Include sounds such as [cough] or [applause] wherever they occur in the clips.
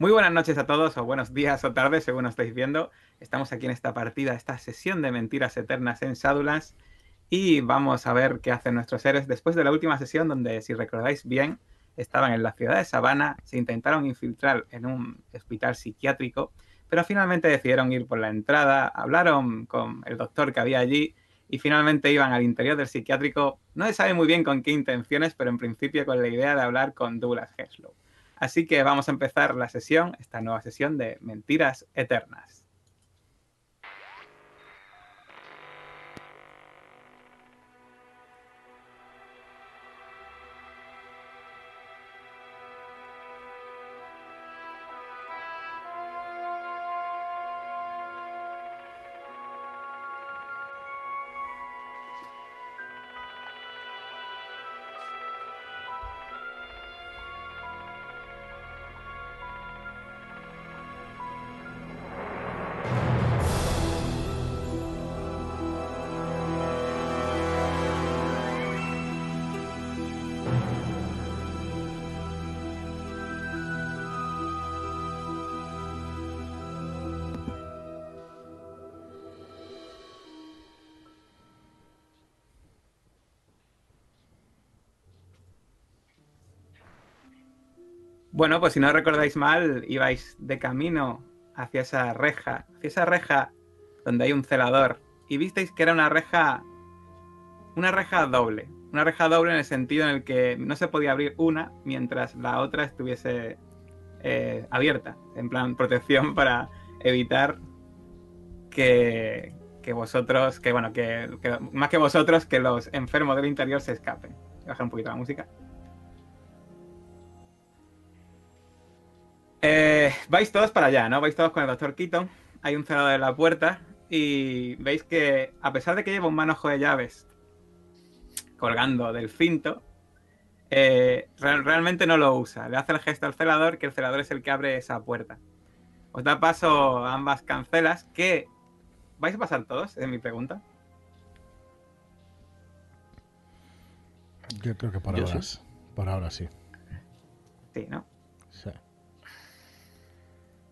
Muy buenas noches a todos, o buenos días o tardes, según nos estáis viendo. Estamos aquí en esta partida, esta sesión de mentiras eternas en Shadowlands. Y vamos a ver qué hacen nuestros héroes después de la última sesión, donde, si recordáis bien, estaban en la ciudad de Savannah, se intentaron infiltrar en un hospital psiquiátrico, pero finalmente decidieron ir por la entrada, hablaron con el doctor que había allí y finalmente iban al interior del psiquiátrico. No se sabe muy bien con qué intenciones, pero en principio con la idea de hablar con Douglas Henslow. Así que vamos a empezar la sesión, esta nueva sesión de Mentiras Eternas. Bueno, pues si no recordáis mal, ibais de camino hacia esa reja, hacia esa reja donde hay un celador, y visteis que era una reja, una reja doble, una reja doble en el sentido en el que no se podía abrir una mientras la otra estuviese eh, abierta, en plan protección [laughs] para evitar que, que vosotros, que bueno, que, que, más que vosotros, que los enfermos del interior se escapen. Baja un poquito la música. Eh, vais todos para allá, ¿no? Vais todos con el doctor Keaton. Hay un cerrado en la puerta y veis que, a pesar de que lleva un manojo de llaves colgando del cinto, eh, real, realmente no lo usa. Le hace el gesto al celador, que el celador es el que abre esa puerta. Os da paso a ambas cancelas, que... ¿Vais a pasar todos? Es mi pregunta. Yo creo que por, ahora, sí. por ahora sí. Sí, ¿no?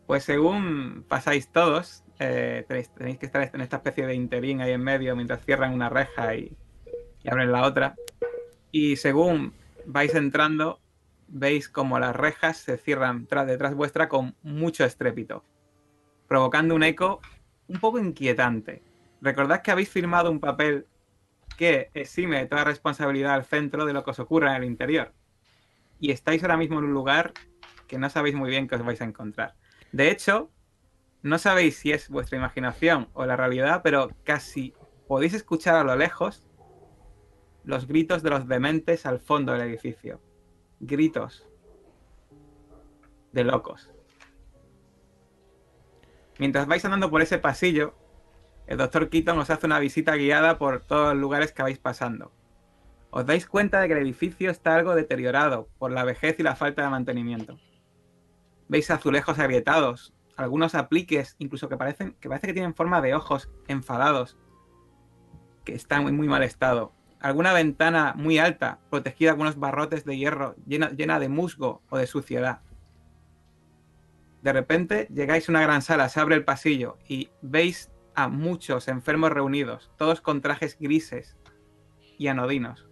Pues según pasáis todos, eh, tenéis, que estar en esta especie de interín ahí en medio mientras cierran una reja y, abren la otra. Y según vais entrando, veis como las rejas se cierran tras, detrás vuestra con mucho estrépito, provocando un eco un poco inquietante. Recordad que habéis firmado un papel que exime de toda responsabilidad al centro de lo que os ocurra en el interior. Y estáis ahora mismo en un lugar que no sabéis muy bien que os vais a encontrar. De hecho, no sabéis si es vuestra imaginación o la realidad, pero casi podéis escuchar a lo lejos los gritos de los dementes al fondo del edificio. Gritos de locos. Mientras vais andando por ese pasillo, el doctor Keaton os hace una visita guiada por todos los lugares que vais pasando. Os dais cuenta de que el edificio está algo deteriorado por la vejez y la falta de mantenimiento. Veis azulejos agrietados, algunos apliques, incluso que parecen que parece que tienen forma de ojos enfadados, que están en muy mal estado. Alguna ventana muy alta, protegida con unos barrotes de hierro, llena, llena de musgo o de suciedad. De repente llegáis a una gran sala, se abre el pasillo y veis a muchos enfermos reunidos, todos con trajes grises y anodinos.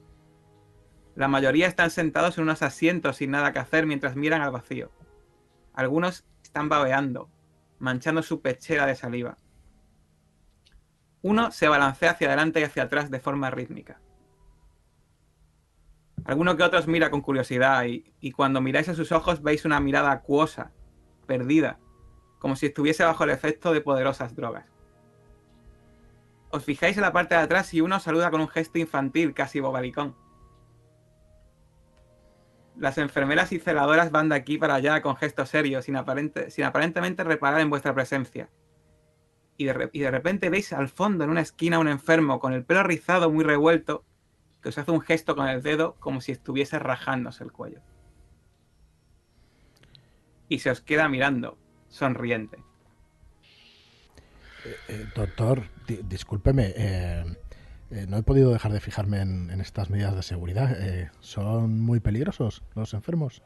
La mayoría están sentados en unos asientos sin nada que hacer mientras miran al vacío. Algunos están babeando, manchando su pechera de saliva. Uno se balancea hacia adelante y hacia atrás de forma rítmica. Alguno que otros mira con curiosidad y, y, cuando miráis a sus ojos veis una mirada acuosa, perdida, como si estuviese bajo el efecto de poderosas drogas. Os fijáis en la parte de atrás y uno saluda con un gesto infantil, casi bobalicón. Las enfermeras y celadoras van de aquí para allá con gestos serios, sin, aparente, sin aparentemente reparar en vuestra presencia. Y de, repente veis al fondo, en una esquina, un enfermo con el pelo rizado muy revuelto, que os hace un gesto con el dedo como si estuviese rajándose el cuello. Y se os queda mirando, sonriente. Eh, eh, doctor, di discúlpeme, eh, eh, no he podido dejar de fijarme en, estas medidas de seguridad. Eh, ¿Son muy peligrosos los enfermos?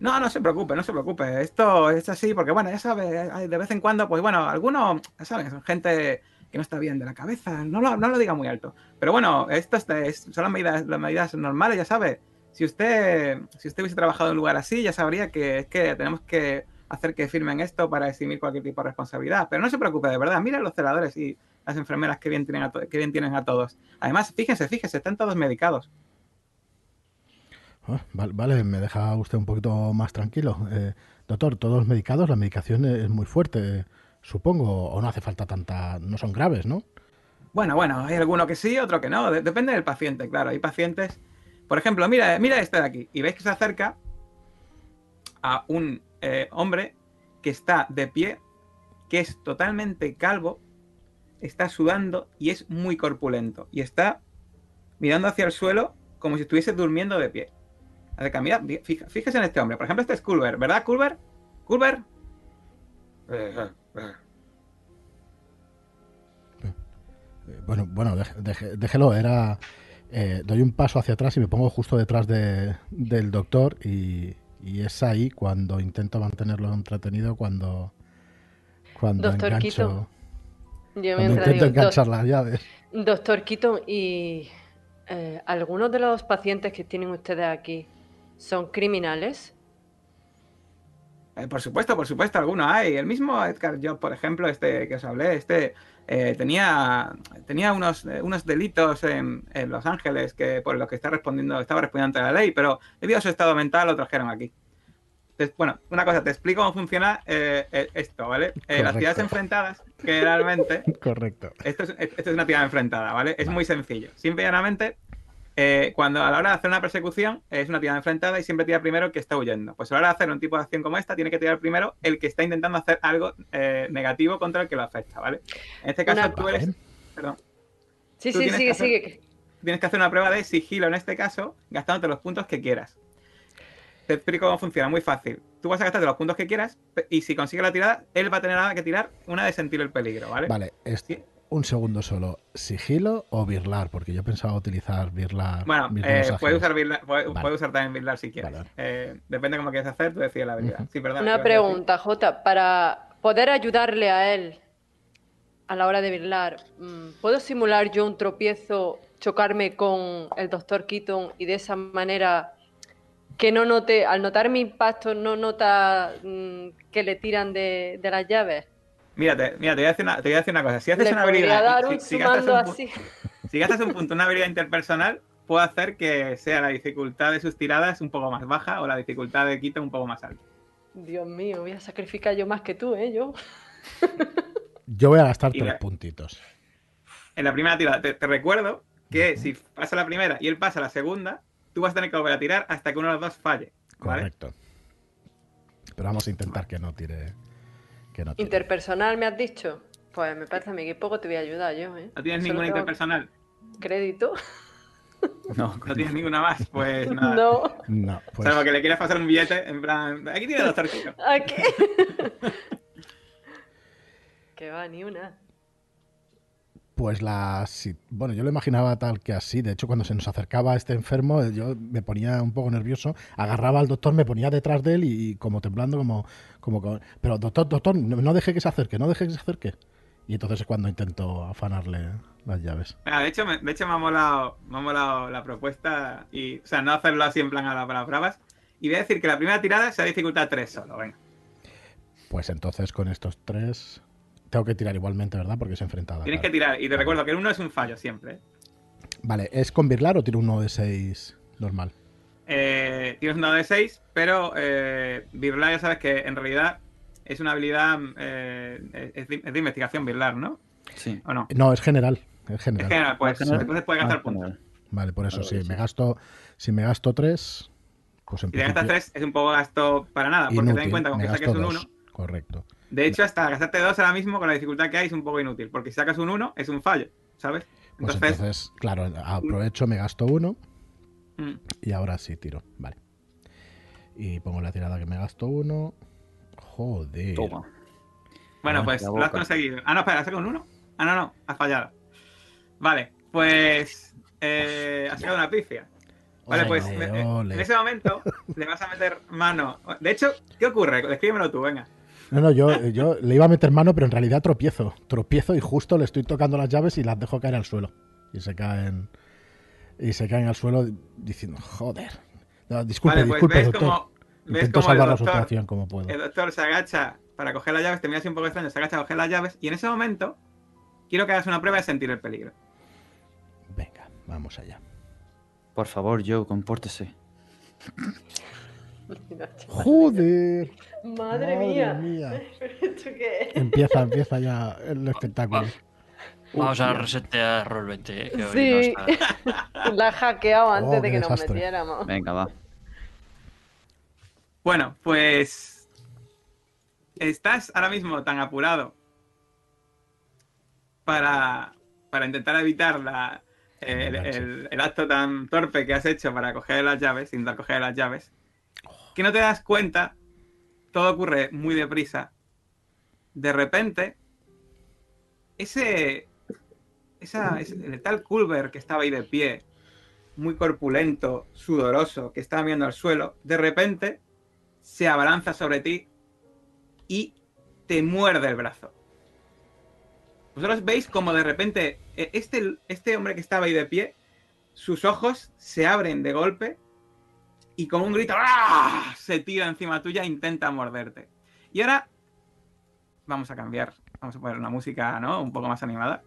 No, no se preocupe, no se preocupe. Esto es así porque, bueno, ya sabe, de vez en cuando, pues bueno, algunos, ya saben, son gente que no está bien de la cabeza. No lo, no lo diga muy alto. Pero bueno, esto es, son las medidas, las medidas normales, ya sabe. Si usted, si usted hubiese trabajado en un lugar así, ya sabría que es que tenemos que hacer que firmen esto para eximir cualquier tipo de responsabilidad. Pero no se preocupe, de verdad, mira los celadores y las enfermeras que bien tienen a, que bien tienen a todos. Además, fíjense, fíjense, están todos medicados. Ah, vale, me deja usted un poquito más tranquilo. Eh, doctor, todos medicados, la medicación es muy fuerte, supongo, o no hace falta tanta, no son graves, ¿no? Bueno, bueno, hay alguno que sí, otro que no, depende del paciente, claro. Hay pacientes, por ejemplo, mira, mira este de aquí, y veis que se acerca a un eh, hombre que está de pie, que es totalmente calvo, está sudando y es muy corpulento. Y está mirando hacia el suelo como si estuviese durmiendo de pie. Mira, fíjese en este hombre. Por ejemplo, este es Culver, ¿verdad, Culver? ¿Culver? Eh, bueno, bueno, déjelo. Era. Eh, doy un paso hacia atrás y me pongo justo detrás del doctor y, y es ahí cuando intento mantenerlo entretenido cuando cuando Doctor engancho, yo me intento enganchar las llaves. Doctor Quito, ¿y eh, algunos de los pacientes que tienen ustedes aquí son criminales? Eh, por supuesto, por supuesto, algunos hay. El mismo Edgar Job, por ejemplo, este que os hablé, este eh, tenía, tenía unos, unos delitos en, Los Ángeles que por los que está respondiendo, estaba respondiendo ante la ley, pero debido a su estado mental lo trajeron aquí. bueno, una cosa, te explico cómo funciona eh, esto, ¿vale? las ciudades enfrentadas, generalmente. [laughs] Correcto. Esto es, esto es una ciudad enfrentada, ¿vale? Es muy sencillo. Simplemente eh, cuando a la hora de hacer una persecución es una tirada enfrentada y siempre tira primero el que está huyendo. Pues a la hora de hacer un tipo de acción como esta, tiene que tirar primero el que está intentando hacer algo eh, negativo contra el que lo afecta, ¿vale? En este caso tú eres... Perdón. Sí, sí, sigue, sigue. Tienes que hacer una prueba de sigilo en este caso, gastándote los puntos que quieras. Te explico cómo funciona, muy fácil. Tú vas a gastarte los puntos que quieras y si consigues la tirada, él va a tener nada que tirar una de sentir el peligro, ¿vale? Vale, un segundo solo. ¿Sigilo o birlar? Porque yo pensaba utilizar birlar. Bueno, eh, puede, usar puede, usar también birlar si quieres. Eh, depende de cómo quieres hacer, tú decides la habilidad. Una pregunta, Jota. Para poder ayudarle a él a la hora de birlar, mm, ¿puedo simular yo un tropiezo, chocarme con el doctor Keaton y de esa manera que no note, al notar mi impacto, no nota mm, que le tiran de, de las llaves? Mírate, mira, te voy a decir una, te voy a decir una cosa. Si haces una habilidad. Si, gastas un, punto, una habilidad interpersonal, puedo hacer que sea la dificultad de sus tiradas un poco más baja o la dificultad de quita un poco más alta. Dios mío, voy a sacrificar yo más que tú, ¿eh? Yo. yo voy a gastar tres puntitos. En la primera tirada, te, recuerdo que si pasa la primera y él pasa la segunda, tú vas a tener que volver a tirar hasta que uno de los dos falle. Correcto. Pero vamos a intentar que no tire. Interpersonal, me has dicho. Pues me parece a mí que poco te voy a ayudar yo, ¿eh? ¿No tienes ninguna interpersonal? ¿Crédito? No, [laughs] no tienes ninguna más, pues [laughs] nada. No. No, pues... Salvo que le quieras pasar un billete, en plan, aquí tiene dos tarjetas. [laughs] Aquí. que va, ni una. Pues la. bueno, yo lo imaginaba tal que así. De hecho, cuando se nos acercaba este enfermo, yo me ponía un poco nervioso. Agarraba al doctor, me ponía detrás de él y, como temblando, como, como. Pero, doctor, doctor, no, deje que se acerque, no deje que se acerque. Y entonces es cuando intento afanarle las llaves. de hecho, me, de hecho me, ha molado, me ha molado la propuesta. y O sea, no hacerlo así en plan a las bravas. Y voy a decir que la primera tirada se ha dificultad 3 solo, venga. Pues entonces con estos tres tengo que tirar igualmente, ¿verdad? Porque es enfrentada. Tienes que tirar. Y te recuerdo que el 1 es un fallo siempre. ¿eh? Vale, ¿es con Birlar o tiro uno de 6 normal? Eh, tienes uno de 6, pero eh, Birlar ya sabes que en realidad es una habilidad eh, es, de, investigación Birlar, ¿no? Sí. ¿O no? No, es general. Es general. Es general, pues entonces puedes gastar ah, puntos. Vale, por eso sí, me gasto, si me gasto 3, pues en Si te gastas 3 es un poco gasto para nada, porque ten en cuenta con que saques un 1. Correcto. De hecho, hasta gastarte dos ahora mismo con la dificultad que hay es un poco inútil, porque si sacas un 1 es un fallo, ¿sabes? Pues entonces, claro, aprovecho, me gasto uno mm. y ahora sí tiro, vale. Y pongo la tirada que me gasto uno. Joder. Toma. Bueno, pues lo has conseguido. Ah, no, espera, ¿has sacado un 1? Ah, no, no, has fallado. Vale, pues eh, has sacado una pifia. Vale, Ole, pues ole. en ese momento le vas a meter mano. De hecho, ¿qué ocurre? Descríbemelo tú, venga. No, no, yo, yo le iba a meter mano, pero en realidad tropiezo. Tropiezo y justo le estoy tocando las llaves y las dejo caer al suelo. Y se caen. Y se caen al suelo diciendo, joder. No, disculpe, Vale, pues disculpe, ves doctor. como, ves Intento salvar la doctor, situación como puedo. el doctor se agacha para coger las llaves, te mira así un poco extraño, se agacha a coger las llaves y en ese momento quiero que hagas una prueba de sentir el peligro. Venga, vamos allá. Por favor, Joe, compórtese. [laughs] Joder. Madre, mía. ¿Pero [laughs] esto qué es? Empieza, empieza ya el espectáculo. Vamos a resetear Roll 20. eh, Sí. no está- [laughs] La ha hackeado antes Oh, de qué que nos metiéramos. Venga, va. Bueno, pues estás ahora mismo tan apurado para, para intentar evitar la, el, el- el acto tan torpe que has hecho para coger las llaves, intentar coger las llaves, que no te das cuenta, todo ocurre muy deprisa. De repente, ese, esa, ese- el tal Culver que estaba ahí de pie, muy corpulento, sudoroso, que estaba viendo al suelo, de repente se abalanza sobre ti y te muerde el brazo. Vosotros veis como de repente eh, este, este hombre que estaba ahí de pie, sus ojos se abren de golpe y con un grito ¡ah! se tira encima tuya e intenta morderte. Y ahora vamos a cambiar, vamos a poner una música ¿no? un poco más animada.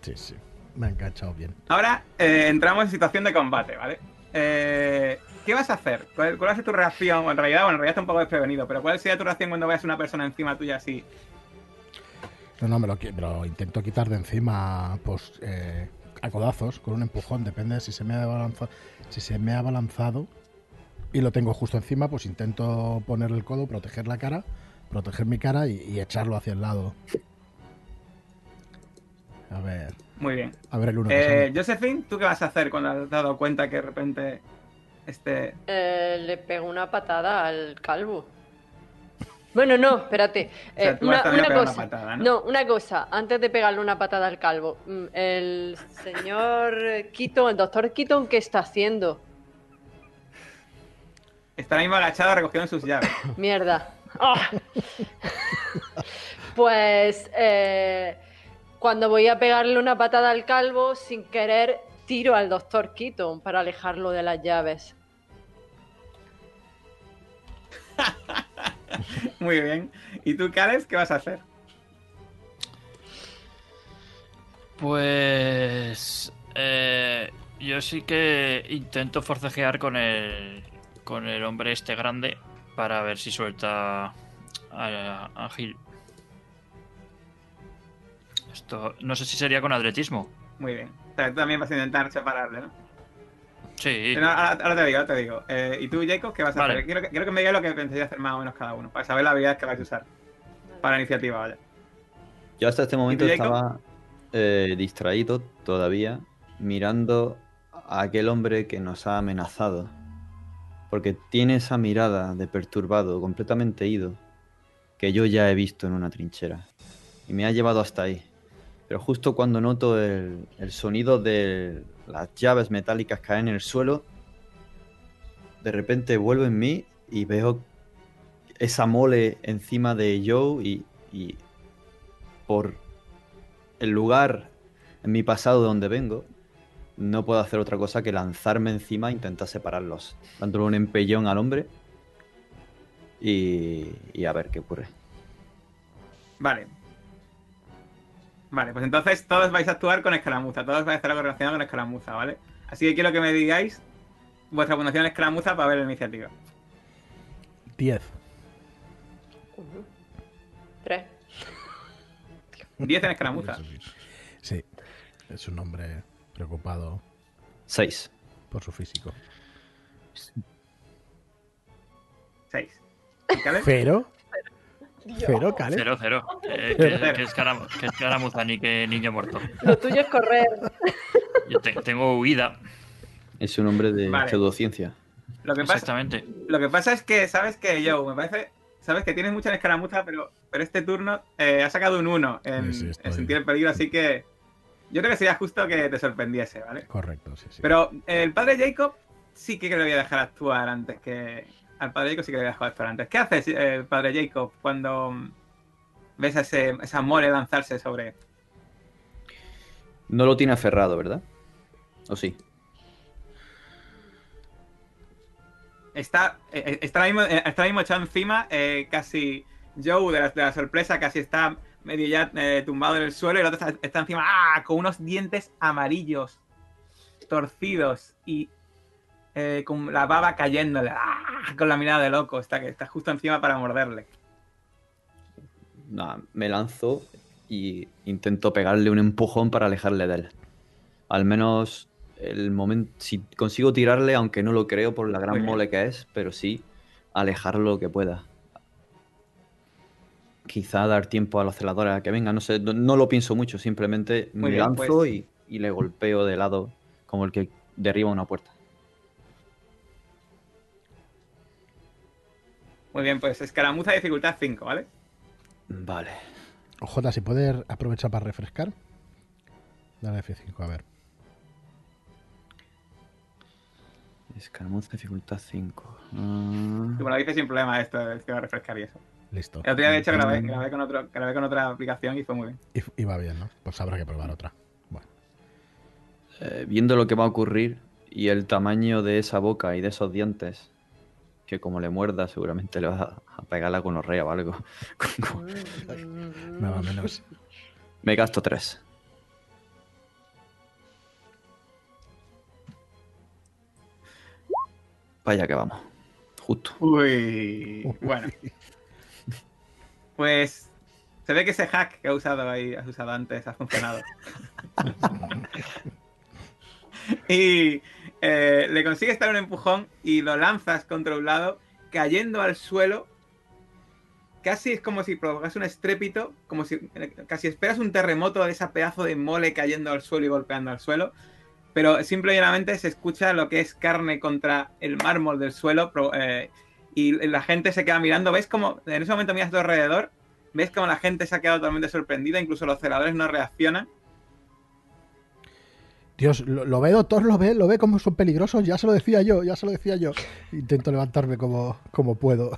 Sí, sí. Me ha enganchado bien. Ahora eh, entramos en situación de combate, ¿vale? Eh, ¿Qué vas a hacer? ¿Cuál, cuál va a ser tu reacción? En realidad, bueno, en realidad está un poco desprevenido, pero ¿cuál sería tu reacción cuando veas una persona encima tuya así? No, no, me lo, me lo intento quitar de encima, pues, eh, a codazos, con un empujón. Depende de si se me ha abalanzado. Si se me ha abalanzado y lo tengo justo encima, pues intento poner el codo, proteger la cara, proteger mi cara y echarlo hacia el lado. A ver, Muy bien. a ver el uno Eh. Josephine, ¿tú qué vas a hacer cuando has dado cuenta que de repente este... Eh, le pego una patada al calvo. Bueno, no, espérate. O sea, Eh, tú una, cosa. una patada, ¿no? ¿no? una cosa. Antes de pegarle una patada al calvo, mm, el señor Keaton, el doctor Keaton, ¿qué está haciendo? Está ahora mismo agachado recogiendo sus llaves. Mierda. ¡Ah! [laughs] Pues eh, cuando voy a pegarle una patada al calvo, sin querer tiro al doctor Keaton para alejarlo de las llaves. [laughs] Muy bien. ¿Y tú, Kales, qué vas a hacer? Pues. eh, yo sí que intento forcejear con el. Con el hombre este grande. Para ver si suelta. A, a Gil. Esto. No sé si sería con atletismo. Muy bien. O sea, tú también vas a intentar separarle, ¿no? Sí. Pero ahora, ahora te digo, ahora te digo. Eh, ¿Y tú, Jacob, qué vas a Vale. hacer? Quiero que, quiero que me digáis lo que pensáis hacer más o menos cada uno, para saber las habilidades que vais a usar. Para la iniciativa, vaya. Yo hasta este momento estaba eh, distraído todavía, mirando a aquel hombre que nos ha amenazado. Porque tiene esa mirada de perturbado, completamente ido, que yo ya he visto en una trinchera. Y me ha llevado hasta ahí. Pero justo cuando noto el, el sonido de las llaves metálicas caer en el suelo, de repente vuelvo en mí y veo esa mole encima de Joe y, y por el lugar en mi pasado de donde vengo, no puedo hacer otra cosa que lanzarme encima e intentar separarlos, dándole un empellón al hombre y, y a ver qué ocurre. Vale. Vale, pues entonces todos vais a actuar con escaramuza. Todos vais a hacer algo relacionado con escaramuza, ¿vale? Así que quiero que me digáis vuestra puntuación en escaramuza para ver la iniciativa. 10. Ujú. Tres. [laughs] 10 en escaramuza. Sí, es un hombre preocupado 6. por su físico. 6. ¿Vale? Pero, pero, Cale, Cero, cero. Eh, Cero. que, que es caram- que es caramuza ni que niño muerto. Lo tuyo es correr. [laughs] Yo te- tengo huida. Es un hombre de Vale. pseudociencia. Lo que, pasa, Exactamente. lo que pasa es que, ¿sabes qué, Joe? Me parece sabes que tienes mucha escaramuza, pero, pero este turno eh, ha sacado un 1 en, Sí, sí, en estoy- sentir el peligro, así que yo creo que sería justo que te sorprendiese, ¿vale? Correcto, sí, sí. Pero el padre Jacob sí que le voy a dejar actuar antes que. Al padre Jacob sí que le voy a dejar actuar antes. ¿Qué haces, eh, padre Jacob, cuando ves a ese, esa mole lanzarse sobre. No lo tiene aferrado, ¿verdad? ¿O sí? Está, eh, eh, está, ahora mismo, eh, está ahora mismo echado encima, eh, casi. Joe, de la, de la sorpresa, casi está medio ya eh, tumbado en el suelo y el otro está, está encima, ¡ah! con unos dientes amarillos, torcidos y eh, con la baba cayéndole, ¡ah! con la mirada de loco, está, que está justo encima para morderle. Nada, me lanzo y intento pegarle un empujón para alejarle de él. Al menos el momento. Si consigo tirarle, aunque no lo creo por la gran mole que es, pero sí alejarlo lo que pueda. Quizá dar tiempo a los celadores a que vengan, no sé, no, no lo pienso mucho, simplemente Muy me bien, lanzo pues. y, y le golpeo de lado como el que derriba una puerta. Muy bien, pues escaramuza dificultad 5, ¿vale? Vale. Jota, si puedes aprovechar para refrescar. Dale F5, a ver. Escaramuza, dificultad 5. Y me lo dice sin problema esto, es que va a refrescar y eso. Listo. El otro día, de hecho, grabé, Mm, grabé, con otro, grabé con otra aplicación y fue muy bien. y- y va bien, ¿no? Pues habrá que probar otra. Bueno, Eh, viendo lo que va a ocurrir y el tamaño de esa boca y de esos dientes, que como le muerda seguramente le va a pegar la gonorrea o algo. [laughs] nada menos. Me gasto tres. Vaya que vamos. Justo. Uy, bueno. Pues se ve que ese hack que ha usado ahí, has usado antes, ha funcionado. [laughs] y eh, le consigues dar un empujón y lo lanzas contra un lado, cayendo al suelo. Casi es como si provocase un estrépito, como si eh, casi esperas un terremoto de ese pedazo de mole cayendo al suelo y golpeando al suelo. Pero simple y llanamente se escucha lo que es carne contra el mármol del suelo eh, y la gente se queda mirando. ¿Ves como en ese momento miras a tu alrededor? ¿Ves como la gente se ha quedado totalmente sorprendida? Incluso los celadores no reaccionan. Dios, lo, lo ve, doctor, lo ve, lo ve como son peligrosos. Ya se lo decía yo, ya se lo decía yo. Intento levantarme como, como puedo.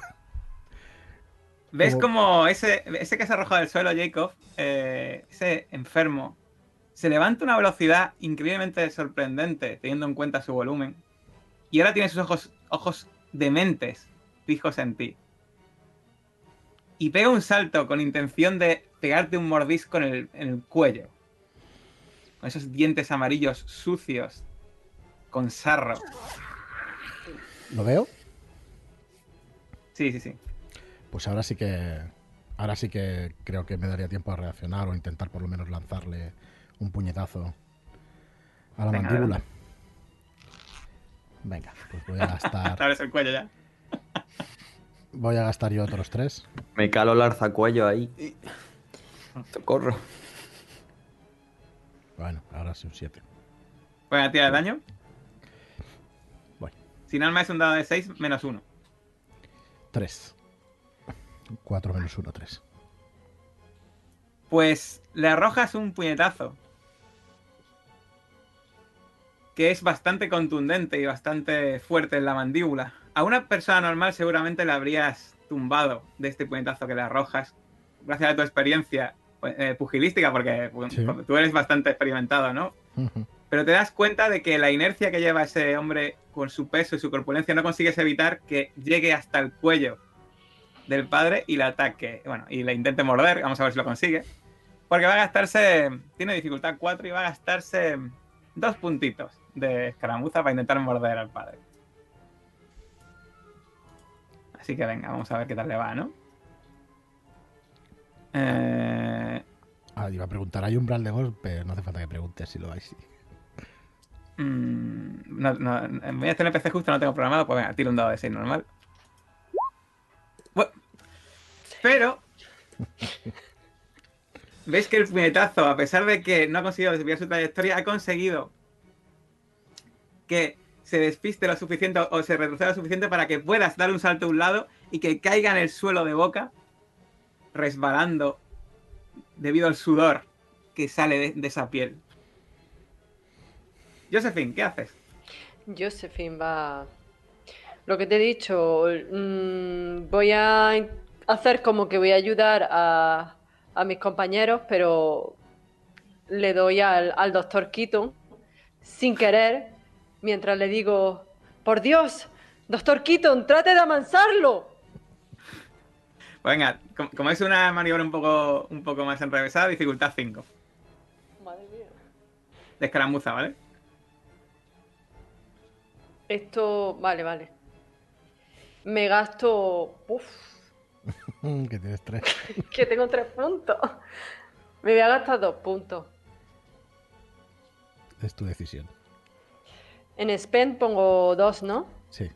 ¿Ves Como- ese, ese que se ha arrojado del suelo, Jacob, eh, ese enfermo, se levanta a una velocidad increíblemente sorprendente, teniendo en cuenta su volumen, y ahora tiene sus ojos, ojos dementes fijos en ti. Y pega un salto con intención de pegarte un mordisco en el, en el cuello. Con esos dientes amarillos sucios, con sarro. ¿Lo veo? Sí, sí, sí. Pues ahora sí que. Ahora sí que creo que me daría tiempo a reaccionar o intentar por lo menos lanzarle un puñetazo a la Venga, mandíbula. adelante. Venga, pues voy a gastar. [laughs] Te abres el cuello ya. Voy a gastar yo otros tres. Me calo el arzacuello ahí. y- Socorro. Bueno, ahora sí un 7. Voy a tirar el daño. Voy. Si no me es un dado de 6, menos 1. 3. 4 menos 1, 3. Pues le arrojas un puñetazo. Que es bastante contundente y bastante fuerte en la mandíbula. A una persona normal seguramente le habrías tumbado de este puñetazo que le arrojas. Gracias a tu experiencia eh, pugilística, porque pues, Sí. tú eres bastante experimentado, ¿no? Pero te das cuenta de que la inercia que lleva ese hombre con su peso y su corpulencia no consigues evitar que llegue hasta el cuello del padre y le ataque. Bueno, y le intente morder. Vamos a ver si lo consigue. Porque va a gastarse. Tiene dificultad 4 y va a gastarse dos puntitos de escaramuza para intentar morder al padre. Así que venga, vamos a ver qué tal le va, ¿no? Eh, Ah, iba a preguntar, ¿hay umbral de golpe? No hace falta que preguntes si lo hay. Sí. Mm, no, no, en vez de tener PC justo no tengo programado, pues venga, tiro un dado de 6 normal. Pero. [laughs] ¿Veis que el puñetazo, a pesar de que no ha conseguido desviar su trayectoria, ha conseguido que se despiste lo suficiente o se retroceda lo suficiente para que puedas dar un salto a un lado y que caiga en el suelo de boca, resbalando debido al sudor que sale de, esa piel. Josephine, ¿qué haces? Josephine va. Lo que te he dicho, mm, voy a hacer como que voy a ayudar a, a mis compañeros, pero le doy al, al doctor Keaton sin querer, mientras le digo: Por Dios, doctor Keaton, trate de amansarlo. Pues venga, com- como es una maniobra un poco, un poco más enrevesada, dificultad 5. Madre mía. De escaramuza, ¿vale? Esto, vale, vale. Me gasto. Uf, [laughs] que tienes tres. [laughs] que tengo tres puntos. Me voy a gastar dos puntos. Es tu decisión. En spend pongo dos, ¿no? Sí.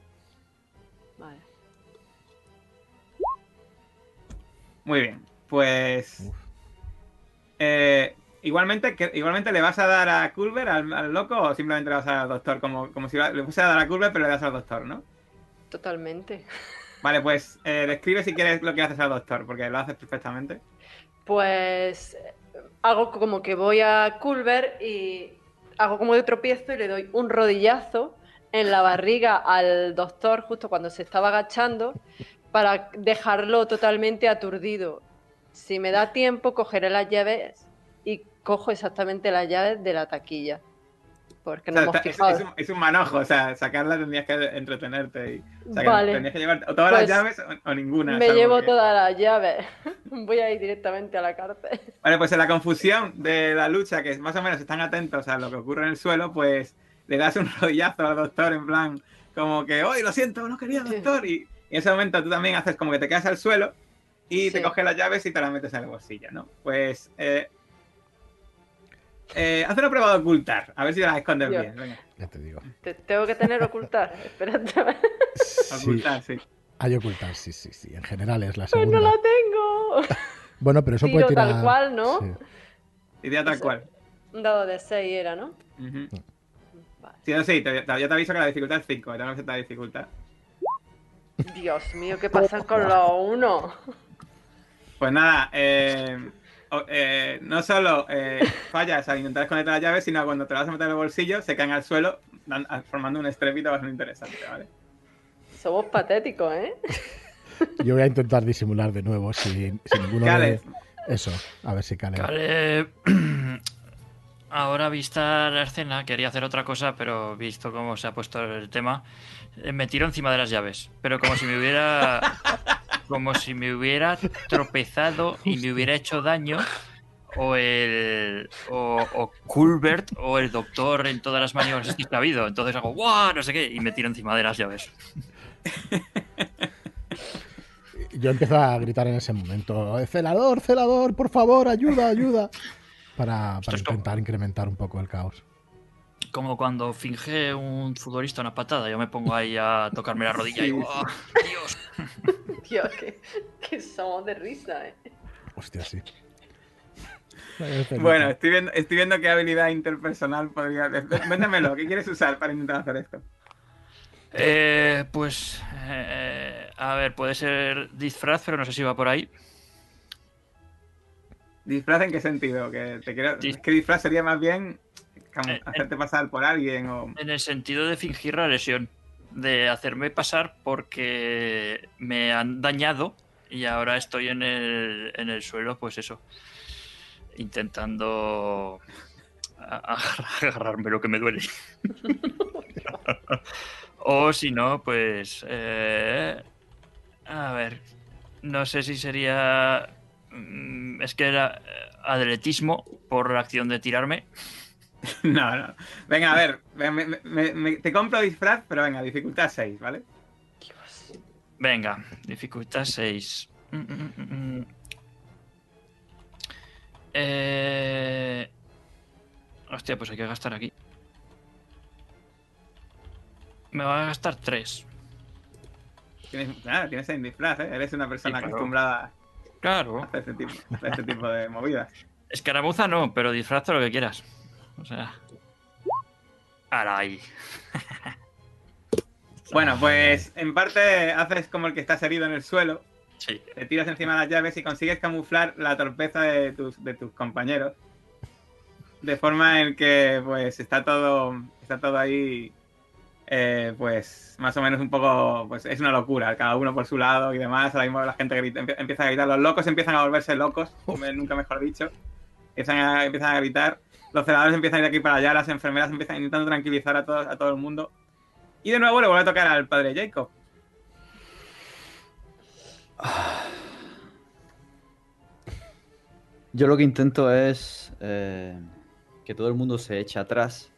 Muy bien. Pues. Eh, igualmente, que, igualmente le vas a dar a Culver, al, al loco, o simplemente le vas a dar al doctor, como, como si va- le fuese a dar a Culver, pero le das al doctor, ¿no? Totalmente. Vale, pues eh, describe si quieres lo que haces al doctor, porque lo haces perfectamente. Pues hago como que voy a Culver y hago como de tropiezo y le doy un rodillazo en la barriga al doctor justo cuando se estaba agachando para dejarlo totalmente aturdido. Si me da tiempo, cogeré las llaves y cojo exactamente las llaves de la taquilla. Porque O no sea, hemos está- es, un, es un manojo, o sea, sacarla tendrías que entretenerte. Y, o sea, que Vale. tendrías que llevar o todas Pues, las llaves o, o ninguna. Me llevo todas las llaves. [laughs] Voy a ir directamente a la cárcel. Vale, pues en la confusión de la lucha, que más o menos están atentos a lo que ocurre en el suelo, pues le das un rodillazo al doctor en plan, como que, ¡Oye, lo siento, no quería, doctor! Y, y en ese momento tú también haces como que te quedas al suelo y te coges las llaves y te las metes en el bolsillo, ¿no? Pues, eh, eh, haz una prueba de ocultar, a ver si las escondes Dios. bien. Venga, Ya te digo. Te- tengo que tener ocultar. [laughs] Espérate. Sí. ocultar, sí. Hay ocultar, sí, sí, sí. En general es la Pues no segunda. la tengo. [laughs] Bueno, pero eso Tiro puede tirar. tal cual, ¿no? Sí. Idea tal cual. Un dado de 6 era, ¿no? Vale. Sí, no, sí, te- te- ya te aviso que la dificultad es 5, tengo que aceptar la dificultad. Dios mío, ¿qué pasa con los uno? Pues nada, eh, eh, no solo eh, fallas al intentar desconectar las llaves, sino cuando te las vas a meter en el bolsillo, se caen al suelo, dan- formando un estrépito bastante interesante, ¿vale? Somos patéticos, ¿eh? [laughs] Yo voy a intentar disimular de nuevo sin, sin ninguno de. Eso, a ver si Cale. Vale. [clears throat] Ahora vista la escena, quería hacer otra cosa, pero visto cómo se ha puesto el tema, me tiro encima de las llaves. Pero como si me hubiera. [laughs] Como si me hubiera tropezado y me hubiera hecho daño. O el. O, o Culbert o el doctor en todas las maniobras que ha habido. Entonces hago ¡guau! No sé qué. Y me tiro encima de las llaves. [laughs] Yo empiezo a gritar en ese momento: celador, celador, por favor, ayuda, ayuda. Para, para como- intentar incrementar un poco el caos. Como cuando finge un futbolista una patada. Yo me pongo ahí a tocarme la rodilla y ¡guau! Dios. Dios, que, que somos de risa, ¿eh? Hostia, sí. Bueno, estoy viendo, estoy viendo qué habilidad interpersonal podría... Véndemelo, ¿qué quieres usar para intentar hacer esto? Eh, pues, eh, a ver, puede ser disfraz, pero no sé si va por ahí. ¿Disfraz en qué sentido? Que te quiero... Dis- Es que disfraz sería más bien como Eh, hacerte pasar por alguien o... En el sentido de fingir la lesión, de hacerme pasar porque me han dañado y ahora estoy en el, en el suelo, pues eso, intentando [laughs] agarrarme lo que me duele. [laughs] o si no, pues... eh, a ver, no sé si sería... mm, Es que era eh, atletismo por la acción de tirarme. [laughs] No, no. Venga, a ver, me- me- me- me- te compro disfraz, pero venga, dificultad 6, ¿vale? Dios. Venga, dificultad 6. Eh... Hostia, pues hay que gastar aquí. Me va a gastar 3. Tienes, nada, tienes en disfraz, ¿eh? Eres una persona Sí, acostumbrada Claro. [laughs] hacer este tipo, este tipo de movidas. Escaramuza no, pero disfraza lo que quieras. O sea. Ahí. [laughs] Bueno, pues en parte haces como el que estás herido en el suelo, Sí. te tiras encima de las llaves y consigues camuflar la torpeza de tus, de tus compañeros. De forma en que pues está todo. Está todo ahí. Eh, pues más o menos un poco. Pues es una locura, cada uno por su lado y demás. Ahora mismo la gente grita- empie- empieza a gritar. Los locos empiezan a volverse locos, nunca mejor dicho. Empiezan a, empiezan a gritar. Los celadores empiezan a ir de aquí para allá, las enfermeras empiezan intentando tranquilizar a todos, a todo el mundo. Y de nuevo le vuelve a tocar al padre Jacob. Yo lo que intento es eh, que todo el mundo se eche atrás.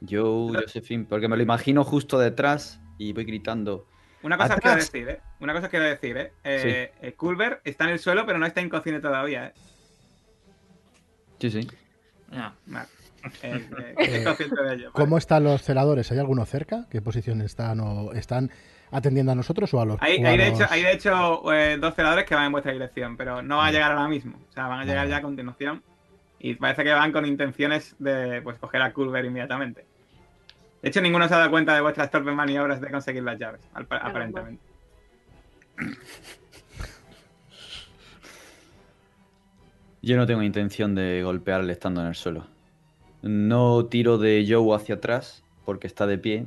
Yo, Josephine, porque me lo imagino justo detrás y voy gritando. Una cosa os quiero decir, ¿eh? Una cosa os quiero decir, ¿eh? eh eh, Culver está en el suelo, pero no está inconsciente todavía, ¿eh? Sí, sí. Vale. [laughs] Eh, eh, de ello. vale. ¿Cómo están los celadores? ¿Hay alguno cerca? ¿Qué posición están? O ¿Están atendiendo a nosotros o a los Hay, hay de los- hecho, hay de hecho eh, dos celadores que van en vuestra dirección, pero no va a Vale. llegar ahora mismo. O sea, van a llegar Vale. ya a continuación. Y parece que van con intenciones de pues coger a Culver inmediatamente. De hecho, ninguno se ha dado cuenta de vuestras torpes maniobras de conseguir las llaves, aparentemente. Yo no tengo intención de golpearle estando en el suelo. No tiro de Joe hacia atrás porque está de pie,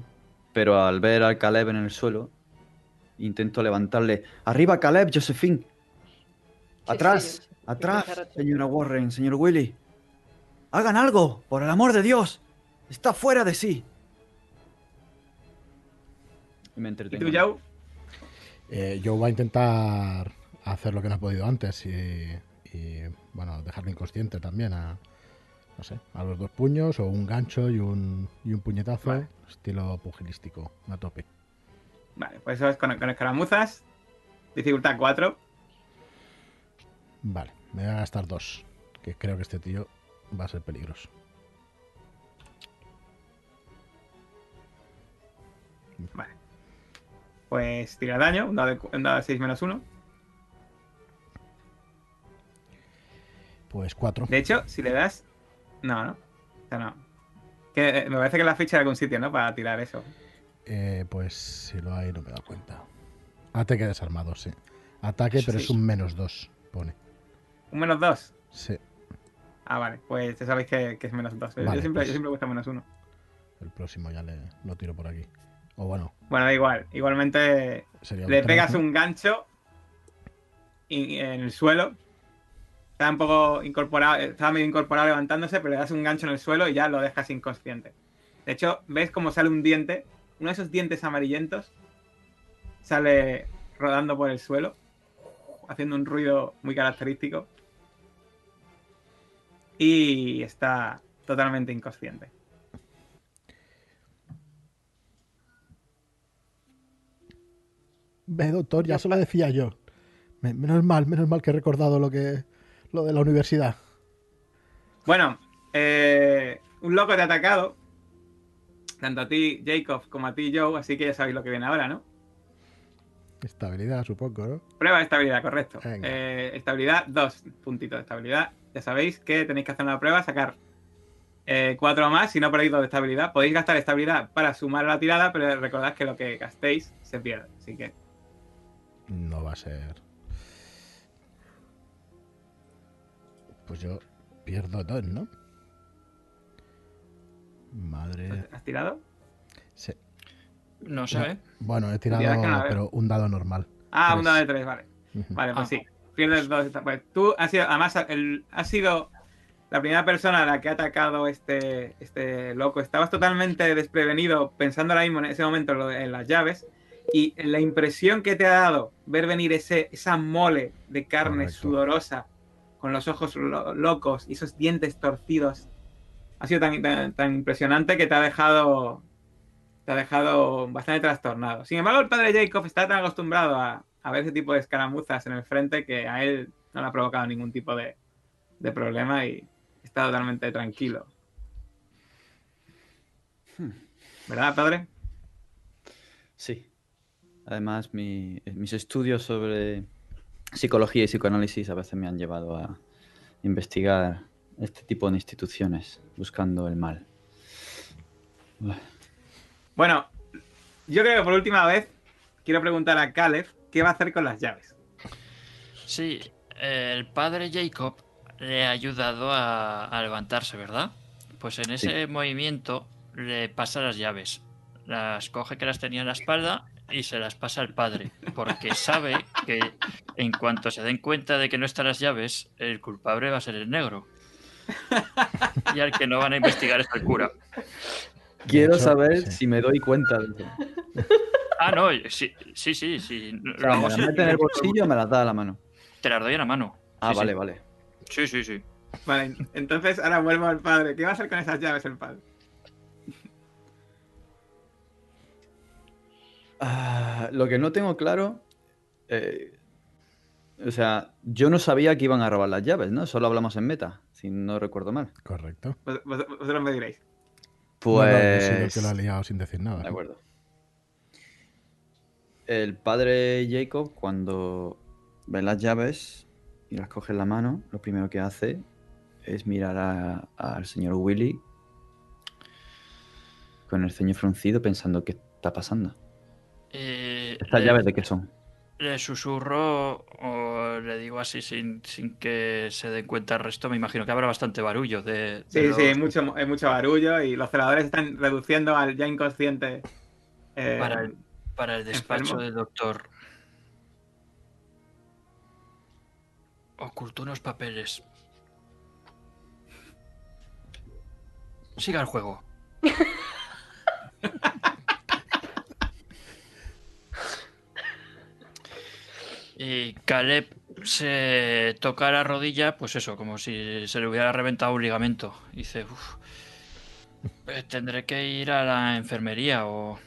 pero al ver al Caleb en el suelo, intento levantarle. ¡Arriba, Caleb, Josephine! ¡Atrás! ¡Atrás, señora Warren, señor Willy! ¡Hagan algo! ¡Por el amor de Dios! ¡Está fuera de sí! Y me ¿Y entretengo. tú, Joe? Eh, yo voy a intentar hacer lo que no he podido antes y, y, bueno, dejarlo inconsciente también a, no sé, a los dos puños o un gancho y un, y un puñetazo Vale. estilo pugilístico a tope. Vale, pues eso es con, con escaramuzas. Dificultad 4. Vale, me voy a gastar dos, que creo que este tío va a ser peligroso. Vale. Pues tira daño, un dado de, un dado de 6 menos 1. Pues cuatro. De hecho, si le das. No, no. O sea, no. Que, eh, me parece que la ficha de algún sitio, ¿no? Para tirar eso. Eh, pues si lo hay no me he dado cuenta. Ataque desarmado, sí. Ataque, pero Sí. es un menos dos, pone. Un menos 2. Sí, Ah, vale. Pues ya sabéis que, que es menos 2. Vale, yo, siempre, pues- yo siempre menos 1. el próximo ya le, lo tiro por aquí. O bueno, Bueno, da igual. Igualmente sería le pegas un gancho y- en el suelo. Está un poco incorporado, estaba medio incorporado levantándose, pero le das un gancho en el suelo y ya lo dejas inconsciente. De hecho, ves cómo sale un diente, uno de esos dientes amarillentos, sale rodando por el suelo, haciendo un ruido muy característico. Y está totalmente inconsciente. Ve, doctor, ya se lo decía yo. Me- menos mal, menos mal que he recordado lo que lo de la universidad. Bueno, eh, un loco te ha atacado. Tanto a ti, Jacob, como a ti, Joe, así que ya sabéis lo que viene ahora, ¿no? Estabilidad, supongo, ¿no? Prueba de estabilidad, correcto. Eh, estabilidad, dos puntitos de estabilidad. Ya sabéis que tenéis que hacer una prueba, sacar eh, cuatro más si no perdéis dos de estabilidad. Podéis gastar estabilidad para sumar a la tirada, pero recordad que lo que gastéis se pierde. Así que No va a ser. Pues yo pierdo dos, ¿no? Madre. ¿has tirado? Sí. No sé. No. ¿eh? Bueno, he tirado, pero un dado normal. Ah, Tres. un dado de tres, vale. Vale, pues Ah. sí. Pierdes dos. Pues tú has sido, además, el, has sido la primera persona a la que ha atacado este, este loco. Estabas totalmente desprevenido pensando ahora mismo en ese momento en lo de- en las llaves. Y la impresión que te ha dado ver venir ese, esa mole de carne Correcto. sudorosa, con los ojos lo- locos y esos dientes torcidos, ha sido tan, tan, tan impresionante que te ha dejado. Te ha dejado bastante trastornado. Sin embargo, el padre Jacob está tan acostumbrado a, a ver ese tipo de escaramuzas en el frente que a él no le ha provocado ningún tipo de, de problema y está totalmente tranquilo. ¿Verdad, padre? Sí. Además, mi- mis estudios sobre psicología y psicoanálisis a veces me han llevado a investigar este tipo de instituciones buscando el mal. Bueno, Bueno, yo creo que por última vez quiero preguntar a Caleb qué va a hacer con las llaves. Sí, el padre Jacob le ha ayudado a, a levantarse, ¿verdad? Pues en ese movimiento le pasa las llaves. Las coge que las tenía en la espalda y se las pasa al padre, porque sabe que en cuanto se den cuenta de que no están las llaves, el culpable va a ser el negro. Y al que no van a investigar es el cura. Quiero hecho, saber sí. si me doy cuenta de eso. Ah, no, sí, sí, sí. sí. O sea, me sin- mete en el bolsillo o me las da a la mano. Te las doy a la mano. Ah, Sí, vale, sí. vale. Sí, sí, sí. Vale, entonces ahora vuelvo al padre. ¿Qué va a hacer con esas llaves el padre? Ah, lo que no tengo claro. eh, o sea, yo no sabía que iban a robar las llaves, ¿no? Solo hablamos en meta, si no recuerdo mal. Correcto. Vos- vos- Vosotros me diréis. No, no, yo Pues. que lo ha liado sin decir nada. De acuerdo. El padre Jacob, cuando ve las llaves y las coge en la mano, lo primero que hace es mirar al señor Willy con el ceño fruncido pensando qué está pasando. Eh, ¿Estas le- llaves de qué son? Le susurro o le digo así sin, sin que se den cuenta el resto. Me imagino que habrá bastante barullo de. de Sí, los- sí, hay mucho, hay mucho barullo y los celadores están reduciendo al ya inconsciente. eh, Para el, para el despacho enfermo. del doctor. Ocultó unos papeles. Siga el juego. Caleb se toca la rodilla, pues eso, como si se le hubiera reventado un ligamento. Y dice, uff, tendré que ir a la enfermería o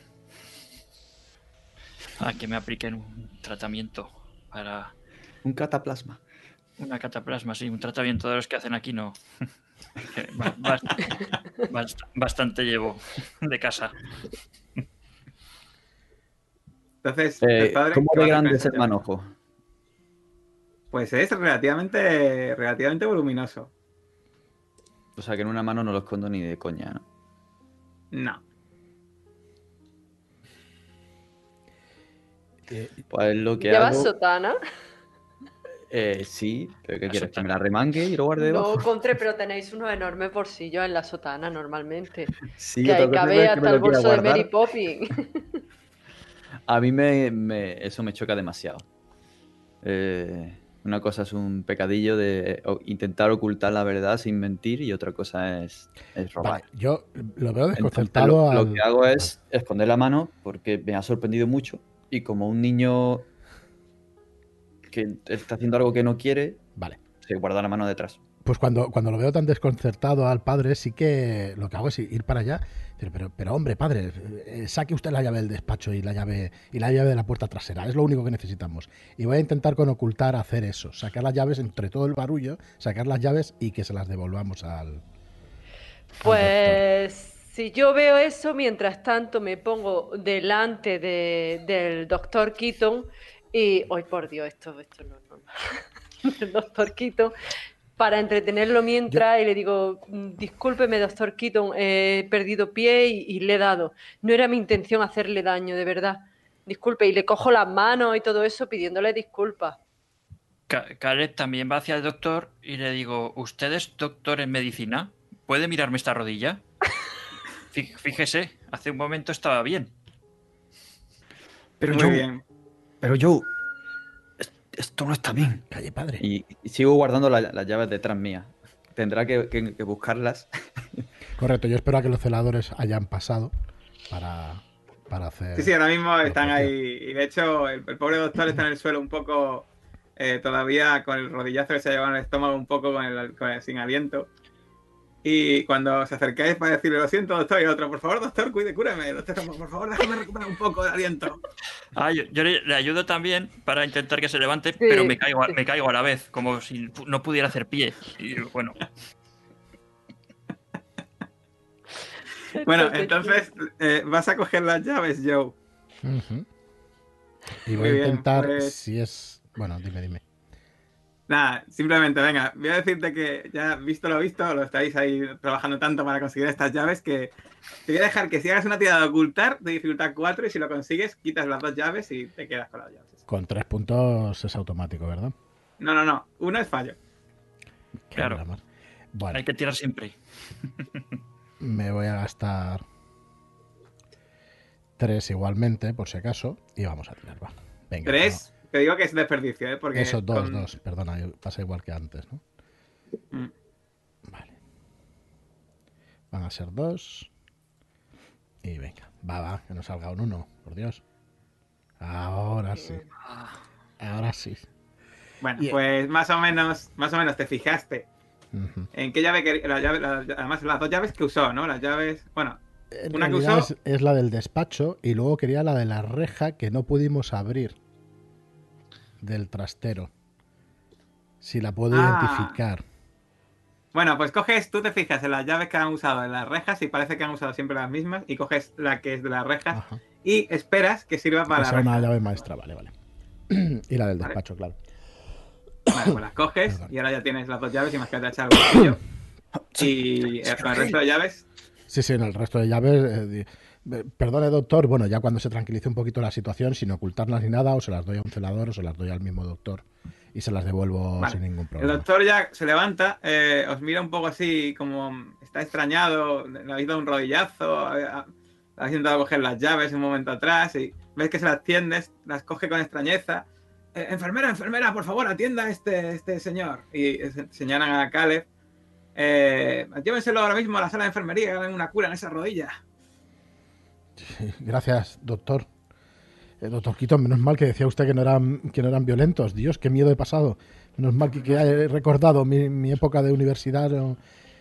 a que me apliquen un tratamiento para Un cataplasma. una cataplasma, sí, un tratamiento de los que hacen aquí no. Que [laughs] ba- bast- bast- Bastante llevo de casa. Entonces, Eh. ¿Cómo ¿qué va de grande es el manojo? Pues es relativamente, relativamente voluminoso. O sea que en una mano no lo escondo ni de coña, ¿no? No. Eh, Pues lo que ¿Llevas hago... sotana? Eh, sí, pero ¿qué La quieres? ¿Que me sotana. la remangue y lo guarde debajo? No, [laughs] Contre, pero tenéis unos enormes bolsillos en la sotana normalmente. Sí, que ahí cabe hasta el bolso de. Mary Poppins. [laughs] A mí me, me- eso me choca demasiado. Eh, una cosa es un pecadillo de intentar ocultar la verdad sin mentir y otra cosa es, es robar. vale, yo lo veo desconcertado lo, lo al- que hago es esconder la mano porque me ha sorprendido mucho y como un niño que está haciendo algo que no quiere, Vale. se guarda la mano detrás. Pues cuando, cuando lo veo tan desconcertado al padre, sí que lo que hago es ir para allá. Pero, pero hombre, padre, eh, saque usted la llave del despacho y la llave y la llave de la puerta trasera. Es lo único que necesitamos. Y voy a intentar con ocultar hacer eso. Sacar las llaves entre todo el barullo, sacar las llaves y que se las devolvamos al. al Pues si yo veo eso, mientras tanto me pongo delante de- del doctor Keaton y, hoy por Dios, esto, esto no es normal. [laughs] El doctor Keaton, para entretenerlo mientras y le digo, "Mm, discúlpeme, doctor Keaton, he perdido pie y, y le he dado. No era mi intención hacerle daño, de verdad. Disculpe, y le cojo las manos y todo eso pidiéndole disculpas. Ca- Caleb también va hacia el doctor y le digo, ¿usted es doctor en medicina? ¿Puede mirarme esta rodilla? [laughs] Fí- Fíjese, hace un momento estaba bien. Pero Muy bien. pero yo, esto no está bien. Calle, padre. Y, y sigo guardando la- las llaves detrás mía. Tendrá que, que- que buscarlas. [laughs] Correcto, yo espero a que los celadores hayan pasado para, para hacer. Sí, sí, ahora mismo están ahí. Y de hecho, el, el pobre doctor está en el suelo un poco eh, todavía con el rodillazo que se ha llevado en el estómago, un poco con el, con el- sin aliento. Y cuando se acercáis para decirle, lo siento, doctor, y otro, por favor, doctor, cuide, cúreme, doctor, por favor, déjame recuperar un poco de aliento. Ah, yo, yo le, le ayudo también para intentar que se levante, pero me caigo, a- sí. me caigo a la vez, como si no pudiera hacer pie. Y bueno, Bueno, entonces, eh, vas a coger las llaves, Joe. Y Muy voy a bien, intentar, pues- si es. Bueno, dime, dime. Nada, simplemente, venga, voy a decirte que ya visto lo visto, lo estáis ahí trabajando tanto para conseguir estas llaves que te voy a dejar que si hagas una tirada de ocultar de dificultad 4 y si lo consigues, quitas las dos llaves y te quedas con las llaves. Con tres puntos es automático, ¿verdad? No, no, no. Uno es fallo. Claro. Bueno, Hay que tirar siempre. [laughs] me voy a gastar tres igualmente, por si acaso, y vamos a tirar, va. Venga. Tres, te digo que es desperdicio, ¿eh? Porque Eso, dos, con- dos, perdona, yo- pasa igual que antes, ¿no? Mm. Vale. Van a ser dos. Y venga, va, va, que no salga un uno, por Dios. Ahora sí. Ahora sí. Bueno, pues más o menos, más o menos te fijaste en qué llave quería, la llave, la- además las dos llaves que usó, ¿no? Las llaves, bueno, En Una que usó- es, es la del despacho y luego quería la de la reja que no pudimos abrir del trastero. Si la puedo Ah. identificar. Bueno, pues coges, tú te fijas en las llaves que han usado en las rejas y parece que han usado siempre las mismas y coges la que es de las rejas Ajá. y esperas que sirva para Esa la es una llave maestra, vale, vale. [clears throat] y la del Vale. despacho, claro. Vale, pues las coges Perdón. y ahora ya tienes las dos llaves y más que te echar el bolsillo. [coughs] Y el el resto de llaves, Sí, sí, en el resto de llaves. eh, perdone, doctor. Bueno, ya cuando se tranquilice un poquito la situación, sin ocultarlas ni nada, o se las doy a un celador o se las doy al mismo doctor y se las devuelvo Vale. sin ningún el problema. doctor ya se levanta, eh, os mira un poco así como está extrañado, le habéis dado un rodillazo, eh, ha- habéis intentado coger las llaves un momento atrás y ves que se las tiendes, las coge con extrañeza. Eh, enfermera, enfermera, por favor, atienda a este, este señor. Y eh, se- señalan a Caleb. Eh, llévenselo ahora mismo a la sala de enfermería, que hagan una cura en esa rodilla. [laughs] Gracias, doctor. Eh, doctor Quito, menos mal que decía usted que no eran, que no eran violentos. Dios, qué miedo he pasado. Menos mal que, que he recordado mi, mi época de universidad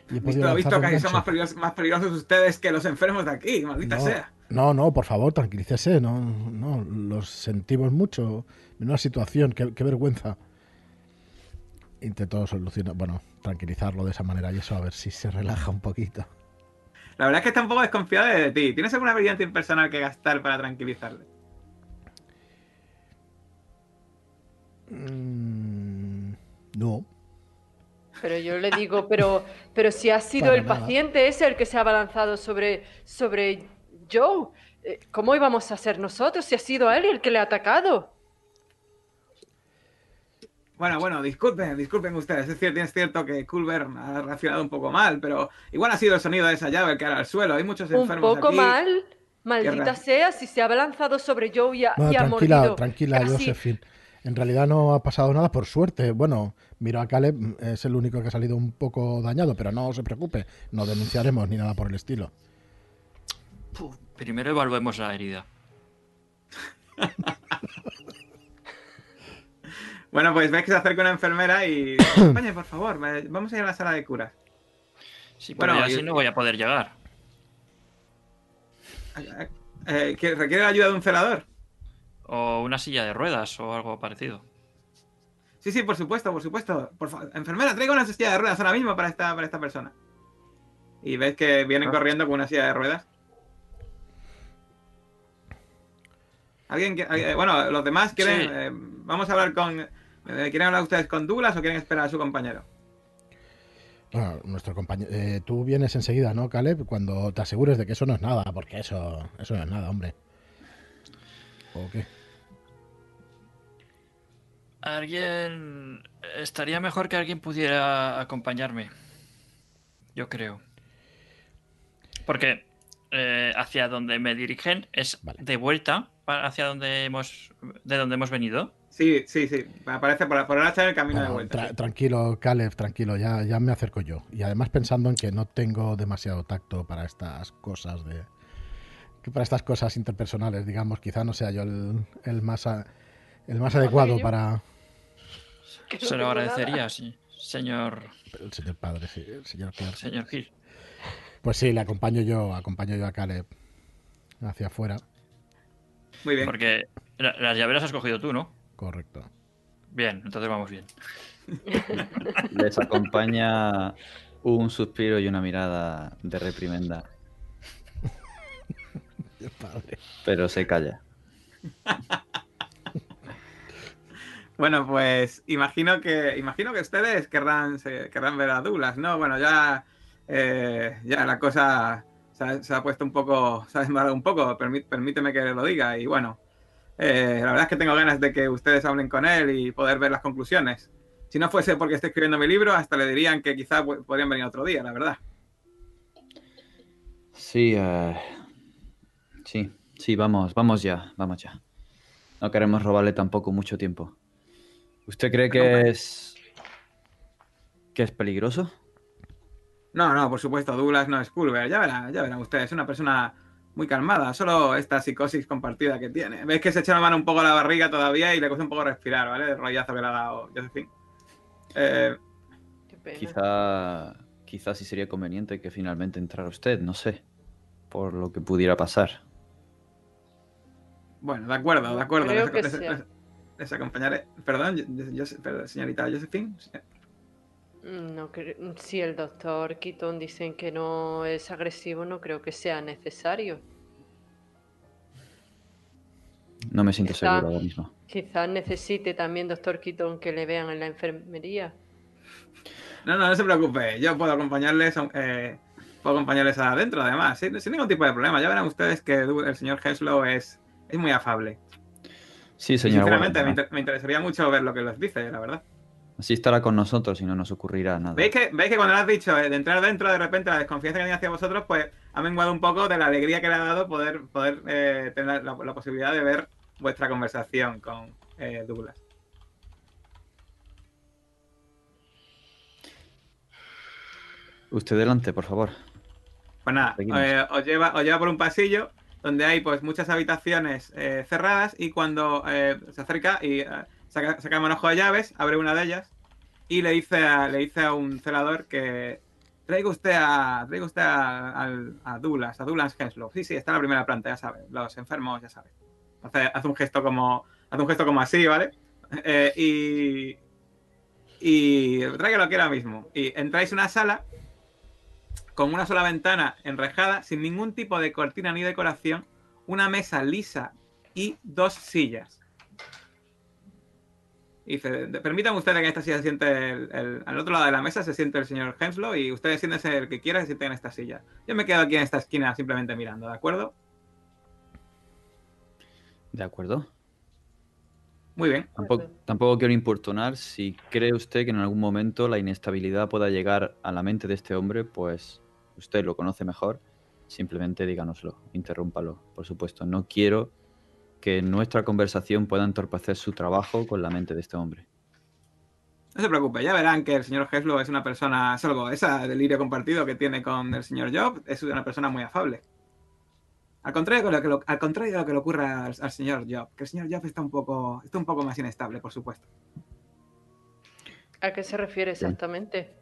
y he podido Visto, visto que son más peligrosos, más peligrosos ustedes que los enfermos de aquí, maldita no, sea. No, no, por favor, tranquilícese. No, no, los sentimos mucho. En una situación, qué, qué vergüenza. Intento solucionar, bueno, tranquilizarlo de esa manera y eso a ver si se relaja un poquito. La verdad es que está un poco desconfiado de ti. ¿Tienes alguna brillante impersonal que gastar para tranquilizarle? Mm, no. Pero yo le digo, pero, pero si ha sido Para el nada. paciente ese el que se ha abalanzado sobre, sobre Joe, eh, ¿cómo íbamos a ser nosotros si ha sido él el que le ha atacado? Bueno, bueno, disculpen, disculpen ustedes. Es cierto, es cierto que Culver ha reaccionado un poco mal, pero igual ha sido el sonido de esa llave que era al suelo. Hay muchos Un enfermos poco aquí. mal. Maldita sea si se ha abalanzado sobre Joe y ha, No, y ha tranquila, mordido. tranquila, casi- Josephine. En realidad no ha pasado nada por suerte. Bueno, miro a Caleb, es el único que ha salido un poco dañado, pero no se preocupe, no denunciaremos ni nada por el estilo. Primero evaluemos la herida. [laughs] Bueno, pues ves que se acerca una enfermera y. [coughs] Acompañe, por favor, vamos a ir a la sala de curas. Sí, pero Bueno, así no voy a poder llegar. Eh, ¿que ¿Requiere la ayuda de un celador? O una silla de ruedas o algo parecido. Sí, sí, por supuesto, por supuesto. Por fa- enfermera, traiga una silla de ruedas ahora mismo para esta, para esta persona. Y ves que vienen Ah. corriendo con una silla de ruedas. ¿Alguien que, alguien- bueno, los demás quieren. Sí. eh, vamos a hablar con. Eh, ¿Quieren hablar ustedes con Douglas o quieren esperar a su compañero? Bueno, nuestro compañero, eh, tú vienes enseguida, ¿no, Caleb? Cuando te asegures de que eso no es nada, porque eso, eso no es nada, hombre. ¿O qué? Alguien... Estaría mejor que alguien pudiera acompañarme. Yo creo. Porque eh, hacia donde me dirigen es Vale. de vuelta hacia donde hemos... de donde hemos venido. Sí, sí, sí. Aparece por, por el hacha en el camino de vuelta. tra- sí. tranquilo, Caleb, tranquilo, ya, ya me acerco yo. Y además pensando en que no tengo demasiado tacto para estas cosas de. que para estas cosas interpersonales, digamos, quizá no sea yo el, el más a- el más adecuado para Se lo agradecería, sí. Señor... el señor padre, sí, el señor Clark. Señor Gil. Pues sí, le acompaño yo, acompaño yo a Caleb hacia afuera, Muy bien. Porque la- las llaves las has cogido tú, ¿no? Correcto. Bien, entonces vamos bien. [laughs] Les acompaña un suspiro y una mirada de reprimenda, [laughs] padre. pero se calla. [laughs] Bueno, pues imagino que imagino que ustedes querrán, se- querrán ver a Douglas, ¿no? Bueno, ya, eh, ya la cosa se ha, se ha puesto un poco, se ha desmadrado un poco, permí- permíteme que lo diga. Y bueno, eh, la verdad es que tengo ganas de que ustedes hablen con él y poder ver las conclusiones. Si no fuese porque estoy escribiendo mi libro, hasta le dirían que quizá podrían venir otro día, la verdad. Sí, eh, sí, sí, vamos, vamos ya, vamos ya. No queremos robarle tampoco mucho tiempo. ¿Usted cree que es que es peligroso? No, no, por supuesto, Douglas no es Culver. Ya verán, ya verán ustedes, es una persona muy calmada, solo esta psicosis compartida que tiene. Veis que se echa la mano un poco a la barriga todavía y le cuesta un poco respirar, ¿vale? El rollazo que le ha dado Josephine. Eh. Quizá, quizá sí sería conveniente que finalmente entrara usted, no sé, por lo que pudiera pasar. bueno, de acuerdo, de acuerdo. Creo les, que les- sea. les- les acompañaré. Perdón, yo- yo- perdón, señorita Josephine. Mm, No cre- si el doctor Keaton dicen que no es agresivo, no creo que sea necesario. No me siento Está- seguro ahora mismo. Quizás necesite también, doctor Keaton, que le vean en la enfermería. No, no, no se preocupe. Yo puedo acompañarles, eh, puedo acompañarles adentro, además, sin, sin ningún tipo de problema. Ya verán ustedes que el señor Henslow es, es muy afable. Sí, Y señor. sinceramente, me, inter- me interesaría mucho ver lo que les dice, la verdad. Así estará con nosotros y no nos ocurrirá nada. ¿Veis que, ¿Veis que cuando le has dicho eh, de entrar dentro, de repente la desconfianza que tenía hacia vosotros, pues ha menguado un poco de la alegría que le ha dado poder, poder eh, tener la, la posibilidad de ver vuestra conversación con eh, Douglas? Usted delante, por favor. Pues nada, os, lleva, os lleva por un pasillo donde hay pues muchas habitaciones cerradas y cuando se acerca y saca, saca el manojo de llaves, abre una de ellas y le dice a, le dice a un celador que traiga usted a traiga usted a, al- a Douglas, a Douglas Henslow. Sí, sí, está en la primera planta, ya sabe. Los enfermos, ya sabe. Hace, hace un gesto como hace un gesto como así, ¿vale? [laughs] Eh, y y tráigalo aquí ahora mismo. Y entráis en una sala con una sola ventana enrejada, sin ningún tipo de cortina ni decoración, una mesa lisa y dos sillas. Y dice, "De- permitan ustedes que en esta silla se siente el, el- al otro lado de la mesa se siente el señor Henslow y ustedes siéntense el que quiera se sienten en esta silla. Yo me quedo aquí en esta esquina simplemente mirando, ¿de acuerdo? ¿De acuerdo? Muy bien. Tampoco, tampoco quiero importunar. Si cree usted que en algún momento la inestabilidad pueda llegar a la mente de este hombre, pues usted lo conoce mejor. Simplemente díganoslo, interrúmpalo, por supuesto. No quiero que nuestra conversación pueda entorpecer su trabajo con la mente de este hombre. No se preocupe, ya verán que el señor Henslow es una persona, salvo esa delirio compartido que tiene con el señor Job, es una persona muy afable. Al contrario, de lo que, lo- al contrario de lo que le ocurre al, al señor Job, que el señor Job está un poco, está un poco más inestable, por supuesto. ¿A qué se refiere exactamente?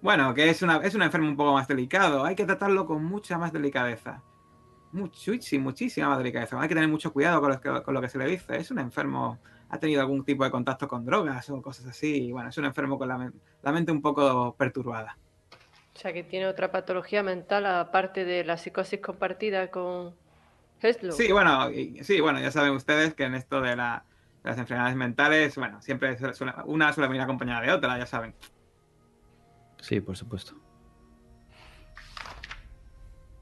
Bueno, que es, una, es un enfermo un poco más delicado, hay que tratarlo con mucha más delicadeza. Muchísima, muchísima más delicadeza. Hay que tener mucho cuidado con lo, que, con lo que se le dice. Es un enfermo, ha tenido algún tipo de contacto con drogas o cosas así. y bueno, es un enfermo con la, la mente un poco perturbada. O sea, que tiene otra patología mental aparte de la psicosis compartida con Heslow. Sí, bueno, y- sí, bueno, ya saben ustedes que en esto de, la- de las enfermedades mentales, bueno, siempre suele- una suele venir acompañada de otra, ya saben. Sí, por supuesto.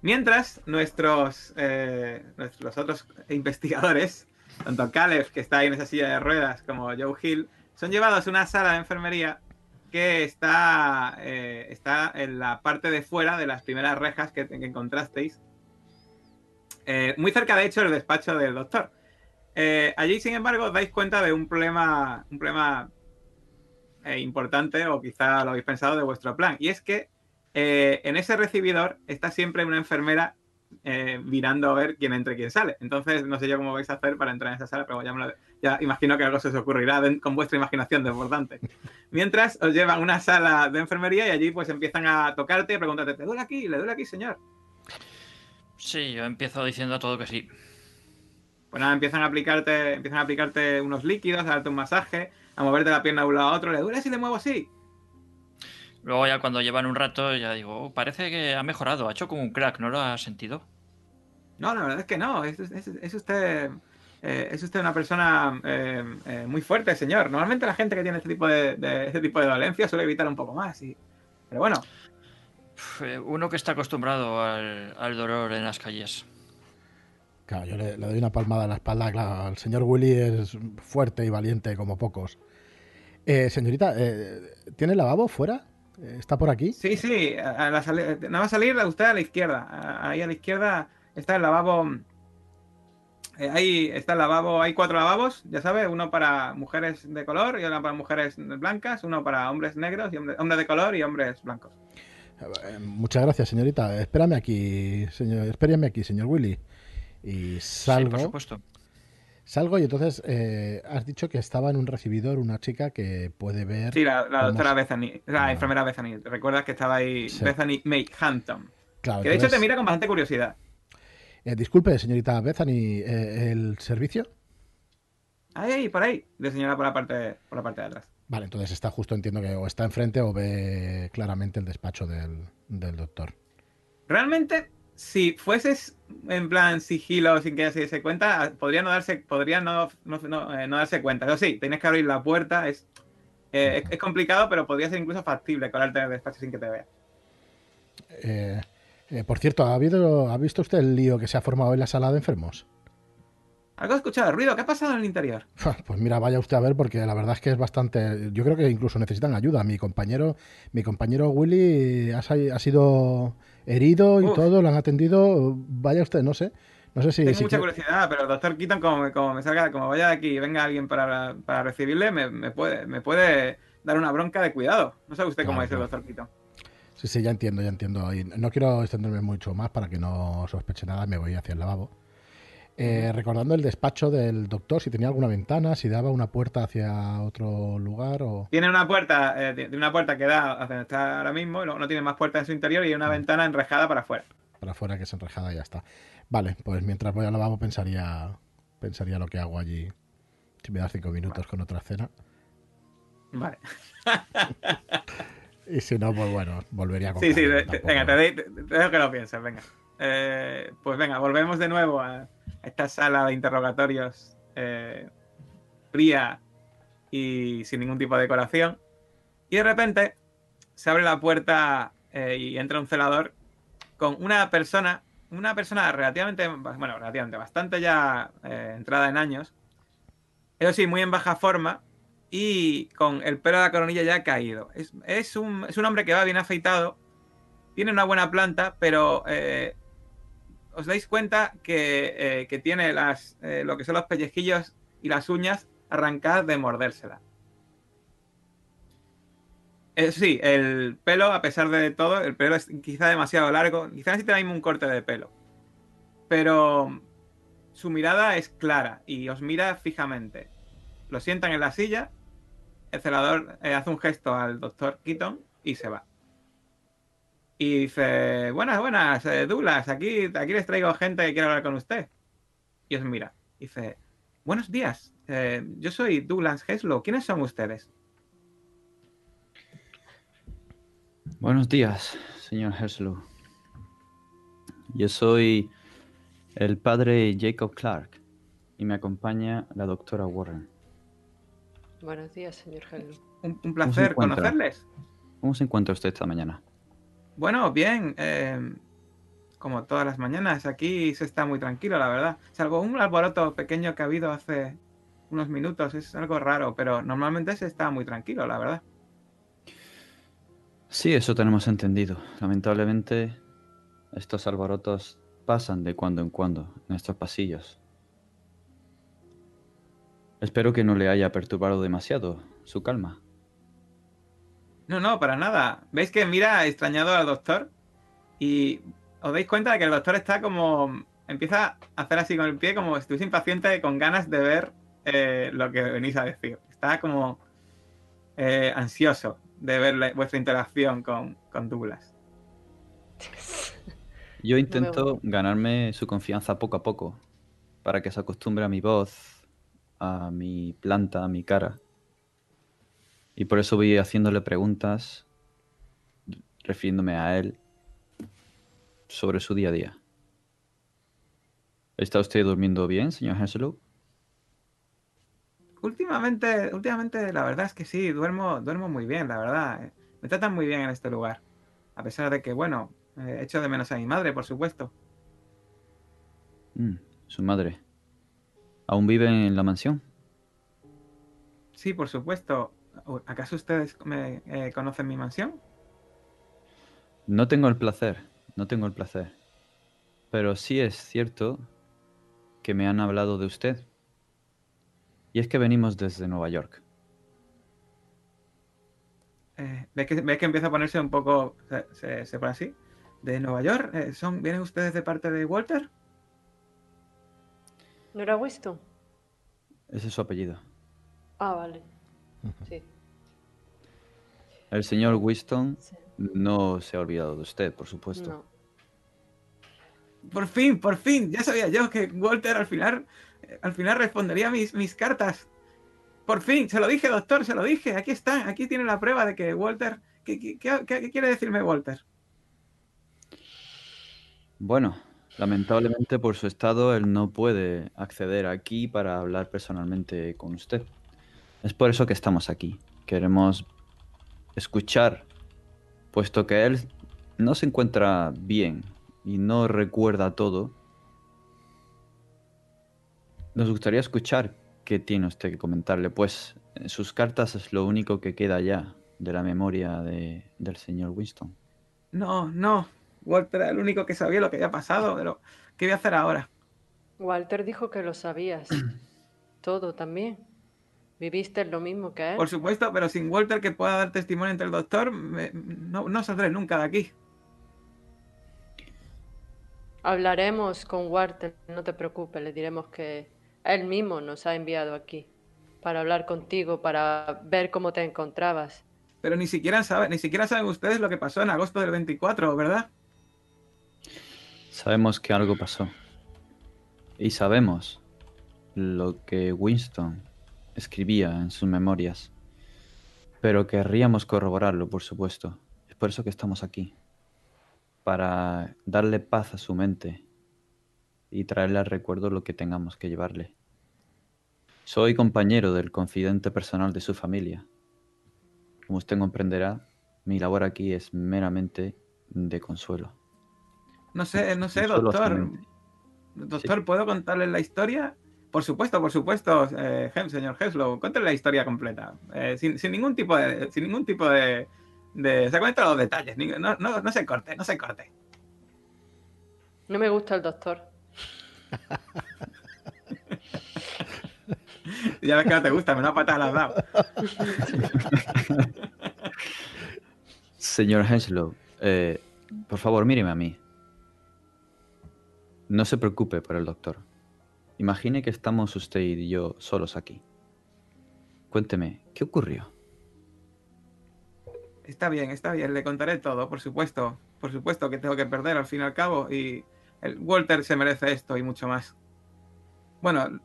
Mientras, nuestros, eh, nuestros otros investigadores, tanto Caleb, que está ahí en esa silla de ruedas, como Joe Hill, son llevados a una sala de enfermería que está, eh, está en la parte de fuera de las primeras rejas que, encontrasteis. Eh, muy cerca, de hecho, del despacho del doctor. Eh, allí, sin embargo, os dais cuenta de un problema, un problema importante, o quizá lo habéis pensado, de vuestro plan. Y es que eh, en ese recibidor está siempre una enfermera eh, mirando a ver quién entra y quién sale. Entonces, no sé yo cómo vais a hacer para entrar en esa sala, pero ya, me lo- ya imagino que algo se os ocurrirá con vuestra imaginación desbordante. Mientras os llevan a una sala de enfermería y allí pues empiezan a tocarte y a preguntarte, ¿te duele aquí? ¿Le duele aquí, señor? Sí, yo empiezo diciendo todo que sí. Pues nada, empiezan a aplicarte, empiezan a aplicarte unos líquidos, a darte un masaje, a moverte la pierna de un lado a otro. ¿Le duele si le muevo así? Luego ya cuando llevan un rato ya digo, "Oh, parece que ha mejorado, ha hecho como un crack, ¿no lo has sentido? No, la verdad es que no. Es, es- es usted Eh, es usted una persona eh, eh, muy fuerte, señor. Normalmente la gente que tiene este tipo de, de- este tipo de dolencia suele evitar un poco más. y- Pero bueno, eh, Uno que está acostumbrado al, al dolor en las calles. Claro, yo le, le doy una palmada en la espalda. Claro, el señor Willy es fuerte y valiente como pocos. Eh, señorita, eh, ¿tiene lavabo fuera? ¿Está por aquí? sí, sí. a la nada más salir usted a la izquierda. Ahí a la izquierda está el lavabo. eh, ahí está el lavabo. Hay cuatro lavabos, ya sabe. Uno para mujeres de color y uno para mujeres blancas. Uno para hombres negros y hombres, hombres de color y hombres blancos. Eh, muchas gracias, señorita. Espérame aquí, señor. Espérame aquí, señor Willy. Y Sí, salgo. por supuesto. Salgo y entonces eh, has dicho que estaba en un recibidor una chica que puede ver. Sí, la, la doctora Bethany, la Ah. enfermera Bethany. ¿Recuerdas que estaba ahí Sí. Bethany May Hampton? Claro, Que de hecho te mira con bastante curiosidad. eh, disculpe, señorita Bethany, eh, ¿el servicio? Ahí, ahí, por ahí. De señora por la parte, por la parte de atrás. Vale, entonces está justo, entiendo que o está enfrente o ve claramente el despacho del, del doctor. Realmente, si fueses en plan sigilo sin que se diese cuenta, podría no darse, podría no, no, no, eh, no darse cuenta. Pero sí, tienes que abrir la puerta. Es, eh, es, es complicado, pero podría ser incluso factible colarte en el despacho sin que te vea. Eh, eh, por cierto, ¿ha, habido, ¿ha visto usted el lío que se ha formado en la sala de enfermos? ¿Algo has escuchado? ¿Ruido? ¿Qué ha pasado en el interior? [laughs] Pues mira, vaya usted a ver porque la verdad es que es bastante. Yo creo que incluso necesitan ayuda. Mi compañero, mi compañero Willy ha sido herido y Uf. todo, lo han atendido. Vaya usted, no sé, no sé si. Tengo si mucha quiere- curiosidad, pero el doctor Keaton, como, me- como me salga, como vaya de aquí y venga alguien para, para recibirle, me, me puede, me puede dar una bronca de cuidado. No sabe usted cómo es el doctor Keaton. Sí, sí, ya entiendo, ya entiendo. Y no quiero extenderme mucho más para que no sospeche nada, me voy hacia el lavabo. Eh, recordando el despacho del doctor, si tenía alguna ventana, si daba una puerta hacia otro lugar o... Tiene una puerta, eh, una puerta que da hacia donde está ahora mismo, y luego no tiene más puertas en su interior y una ventana enrejada para afuera. para afuera que es enrejada y ya está. Vale, pues mientras voy al lavabo pensaría pensaría lo que hago allí. Si me das cinco minutos con otra cena. Vale. [laughs] Y si no, pues bueno, volvería con Sí, sí, tampoco- venga, te- te dejo que lo pienses, venga. Eh, pues venga, volvemos de nuevo a, esta sala de interrogatorios eh, fría y sin ningún tipo de decoración. Y de repente se abre la puerta eh, y entra un celador con una persona, una persona relativamente, bueno, relativamente, bastante ya entrada en años. Eso sí, muy en baja forma y con el pelo de la coronilla ya caído. Es, un, es un hombre que va bien afeitado, tiene una buena planta, pero os dais cuenta que, eh, tiene las, eh, lo que son los pellejillos y las uñas arrancadas de mordérsela. Eh, sí, el pelo, a pesar de todo, el pelo es quizá demasiado largo. Quizá mismo un corte de pelo. Pero su mirada es clara y os mira fijamente. Lo sientan en la silla. El celador hace un gesto al doctor Keaton y se va. Y dice, buenas, buenas, eh, Douglas, aquí, aquí les traigo gente que quiere hablar con usted. Y os mira. Dice, buenos días, eh, yo soy Douglas Heslow. ¿Quiénes son ustedes? Buenos días, señor Herslow. Yo soy el padre Jacob Clark y me acompaña la doctora Warren. Buenos días, señor Hello. Un, un placer conocerles. ¿Cómo se encuentra usted esta mañana? Bueno, bien, eh, como todas las mañanas, aquí se está muy tranquilo, la verdad. Salvo un alboroto pequeño que ha habido hace unos minutos, es algo raro, pero normalmente se está muy tranquilo, la verdad. Sí, eso tenemos entendido. Lamentablemente, estos alborotos pasan de cuando en cuando en estos pasillos. Espero que no le haya perturbado demasiado su calma. No, no, para nada. ¿Veis que mira extrañado al doctor? Y os dais cuenta de que el doctor está como. Empieza a hacer así con el pie, como si estuviese impaciente, con ganas de ver eh, lo que venís a decir. Está como eh, ansioso de ver la- vuestra interacción con, con Douglas. Yo intento ganarme su confianza poco a poco, para que se acostumbre a mi voz, a mi planta, a mi cara. Y por eso voy haciéndole preguntas, refiriéndome a él, sobre su día a día. ¿Está usted durmiendo bien, señor Henslow? últimamente, últimamente la verdad es que sí, duermo, duermo muy bien, la verdad. Me tratan muy bien en este lugar. A pesar de que, bueno, eh, echo de menos a mi madre, por supuesto. Mm, su madre. ¿Aún vive en la mansión? Sí, por supuesto. ¿Acaso ustedes me eh, conocen mi mansión? No tengo el placer, no tengo el placer. Pero sí es cierto que me han hablado de usted. Y es que venimos desde Nueva York. Eh, ¿Ve que, ve que empieza a ponerse un poco, se, se, se pone así? ¿De Nueva York? Eh, ¿son, ¿Vienen ustedes de parte de Walter? ¿No era Winston? Ese es su apellido. Ah, vale. Sí. El señor Winston sí. no se ha olvidado de usted, por supuesto. No. Por fin, por fin, ya sabía yo que Walter al final, eh, al final respondería mis, mis cartas. Por fin, se lo dije, doctor, se lo dije. Aquí está, aquí tiene la prueba de que Walter... ¿Qué, qué, qué- qué quiere decirme Walter? Bueno, lamentablemente por su estado él no puede acceder aquí para hablar personalmente con usted. Es por eso que estamos aquí. Queremos escuchar, puesto que él no se encuentra bien y no recuerda todo. Nos gustaría escuchar qué tiene usted que comentarle, pues en sus cartas es lo único que queda ya de la memoria de- del señor Winston. No, no. Walter era el único que sabía lo que había pasado, pero ¿qué voy a hacer ahora? Walter dijo que lo sabías. [clears throat] Todo también. Viviste lo mismo que él. Por supuesto, pero sin Walter que pueda dar testimonio entre el doctor, me- no, no saldré nunca de aquí. Hablaremos con Walter, no te preocupes, le diremos que él mismo nos ha enviado aquí para hablar contigo, para ver cómo te encontrabas. Pero ni siquiera saben, ni siquiera saben ustedes lo que pasó en agosto del 24, ¿verdad? Sabemos que algo pasó. Y sabemos lo que Winston escribía en sus memorias. Pero querríamos corroborarlo, por supuesto. Es por eso que estamos aquí. Para darle paz a su mente y traerle al recuerdo lo que tengamos que llevarle. Soy compañero del confidente personal de su familia. Como usted comprenderá, mi labor aquí es meramente de consuelo. No sé, no sé, Consuelo doctor. Doctor, ¿puedo contarles la historia? Por supuesto, por supuesto, eh, Hem- señor Henslow, cuéntale la historia completa. Eh, sin, sin ningún tipo de. Sin ningún tipo de. de o sea, cuenta los detalles. ni- No, no, no se corte, no se corte. No me gusta el doctor. [laughs] Ya ves que no te gusta, me una patada la has dado. [laughs] Señor Henslow, eh, por favor, míreme a mí. No se preocupe por el doctor. Imagine que estamos usted y yo solos aquí. Cuénteme, ¿qué ocurrió? Está bien, está bien, le contaré todo, por supuesto. Por supuesto que tengo que perder al fin y al cabo. Y el Walter se merece esto y mucho más. Bueno,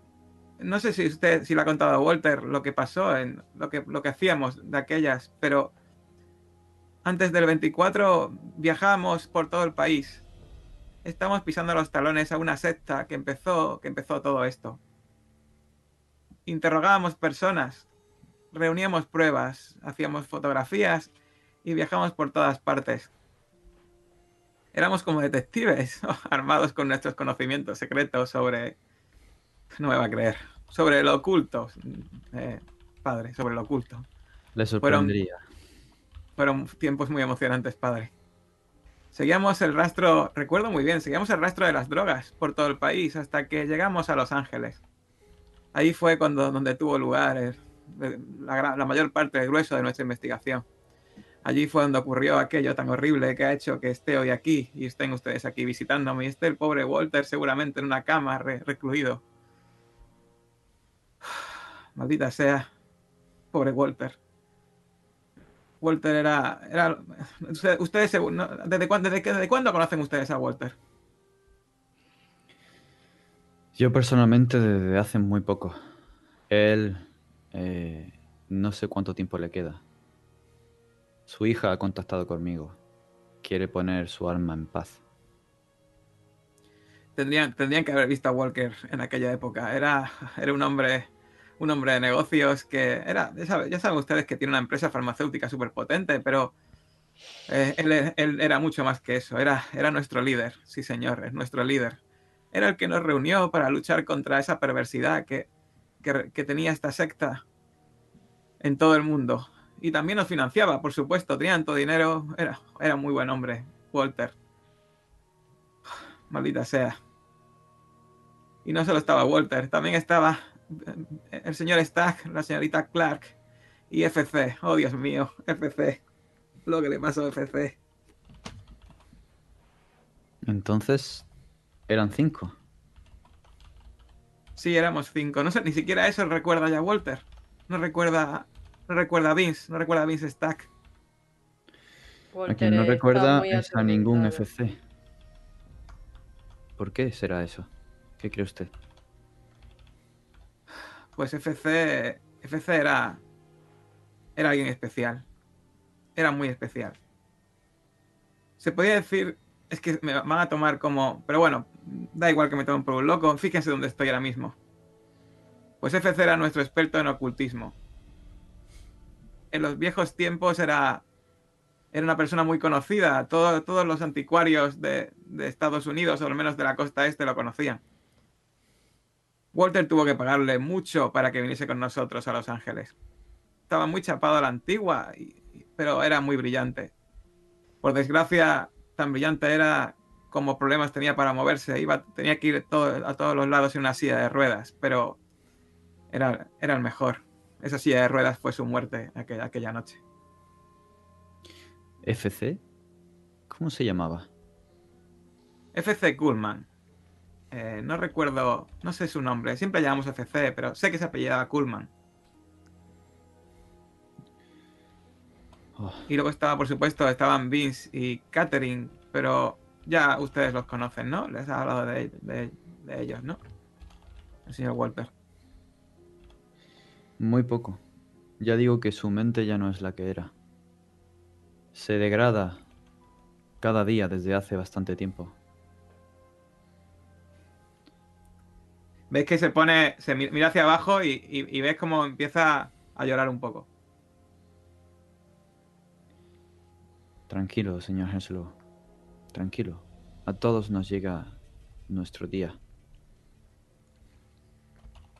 no sé si usted, si le ha contado a Walter lo que pasó, en lo que, lo que hacíamos de aquellas, pero antes del 24 viajábamos por todo el país. Estamos pisando los talones a una secta que empezó, que empezó todo esto. Interrogábamos personas, reuníamos pruebas, hacíamos fotografías y viajamos por todas partes. Éramos como detectives, [laughs] armados con nuestros conocimientos secretos sobre... No me va a creer. Sobre lo oculto, eh, padre, sobre lo oculto. Le sorprendería. Fueron tiempos muy emocionantes, padre. Seguíamos el rastro, recuerdo muy bien, seguíamos el rastro de las drogas por todo el país hasta que llegamos a Los Ángeles. Ahí fue cuando donde tuvo lugar la mayor parte del grueso de nuestra investigación. Allí fue donde ocurrió aquello tan horrible que ha hecho que esté hoy aquí y estén ustedes aquí visitándome y esté el pobre Walter seguramente en una cama re- recluido. [sighs] Maldita sea. Pobre Walter. Walter era. era usted- ustedes, no, ¿desde, cuándo, desde, desde cuándo conocen ustedes a Walter? Yo personalmente desde hace muy poco. Él eh, no sé cuánto tiempo le queda. Su hija ha contactado conmigo. Quiere poner su alma en paz. Tendrían, tendrían que haber visto a Walker en aquella época. Era, era un hombre un hombre de negocios que era, ya saben, ya saben ustedes que tiene una empresa farmacéutica súper potente, pero eh, él, era mucho más que eso, era, era nuestro líder, sí señor, es nuestro líder. Era el que nos reunió para luchar contra esa perversidad que, que, tenía esta secta en todo el mundo. Y también nos financiaba, por supuesto, tenía tanto dinero, era, era muy buen hombre, Walter. Maldita sea. Y no solo estaba Walter, también estaba el señor Stack, la señorita Clark y FC. Oh, Dios mío, FC. Lo que le pasó a FC. Entonces, eran cinco. Sí, éramos cinco. No sé, ni siquiera eso recuerda ya Walter. No recuerda, no recuerda a Vince, no recuerda a Vince Stack. A Walter quien no recuerda es a ningún. FC. ¿Por qué será eso? ¿Qué cree usted? Pues FC, FC era, era alguien especial. Era muy especial. Se podía decir, es que me van a tomar como, pero bueno, da igual que me tomen por un loco. Fíjense dónde estoy ahora mismo. Pues FC era nuestro experto en ocultismo. En los viejos tiempos era, era una persona muy conocida. Todo- todos los anticuarios de, de Estados Unidos, o al menos de la costa este, lo conocían. Walter tuvo que pagarle mucho para que viniese con nosotros a Los Ángeles. Estaba muy chapado a la antigua, y- pero era muy brillante. Por desgracia, tan brillante era como problemas tenía para moverse. Iba, tenía que ir todo- a todos los lados en una silla de ruedas, pero era, era el mejor. Esa silla de ruedas fue su muerte aquella, aquella noche. ¿FC? ¿Cómo se llamaba? FC Kuhlman. Eh, no recuerdo, no sé su nombre. Siempre llamamos FC, pero sé que se apellidaba Kuhlman. Oh, Y luego estaba, por supuesto, estaban Vince y Catherine, pero ya ustedes los conocen, ¿no? Les ha hablado de, de- de ellos, ¿no? El señor Walter. muy poco. Ya digo que su mente ya no es la que era. Se degrada cada día desde hace bastante tiempo. Ves que se pone, se mi- mira hacia abajo y, y- y ves cómo empieza a llorar un poco. Tranquilo, señor Henslow. Tranquilo. A todos nos llega nuestro día.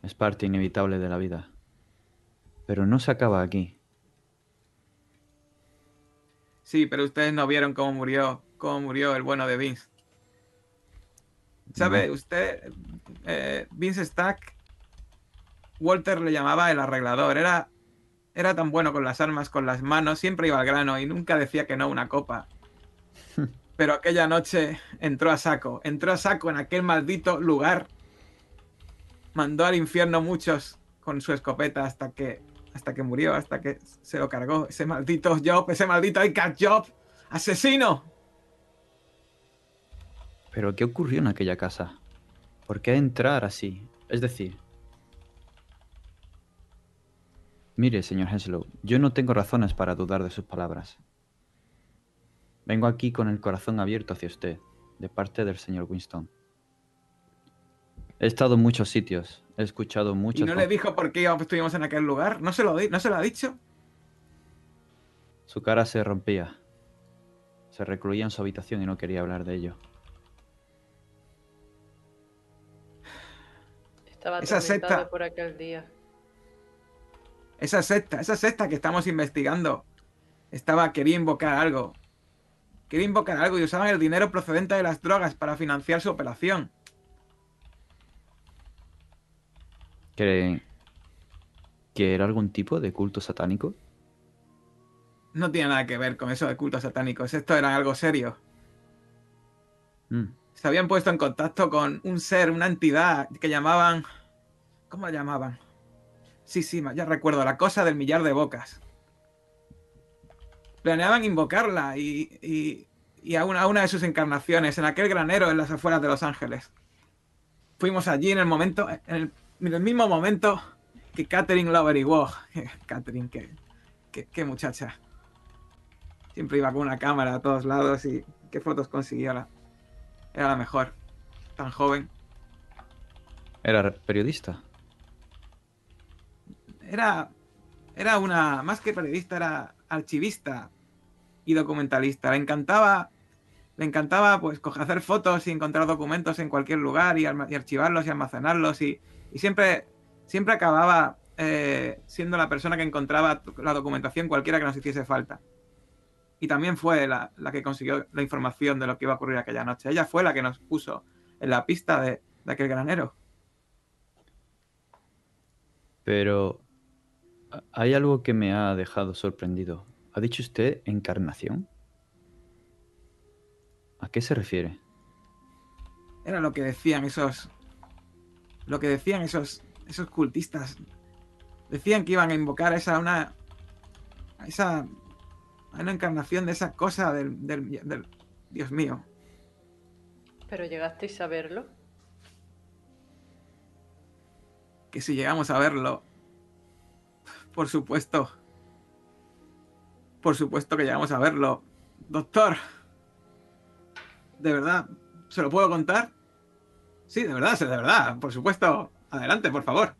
Es parte inevitable de la vida. Pero no se acaba aquí. Sí, pero ustedes no vieron cómo murió, cómo murió el bueno de Vince. ¿Sabe? Usted, eh, Vince Stack, Walter le llamaba el arreglador. Era, era tan bueno con las armas, con las manos, siempre iba al grano y nunca decía que no una copa. [laughs] Pero aquella noche entró a saco, entró a saco en aquel maldito lugar. Mandó al infierno muchos con su escopeta hasta que, hasta que murió, hasta que se lo cargó. Ese maldito Job, ese maldito Icat Job, asesino. Pero ¿qué ocurrió en aquella casa? ¿Por qué entrar así? Es decir... Mire, señor Henslow, yo no tengo razones para dudar de sus palabras. Vengo aquí con el corazón abierto hacia usted, de parte del señor Winston. He estado en muchos sitios, he escuchado ¿Y muchos... no le dijo por qué estuvimos en aquel lugar? ¿No se lo, ¿no se lo ha dicho? Su cara se rompía. Se recluía en su habitación y no quería hablar de ello. Estaba Esa secta. por aquel día. Esa secta, esa secta que estamos investigando, estaba, quería invocar algo. Quería invocar algo y usaban el dinero procedente de las drogas para financiar su operación. ¿Cree que era algún tipo de culto satánico? No tiene nada que ver con eso de cultos satánicos. Esto era algo serio. Mm, Se habían puesto en contacto con un ser, una entidad que llamaban... ¿Cómo la llamaban? Sí, sí, ya recuerdo, la cosa del millar de bocas. Planeaban invocarla y, y, y a, una, de sus encarnaciones en aquel granero en las afueras de Los Ángeles. Fuimos allí en el momento, en el, en el mismo momento que Catherine lo averiguó. [laughs] Catherine, qué, qué, qué muchacha. Siempre iba con una cámara a todos lados y qué fotos consiguió. La, era la mejor. Tan joven. Era periodista. era, era una, más que periodista, era archivista y documentalista. Le encantaba, le encantaba pues hacer fotos y encontrar documentos en cualquier lugar y, archivarlos y almacenarlos y, siempre, siempre acababa eh, siendo la persona que encontraba la documentación cualquiera que nos hiciese falta. Y también fue la, que consiguió la información de lo que iba a ocurrir aquella noche. Ella fue la que nos puso en la pista de, de aquel granero. Pero hay algo que me ha dejado sorprendido. ¿Ha dicho usted encarnación? ¿A qué se refiere? Era lo que decían esos. Lo que decían esos. esos cultistas. Decían que iban a invocar esa una. esa. Una encarnación de esa cosa del, del Dios mío. ¿Pero llegasteis a verlo? Que si llegamos a verlo, por supuesto. Por supuesto que llegamos a verlo. Doctor. De verdad. ¿Se lo puedo contar? Sí, de verdad, de verdad. Por supuesto. Adelante, por favor.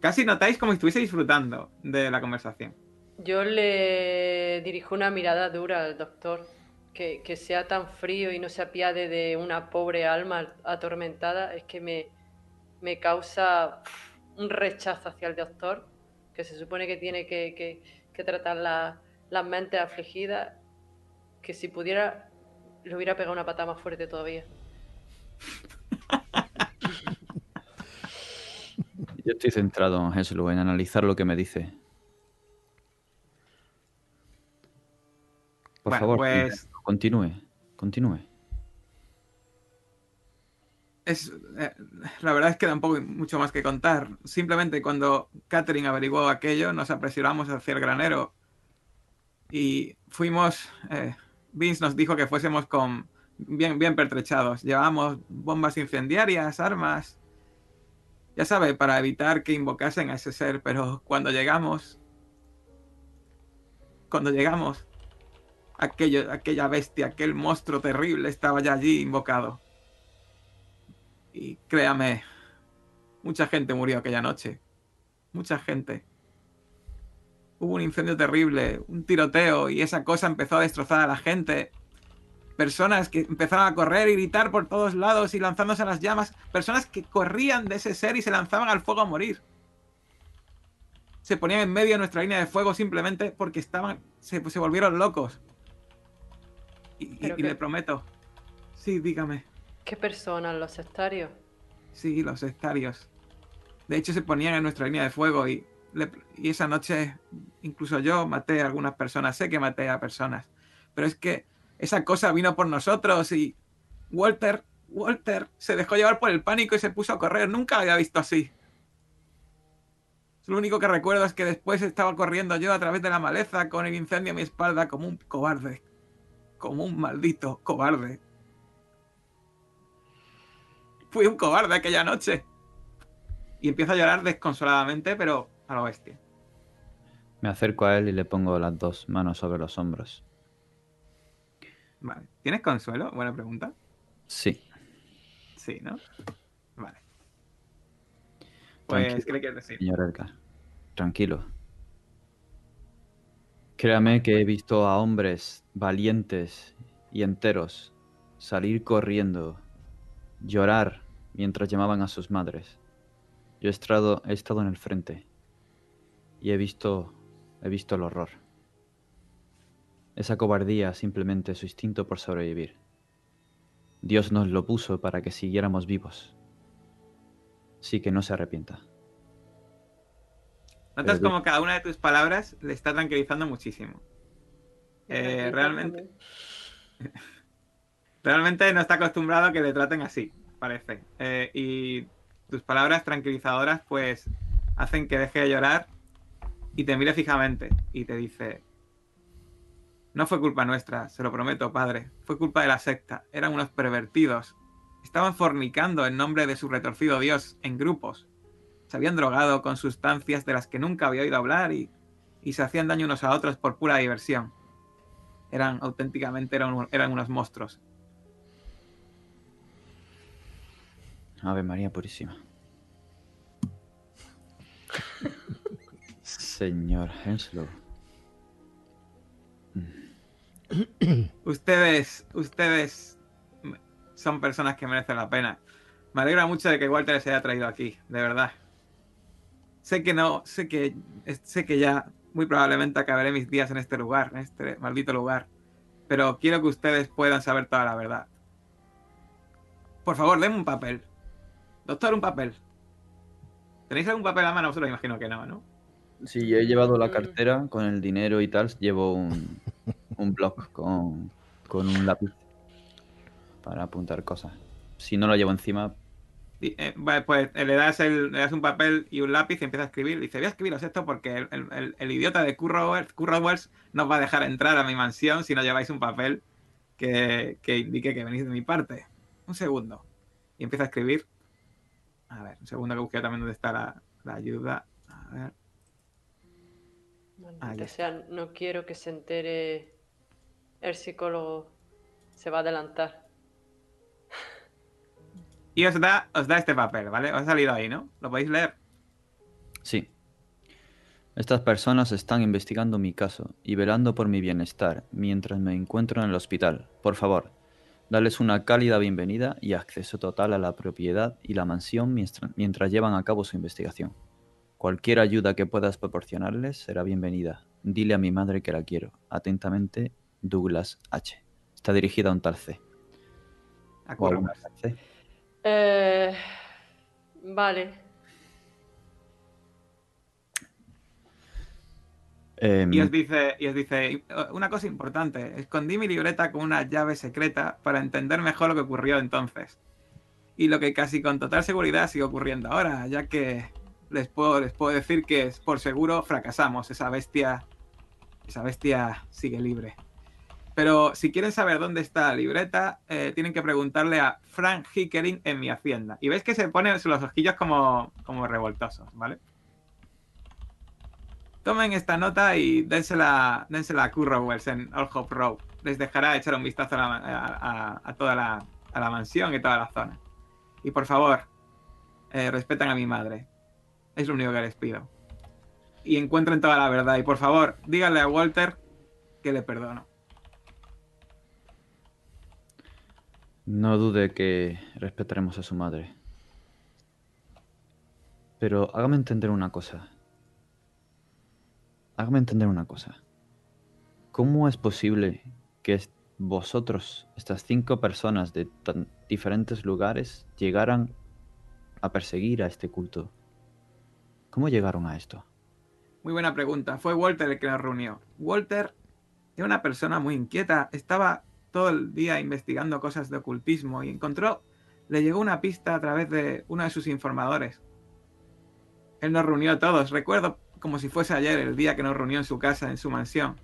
Casi notáis como si estuviese disfrutando de la conversación. Yo le dirijo una mirada dura al doctor. Que, que sea tan frío y no se apiade de una pobre alma atormentada es que me, me causa un rechazo hacia el doctor que se supone que tiene que, tratar las mentes afligidas, que si pudiera le hubiera pegado una patada más fuerte todavía. [laughs] Yo estoy centrado, en analizar lo que me dice. Por favor, pues... continúe, continúe es, eh, la verdad es que tampoco hay mucho más que contar. Simplemente cuando Catherine averiguó aquello, nos apresuramos hacia el granero y fuimos. Eh, Vince nos dijo que fuésemos con bien, bien pertrechados. Llevábamos bombas incendiarias, armas. Ya sabe, para evitar que invocasen a ese ser, pero cuando llegamos. Cuando llegamos, aquello, aquella bestia, aquel monstruo terrible estaba ya allí invocado. Y créame, mucha gente murió aquella noche. Mucha gente. Hubo un incendio terrible, un tiroteo y esa cosa empezó a destrozar a la gente. Personas que empezaron a correr y gritar por todos lados y lanzándose a las llamas. Personas que corrían de ese ser y se lanzaban al fuego a morir. Se ponían en medio de nuestra línea de fuego simplemente porque estaban. se, volvieron locos. Y, le prometo. Sí, dígame. ¿Qué personas? ¿Los sectarios? Sí, los sectarios. De hecho, se ponían en nuestra línea de fuego y, y esa noche incluso yo maté a algunas personas. Sé que maté a personas. Pero es que esa cosa vino por nosotros y Walter, Walter se dejó llevar por el pánico y se puso a correr. Nunca había visto así. Lo único que recuerdo es que después estaba corriendo yo a través de la maleza con el incendio a mi espalda como un cobarde. Como un maldito cobarde. Fui un cobarde aquella noche. Y empieza a llorar desconsoladamente, pero a lo bestia. Me acerco a él y le pongo las dos manos sobre los hombros. Vale. ¿Tienes consuelo? Buena pregunta. Sí. Sí, ¿no? Vale. Pues, ¿qué le quieres decir? Señor Edgar, tranquilo. Créame que he visto a hombres valientes y enteros salir corriendo, llorar mientras llamaban a sus madres. Yo he estado, he estado en el frente y he visto, he visto el horror. Esa cobardía simplemente su instinto por sobrevivir. Dios nos lo puso para que siguiéramos vivos. Sí que no se arrepienta. Notas como cada una de tus palabras le está tranquilizando muchísimo. Eh, realmente. [laughs] realmente no está acostumbrado a que le traten así parece. Eh, y tus palabras tranquilizadoras, pues, hacen que deje de llorar y te mire fijamente y te dice: No fue culpa nuestra, se lo prometo, padre. Fue culpa de la secta. Eran unos pervertidos. Estaban fornicando en nombre de su retorcido Dios en grupos. Se habían drogado con sustancias de las que nunca había oído hablar y, y se hacían daño unos a otros por pura diversión. Eran auténticamente eran, eran unos monstruos. Ave María Purísima. Señor Henslow. Ustedes, ustedes son personas que merecen la pena. Me alegra mucho de que Walter se haya traído aquí, de verdad. Sé que no, sé que, sé que ya muy probablemente acabaré mis días en este lugar, en este maldito lugar. Pero quiero que ustedes puedan saber toda la verdad. Por favor, denme un papel. Doctor, un papel. ¿Tenéis algún papel a mano? Vosotros imagino que no, ¿no? Sí, yo he llevado la Mm. cartera con el dinero y tal. Llevo un, [laughs] un blog con, con un lápiz para apuntar cosas. Si no lo llevo encima, eh, pues eh, le das, el, le das un papel y un lápiz y empieza a escribir. Dice, voy a escribiros esto porque el, el- el- el idiota de Currowers, no va a dejar entrar a mi mansión si no lleváis un papel que, que indique que venís de mi parte. Un segundo. Y empieza a escribir. A ver, un segundo que busque también dónde está la, la ayuda. A ver. Maldita sea, no quiero que se entere el psicólogo. Se va a adelantar. Y os da, os da este papel, ¿vale? Os ha salido ahí, ¿no? ¿Lo podéis leer? sí. Estas personas están investigando mi caso y velando por mi bienestar mientras me encuentro en el hospital. Por favor, dales una cálida bienvenida y acceso total a la propiedad y la mansión mientras, mientras llevan a cabo su investigación. Cualquier ayuda que puedas proporcionarles será bienvenida. Dile a mi madre que la quiero. Atentamente, Douglas H. Está dirigida a un tal C. A Eh, vale. Em, Y os dice, y os dice una cosa importante, escondí mi libreta con una llave secreta para entender mejor lo que ocurrió entonces. Y lo que casi con total seguridad sigue ocurriendo ahora, ya que les puedo, les puedo decir que es por seguro fracasamos. Esa bestia. Esa bestia sigue libre. Pero si quieren saber dónde está la libreta, eh, tienen que preguntarle a Frank Hickering en mi hacienda. Y veis que se ponen los ojillos como, como revoltosos, ¿vale? Tomen esta nota y dénsela, dénsela a Currowers en All Hope Road. Les dejará echar un vistazo a, la- a- toda la, a la mansión y toda la zona. Y por favor, eh, respeten a mi madre. Es lo único que les pido. Y encuentren toda la verdad. Y por favor, díganle a Walter que le perdono. No dude que respetaremos a su madre. Pero hágame entender una cosa. Hágame entender una cosa. ¿Cómo es posible que vosotros, estas cinco personas de tan diferentes lugares, llegaran a perseguir a este culto? ¿Cómo llegaron a esto? Muy buena pregunta. Fue Walter el que nos reunió. Walter era una persona muy inquieta. Estaba todo el día investigando cosas de ocultismo y encontró, le llegó una pista a través de uno de sus informadores. Él nos reunió a todos. Recuerdo como si fuese ayer el día que nos reunió en su casa, en su mansión.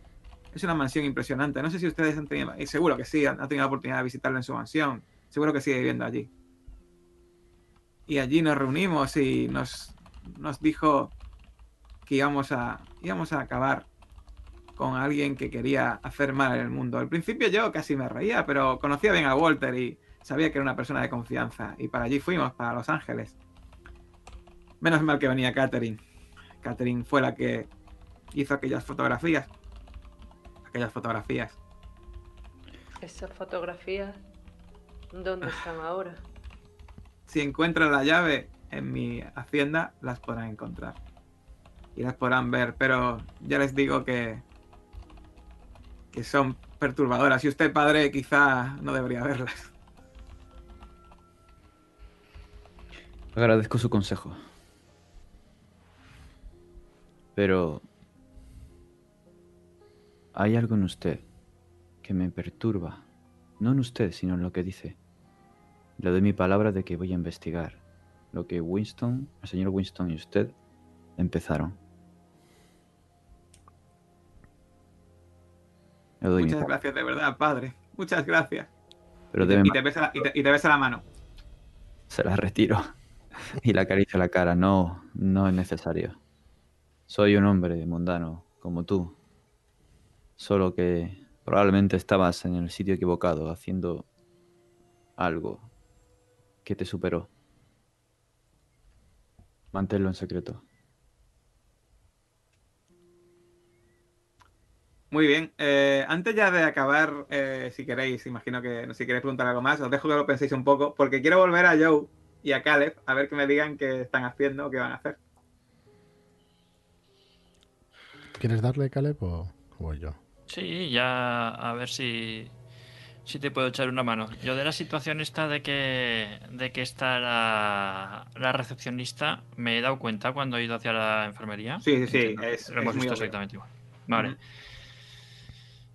Es una mansión impresionante. No sé si ustedes han tenido, y seguro que sí, han tenido la oportunidad de visitarlo en su mansión. Seguro que sigue viviendo allí. Y allí nos reunimos y nos, nos dijo que íbamos a, íbamos a acabar con alguien que quería hacer mal en el mundo. Al principio yo casi me reía, pero conocía bien a Walter y sabía que era una persona de confianza. Y para allí fuimos, para Los Ángeles. Menos mal que venía Catherine. Catherine fue la que hizo aquellas fotografías. Aquellas fotografías. Esas fotografías, ¿dónde están ahora? Si encuentran la llave en mi hacienda, las podrán encontrar. Y las podrán ver, pero ya les digo que, que son perturbadoras. Y usted, padre, quizá no debería verlas. Agradezco su consejo. Pero hay algo en usted que me perturba. No en usted, sino en lo que dice. Le doy mi palabra de que voy a investigar lo que Winston, el señor Winston y usted empezaron. Doy Muchas gracias, de verdad, padre. Muchas gracias. Pero y, te, debe y te besa la, y te- y te besa la mano. Se la retiro [laughs] y le acaricio la cara. No, no es necesario. Soy un hombre mundano como tú. Solo que probablemente estabas en el sitio equivocado haciendo algo que te superó. Manténlo en secreto. Muy bien. Eh, antes ya de acabar, eh, si queréis, imagino que si queréis preguntar algo más, os dejo que lo penséis un poco, porque quiero volver a Joe y a Caleb a ver que me digan qué están haciendo o qué van a hacer. ¿Quieres darle, Caleb, o o voy yo? Sí, ya a ver si, si te puedo echar una mano. Yo de la situación esta de que, de que está la, la recepcionista, me he dado cuenta cuando he ido hacia la enfermería. Sí, sí, sí, es- lo hemos es visto obvio. exactamente igual. Vale.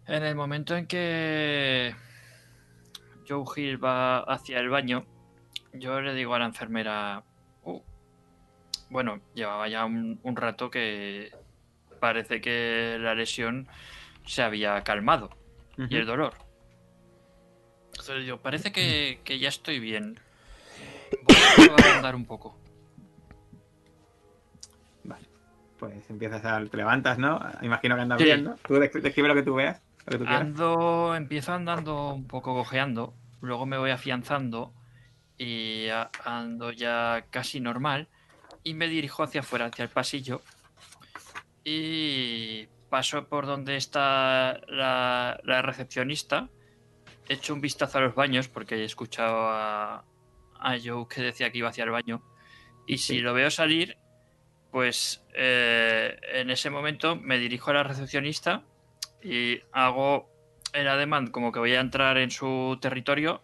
En el momento en que Joe Hill va hacia el baño, yo le digo a la enfermera, "Uh, bueno, llevaba ya un, un rato que parece que la lesión se había calmado y el dolor. Entonces yo, parece que, que ya estoy bien. Voy a andar un poco. Vale. Pues empiezas a. Te levantas, ¿no? Imagino que andas Sí. bien, ¿no? Tú de- describe lo que tú veas, Ando, empiezo andando un poco cojeando, luego me voy afianzando y ando ya casi normal y me dirijo hacia afuera, hacia el pasillo y paso por donde está la, la recepcionista, echo un vistazo a los baños porque he escuchado a, a Joe que decía que iba hacia el baño y si Sí. lo veo salir, pues eh, en ese momento me dirijo a la recepcionista y hago el ademán como que voy a entrar en su territorio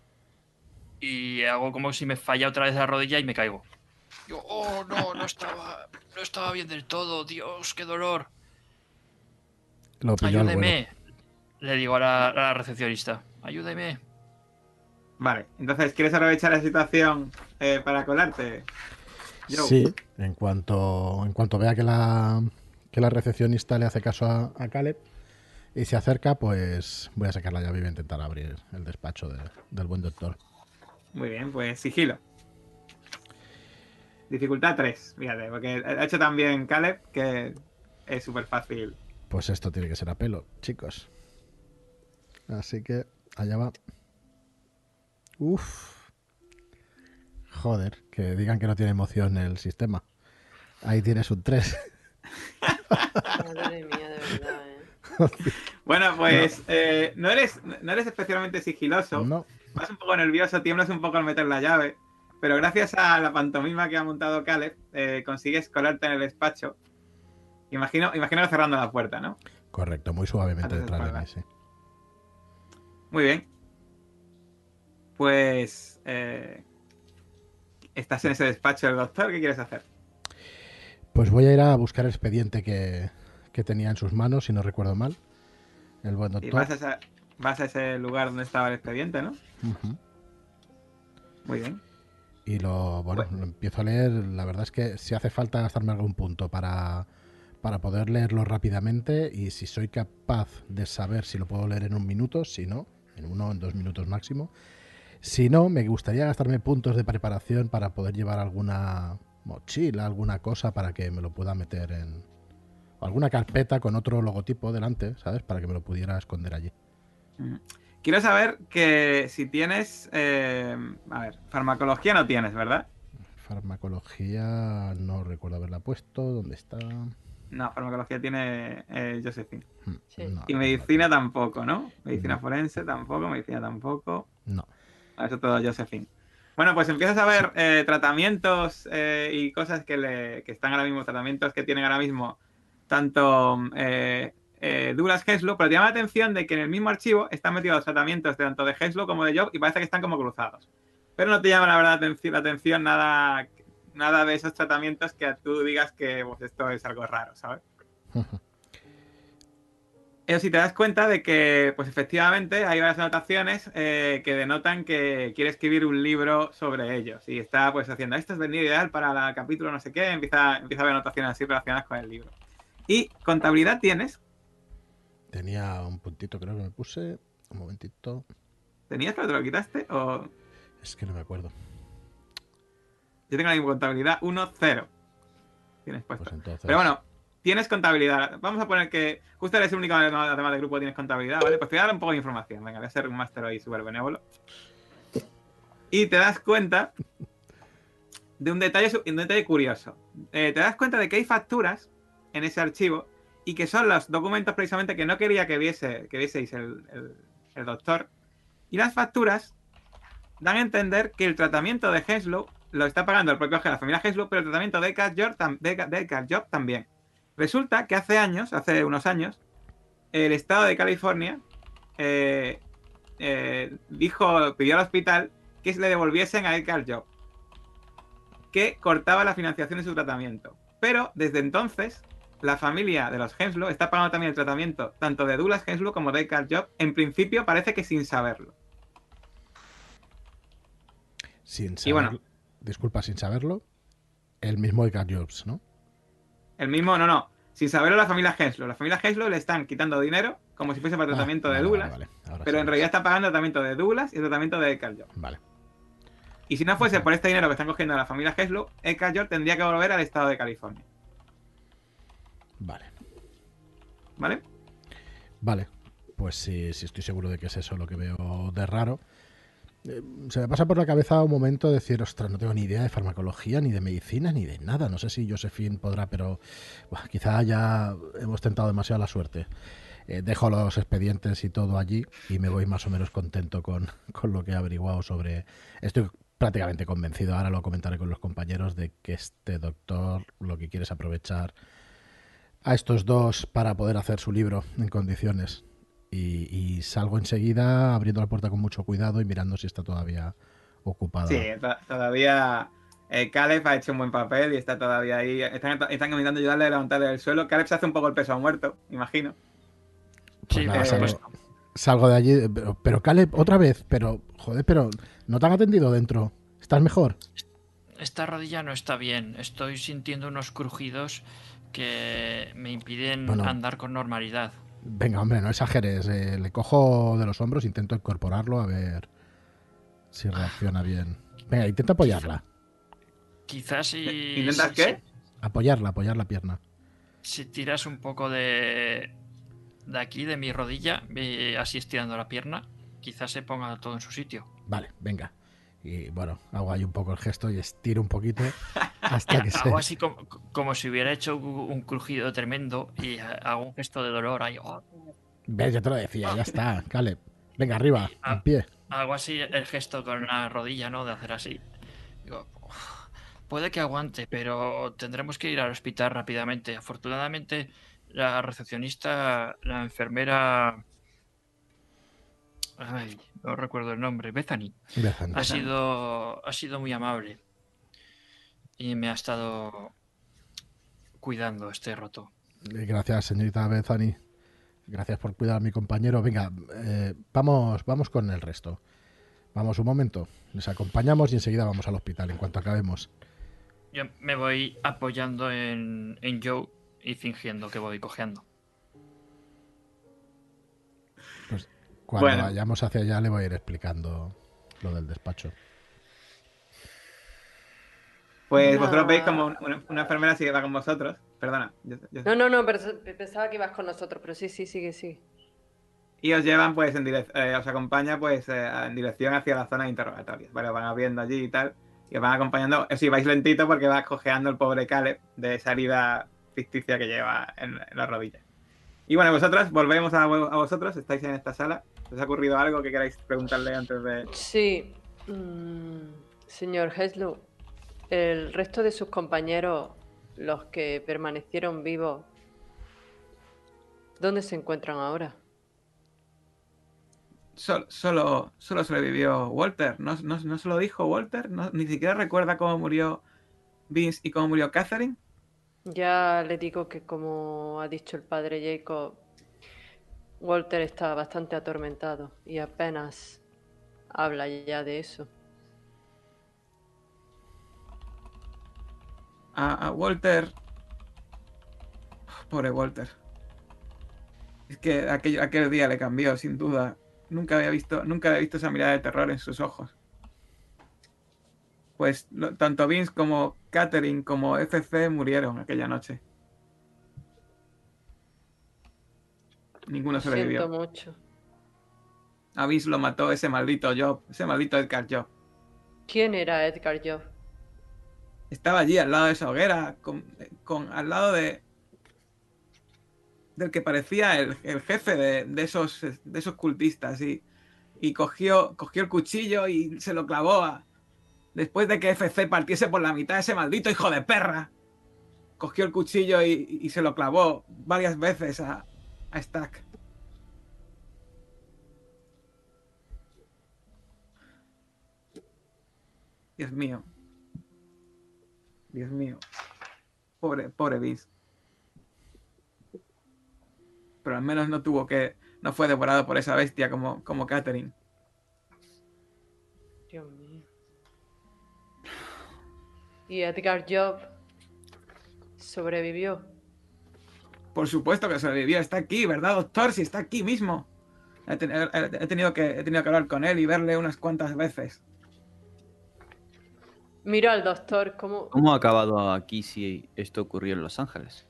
y hago como si me falla otra vez la rodilla y me caigo. Yo, oh no, no estaba, no estaba bien del todo, Dios, qué dolor. Lo. Ayúdeme, le digo a la, a la recepcionista, ayúdeme. Vale, entonces, ¿quieres aprovechar la situación eh, para colarte? Joe? Sí, en cuanto, en cuanto vea que la, que la recepcionista le hace caso a, a Caleb y se acerca, pues voy a sacar la llave y voy a intentar abrir el despacho de- del buen doctor. Muy bien, pues sigilo. Dificultad 3, fíjate, porque ha hecho también Caleb que es súper fácil. Pues esto tiene que ser a pelo, chicos. Así que allá va. Uf. Joder, que digan que no tiene emoción el sistema. Ahí tienes un 3. [laughs] Madre mía, de verdad, ¿eh? Bueno, pues eh, no, eres, no eres especialmente sigiloso, No, vas un poco nervioso, tiemblas un poco al meter la llave, pero gracias a la pantomima que ha montado Caleb, eh, consigues colarte en el despacho. Imagino, imagino cerrando la puerta, ¿no? correcto, muy suavemente detrás de mí, espalda. sí. Muy bien. Pues eh, estás en ese despacho del doctor, ¿qué quieres hacer? Pues voy a ir a buscar el expediente que, que tenía en sus manos, si no recuerdo mal. El buen Y doctor. vas a, esa- vas a ese lugar donde estaba el expediente, ¿no? Muy bien. Y lo, bueno, Bueno. lo empiezo a leer. La verdad es que si hace falta gastarme algún punto para, para poder leerlo rápidamente y si soy capaz de saber si lo puedo leer en un minuto, si no, en uno en dos minutos máximo. Si no, me gustaría gastarme puntos de preparación para poder llevar alguna mochila, alguna cosa para que me lo pueda meter en... o alguna carpeta con otro logotipo delante, ¿sabes? Para que me lo pudiera esconder allí. Ujú. Quiero saber que si tienes... eh, a ver, farmacología no tienes, ¿verdad? Farmacología, no recuerdo haberla puesto. ¿Dónde está? No, farmacología tiene eh, Josephine. Hmm, Sí. no, Y no, medicina tampoco, ¿no? Medicina No. forense tampoco, medicina tampoco. No. Eso todo Josephine. Bueno, pues empiezas a ver eh, tratamientos eh, y cosas que, le, que están ahora mismo, tratamientos que tienen ahora mismo tanto eh, eh, Douglas Heslo, pero te llama la atención de que en el mismo archivo están metidos los tratamientos de tanto de Heslo como de Job y parece que están como cruzados. Pero no te llama la verdad la atención, nada, nada de esos tratamientos que tú digas que pues, esto es algo raro, ¿sabes? [laughs] Eso sí te das cuenta de que, pues efectivamente, hay varias anotaciones eh, que denotan que quiere escribir un libro sobre ellos. Y está pues haciendo, esto es venir ideal para el capítulo no sé qué, empieza, empieza a ver anotaciones así relacionadas con el libro. Y contabilidad tienes, Tenía un puntito, creo que me puse. Un momentito. ¿tenías pero te lo quitaste? O Es que no me acuerdo. yo tengo la misma contabilidad 1-0. Tienes puesto. Pues entonces. Pero bueno, tienes contabilidad. Vamos a poner que justo eres el único además del grupo que tienes contabilidad, ¿vale? Pues te voy a dar un poco de información. Venga, voy a ser un máster ahí súper benévolo. Y te das cuenta de un detalle, un detalle curioso. Eh, te das cuenta de que hay facturas en ese archivo y que son los documentos precisamente que no quería que, viese, que vieseis el, el- doctor. Y las facturas dan a entender que el tratamiento de Henslow lo está pagando el propio la familia Henslow, pero el tratamiento de Edgar Job, tam- de, de también. Resulta que hace años, hace unos años, el estado de California eh, eh, dijo, pidió al hospital que le devolviesen a Edgar Job, que cortaba la financiación de su tratamiento. Pero desde entonces, la familia de los Henslow está pagando también el tratamiento tanto de Douglas Henslow como de Edgar Job, en principio parece que sin saberlo. Sin Y bueno. saberlo- Disculpa, sin saberlo, el mismo Edgar Jobs, ¿no? El mismo, no, no. Sin saberlo la familia Henslow. La familia Henslow le están quitando dinero como si fuese para el tratamiento Ah, de vale, Douglas. vale, vale. Ahora Pero sí. en realidad está pagando el tratamiento de Douglas y el tratamiento de Edgar Job. Vale. Y si no fuese por este dinero que están cogiendo la familia Henslow, Edgar Job tendría que volver al estado de California. Vale. ¿Vale? Vale. Pues sí, sí estoy seguro de que es eso lo que veo de raro. Eh, Se me pasa por la cabeza un momento decir, ostras, no tengo ni idea de farmacología, ni de medicina, ni de nada. No sé si Josephine podrá, pero buah, quizá ya hemos tentado demasiado la suerte. Eh, dejo los expedientes y todo allí y me voy más o menos contento con, [laughs] con lo que he averiguado sobre... Estoy prácticamente convencido, ahora lo comentaré con los compañeros, de que este doctor lo que quiere es aprovechar a estos dos para poder hacer su libro en condiciones. Y, y salgo enseguida abriendo la puerta con mucho cuidado y mirando si está todavía ocupada. Sí, to- todavía eh, Caleb ha hecho un buen papel y está todavía ahí. Están, están intentando ayudarle a levantarle del suelo. Caleb se hace un poco el peso muerto, imagino. Pues Sí, nada, por salgo-. Salgo de allí, pero, pero Caleb, otra vez, pero joder, pero no te han atendido dentro. ¿Estás mejor? Esta rodilla no está bien. Estoy sintiendo unos crujidos que me impiden Bueno. andar con normalidad. Venga, hombre, no exageres. eh, le cojo de los hombros, intento incorporarlo a ver si reacciona bien. Venga, intenta apoyarla. Quizás si. ¿Intentas si- qué? Apoyarla, apoyar la pierna. Si, tiras un poco de. de aquí, de mi rodilla, así estirando la pierna, quizás se ponga todo en su sitio. Vale, venga. Y bueno, hago ahí un poco el gesto y estiro un poquito [laughs] hasta que se... Hago así como, como si hubiera hecho un crujido tremendo y hago un gesto de dolor ahí. oh, Ves, yo te lo decía, ya está, Caleb. Venga, arriba, Ah. en pie. hago así el gesto con la rodilla, ¿no? De hacer así. Digo, "Uf, puede que aguante, pero tendremos que ir al hospital rápidamente. Afortunadamente, la recepcionista, la enfermera. Ay, no recuerdo el nombre, Bethany. Bethany. Ha sido, ha sido muy amable. Y me ha estado cuidando este roto. Eh, Gracias, señorita Bethany. Gracias por cuidar a mi compañero. Venga, eh, vamos, vamos con el resto. Vamos un momento. Les acompañamos y enseguida vamos al hospital en cuanto acabemos. Yo me voy apoyando en, en Joe y fingiendo que voy cojeando. Cuando Bueno. vayamos hacia allá le voy a ir explicando lo del despacho. Pues No. vosotros veis como un- una, una enfermera sigue va con vosotros. Perdona. yo- yo- No, no, no, pero pensaba que ibas con nosotros, pero sí, sí, sigue, sigue. Y os llevan, pues, en direc- eh, os acompaña, pues, eh, en dirección hacia la zona de interrogatorios. Vale, os van abriendo allí y tal. Y os van acompañando. Eso sí, vais lentito porque va cojeando el pobre Caleb de esa herida ficticia que lleva en, en la rodilla. Y bueno, vosotros, volvemos a, a vosotros. Estáis en esta sala. ¿Os ha ocurrido algo que queráis preguntarle antes de...? Sí. mm, señor Heslow, el resto de sus compañeros, los que permanecieron vivos, ¿dónde se encuentran ahora? Sol- solo, solo sobrevivió Walter. ¿No, no, no se lo dijo Walter? ¿No- ni siquiera recuerda cómo murió Vince y cómo murió Catherine. Ya le digo que como ha dicho el padre Jacob, Walter está bastante atormentado y apenas habla ya de eso. A, a Walter. Pobre Walter. Es que aquel, aquel día le cambió, sin duda. Nunca había visto, nunca había visto esa mirada de terror en sus ojos. Pues tanto Vince como Catherine como FC murieron aquella noche. Ninguno Siento sobrevivió. mucho. A Vince lo mató ese maldito Job, ese maldito Edgar Job. ¿Quién era Edgar Job? Estaba allí al lado de esa hoguera, con, con- al lado de. del que parecía el, el jefe de, de esos, de esos cultistas y, y cogió, cogió el cuchillo y se lo clavó a... Después de que FC partiese por la mitad ese maldito hijo de perra. Cogió el cuchillo y, y se lo clavó varias veces a, a Stack. Dios mío. Dios mío. Pobre, pobre Vince. Pero al menos no tuvo que. No fue devorado por esa bestia como, como Catherine. Dios mío. Y Edgar Job sobrevivió. Por supuesto que sobrevivió. Está aquí, ¿verdad, doctor? Si está aquí mismo. He, ten- he- he tenido que, he tenido que hablar con él y verle unas cuantas veces. Miro al doctor como... ¿Cómo ha acabado aquí si esto ocurrió en Los Ángeles?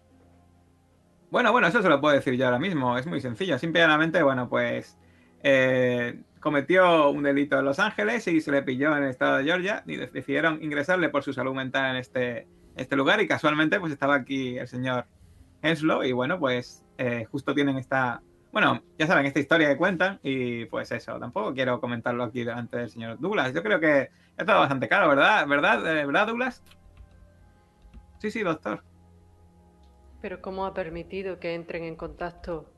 Bueno, bueno, eso se lo puedo decir yo ahora mismo. Es muy sencillo. Simplemente, bueno, pues eh, cometió un delito en Los Ángeles y se le pilló en el estado de Georgia y de- decidieron ingresarle por su salud mental en este, este lugar y casualmente pues estaba aquí el señor Henslow y bueno, pues eh, justo tienen esta... Bueno, ya saben, esta historia que cuentan y pues eso, tampoco quiero comentarlo aquí delante del señor Douglas. Yo creo que es todo bastante claro, ¿verdad? ¿Verdad, eh, ¿verdad Douglas? Sí, sí, doctor. Pero ¿cómo ha permitido que entren en contacto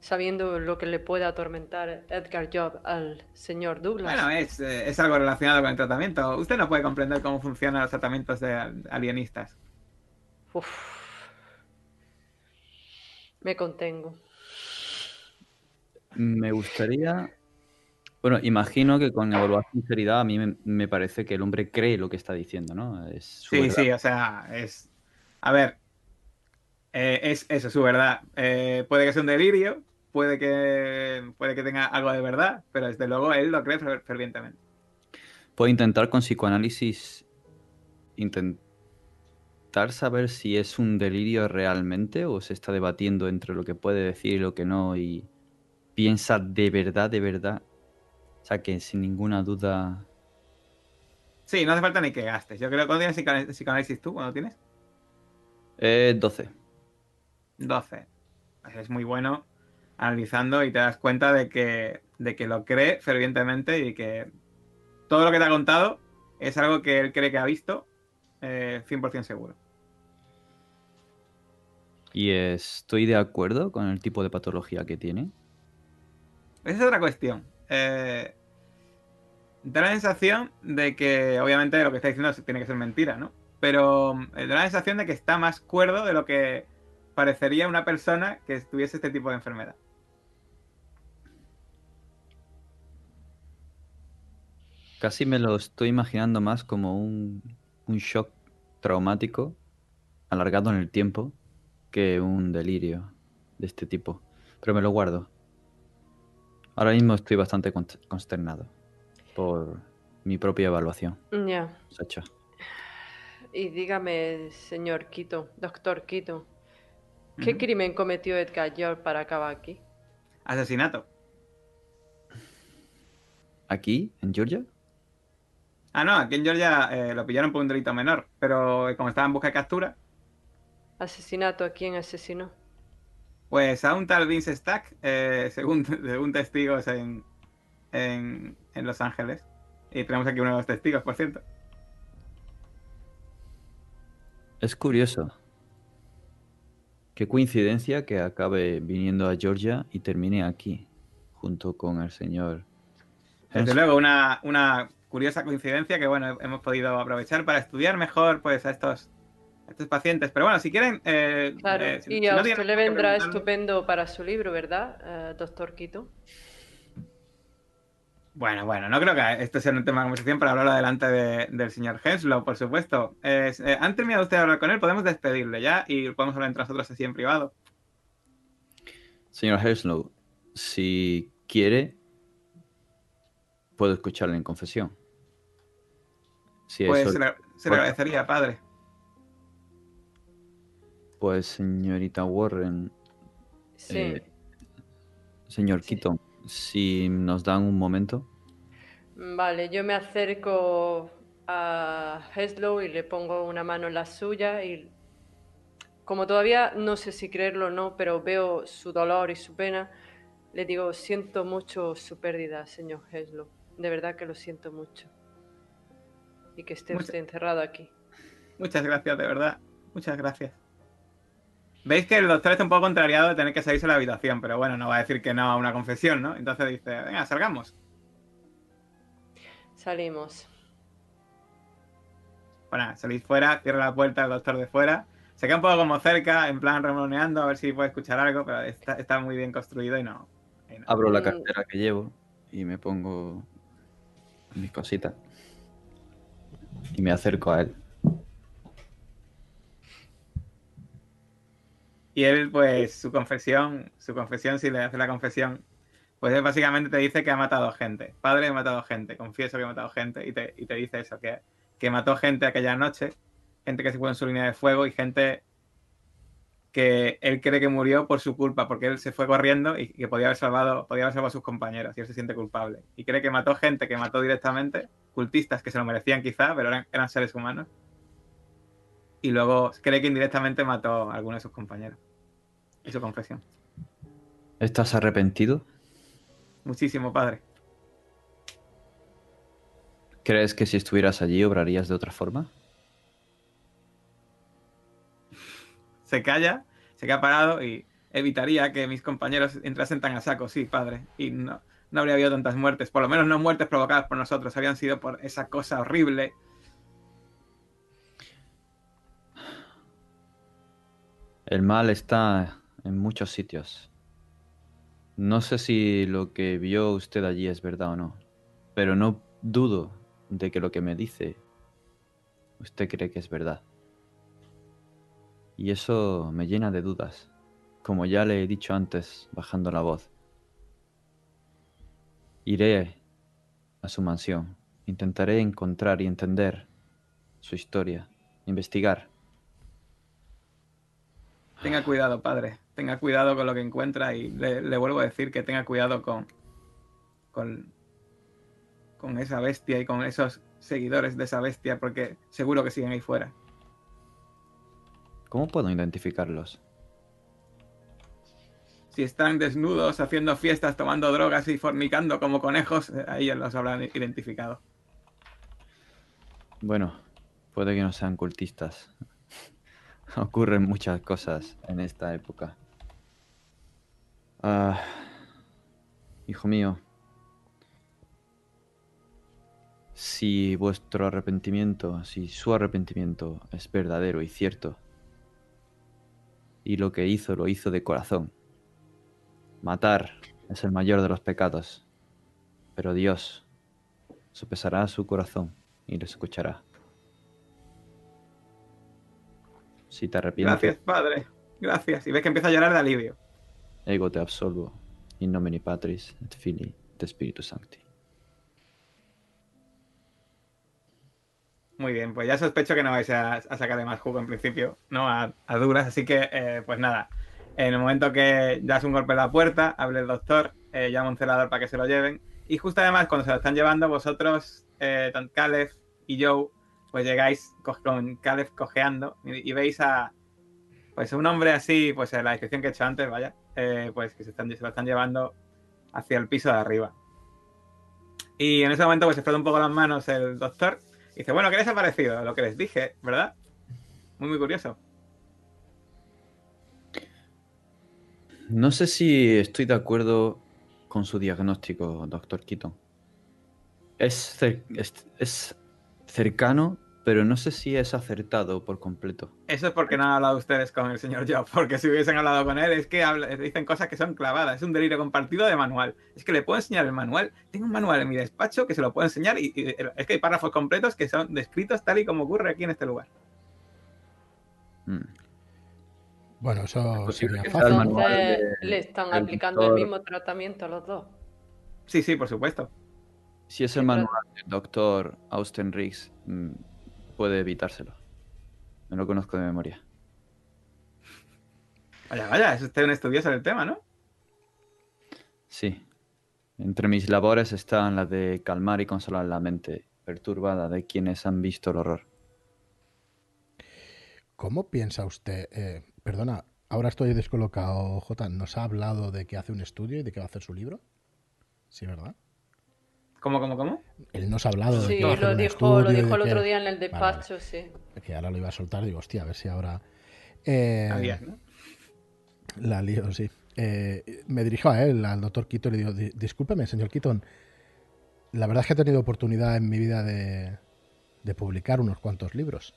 sabiendo lo que le puede atormentar Edgar Job al señor Douglas? Bueno, es, eh, es algo relacionado con el tratamiento. Usted no puede comprender cómo funcionan los tratamientos de al- alienistas. Uf. Me contengo. Me gustaría. Bueno, imagino que con evaluar sinceridad a mí me, me parece que el hombre cree lo que está diciendo, ¿no? Es su Sí, verdad. sí, o sea, es... A ver, eh, es eso, su verdad. Eh, puede que sea un delirio, puede que, puede que tenga algo de verdad, pero desde luego él lo cree fer- fervientemente. Puedo intentar con psicoanálisis intentar saber si es un delirio realmente o se está debatiendo entre lo que puede decir y lo que no y piensa de verdad, de verdad. O sea, que sin ninguna duda... Sí, no hace falta ni que gastes. Yo creo que cuando tienes psicoanálisis tú, cuando tienes Eh, 12. 12. Pues es muy bueno analizando y te das cuenta de que, de que lo cree fervientemente y que todo lo que te ha contado es algo que él cree que ha visto eh, 100% seguro. Y estoy de acuerdo con el tipo de patología que tiene. Esa es otra cuestión. Eh, da la sensación de que, obviamente, lo que está diciendo tiene que ser mentira, ¿no? Pero eh, da la sensación de que está más cuerdo de lo que parecería una persona que tuviese este tipo de enfermedad. Casi me lo estoy imaginando más como un, un shock traumático alargado en el tiempo que un delirio de este tipo. Pero me lo guardo. Ahora mismo estoy bastante con- consternado por mi propia evaluación, Ya. Sacha. Y dígame, señor Quito, doctor Quito, ¿qué crimen cometió Edgar Job para acabar aquí? Asesinato. ¿Aquí, en Georgia? Ah, no, aquí en Georgia eh, lo pillaron por un delito menor, pero como estaba en busca de captura, ¿Asesinato a quién asesinó? pues a un tal Vince Stack, eh, según, [laughs] según testigos en, en, en Los Ángeles. Y tenemos aquí uno de los testigos, por cierto. Es curioso. Qué coincidencia que acabe viniendo a Georgia y termine aquí, junto con el señor. Desde luego, una, una curiosa coincidencia que, bueno, hemos podido aprovechar para estudiar mejor, pues, a estos, a estos pacientes. Pero bueno, si quieren... eh, Claro, eh, si- y si a no usted le vendrá estupendo para su libro, ¿verdad, eh, doctor Quito? Bueno, bueno, no creo que esto sea un tema de conversación para hablarlo delante de- del señor Henslow, por supuesto. Es- eh, ¿Han terminado usted de hablar con él? Podemos despedirle ya y podemos hablar entre nosotros así en privado. Señor Henslow, si quiere, puedo escucharle en confesión. Si Pues eso, se le, se le Bueno. agradecería, padre. pues señorita Warren, Sí. Eh, señor Sí. Keaton, si nos dan un momento. Vale, yo me acerco a Heslow y le pongo una mano en la suya y como todavía no sé si creerlo o no, pero veo su dolor y su pena, le digo, siento mucho su pérdida, señor Heslo. De verdad que lo siento mucho. Y que esté Mucha- usted encerrado aquí. Muchas gracias, de verdad. Muchas gracias. Veis que el doctor está un poco contrariado de tener que salirse de la habitación, pero bueno, no va a decir que no a una confesión, ¿no? Entonces dice, venga, salgamos. Salimos. Bueno, salís fuera, cierra la puerta el doctor de fuera. Se queda un poco como cerca, en plan remoneando, a ver si puede escuchar algo, pero está, está muy bien construido y no. y no. Abro la Mm. cartera que llevo y me pongo mis cositas. Y me acerco a él. Y él, pues, su confesión, su confesión, si le hace la confesión, pues él básicamente te dice que ha matado gente. Padre, he matado gente, confieso que he matado gente, y te, y te dice eso, que, que mató gente aquella noche, gente que se fue en su línea de fuego y gente que él cree que murió por su culpa, porque él se fue corriendo y que podía haber salvado, podía haber salvado a sus compañeros, y él se siente culpable. Y cree que mató gente que mató directamente, cultistas que se lo merecían quizá, pero eran, eran seres humanos. Y luego cree que indirectamente mató a alguno de sus compañeros. Y su confesión. ¿Estás arrepentido? Muchísimo, padre. ¿Crees que si estuvieras allí obrarías de otra forma? Se calla, se queda parado y evitaría que mis compañeros entrasen tan a saco, sí, padre. Y no, no habría habido tantas muertes. Por lo menos no muertes provocadas por nosotros. Habían sido por esa cosa horrible. El mal está en muchos sitios. No sé si lo que vio usted allí es verdad o no, pero no dudo de que lo que me dice usted cree que es verdad. Y eso me llena de dudas, como ya le he dicho antes, bajando la voz. Iré a su mansión, intentaré encontrar y entender su historia, investigar. Tenga cuidado, padre. Tenga cuidado con lo que encuentra y le, vuelvo a decir que tenga cuidado con, con, con esa bestia y con esos seguidores de esa bestia, porque seguro que siguen ahí fuera. ¿Cómo puedo identificarlos? Si están desnudos, haciendo fiestas, tomando drogas y fornicando como conejos, ahí ya los habrán identificado. Bueno, puede que no sean cultistas. [laughs] Ocurren muchas cosas en esta época. Ah, hijo mío, si vuestro arrepentimiento, si su arrepentimiento es verdadero y cierto, y lo que hizo lo hizo de corazón, matar es el mayor de los pecados, pero Dios sopesará su corazón y lo escuchará. Si te arrepientes, Gracias, padre. Gracias. Y ves que empieza a llorar de alivio. ego te absolvo, in nomine Patris et Filii et Spiritus Sancti. Muy bien, pues ya sospecho que no vais a, a sacarle más jugo en principio, ¿no? A, duras, así que, eh, pues nada. En el momento que das un golpe en la puerta, hable el doctor, eh, llama un celador para que se lo lleven. Y justo además, cuando se lo están llevando, vosotros, eh, tanto Caleb y Joe, pues llegáis co- con Caleb cojeando y, y veis a pues un hombre así, pues en la descripción que he hecho antes, vaya, eh, pues que se, están, se lo están llevando hacia el piso de arriba. Y en ese momento pues se frota un poco las manos el doctor dice, bueno, ¿qué les ha parecido? Lo que les dije, ¿verdad? Muy, muy curioso. No sé si estoy de acuerdo con su diagnóstico, doctor Keaton. Es, cer- es- es cercano, pero no sé si es acertado por completo. Eso es porque no han hablado ustedes con el señor Job, porque si hubiesen hablado con él es que habla- dicen cosas que son clavadas, es un delirio compartido de manual. Es que le puedo enseñar el manual, tengo un manual en mi despacho que se lo puedo enseñar y, y es que hay párrafos completos que son descritos tal y como ocurre aquí en este lugar. Mm. Bueno, eso sería fácil. Entonces de- le están aplicando el mismo tratamiento a los dos. Sí, sí, por supuesto. Si es el manual del doctor Austen Riggs, mm, puede evitárselo. Me lo conozco de memoria. Vaya, vaya, es usted un estudioso del tema, ¿no? Sí. Entre mis labores están las de calmar y consolar la mente perturbada de quienes han visto el horror. ¿Cómo piensa usted? eh, Perdona, ahora estoy descolocado, J. ¿Nos ha hablado de que hace un estudio y de que va a hacer su libro? Sí, ¿verdad? ¿Cómo, cómo, cómo? Él nos ha hablado de Sí, lo dijo, lo dijo el que- otro día en el Vale, despacho, sí. Que ahora lo iba a soltar, digo, hostia, a ver si ahora... Eh. La lío, sí. Eh, me dirijo a él, al doctor Keaton, y digo, "Di- discúlpeme, señor Keaton. La verdad es que he tenido oportunidad en mi vida de, de publicar unos cuantos libros.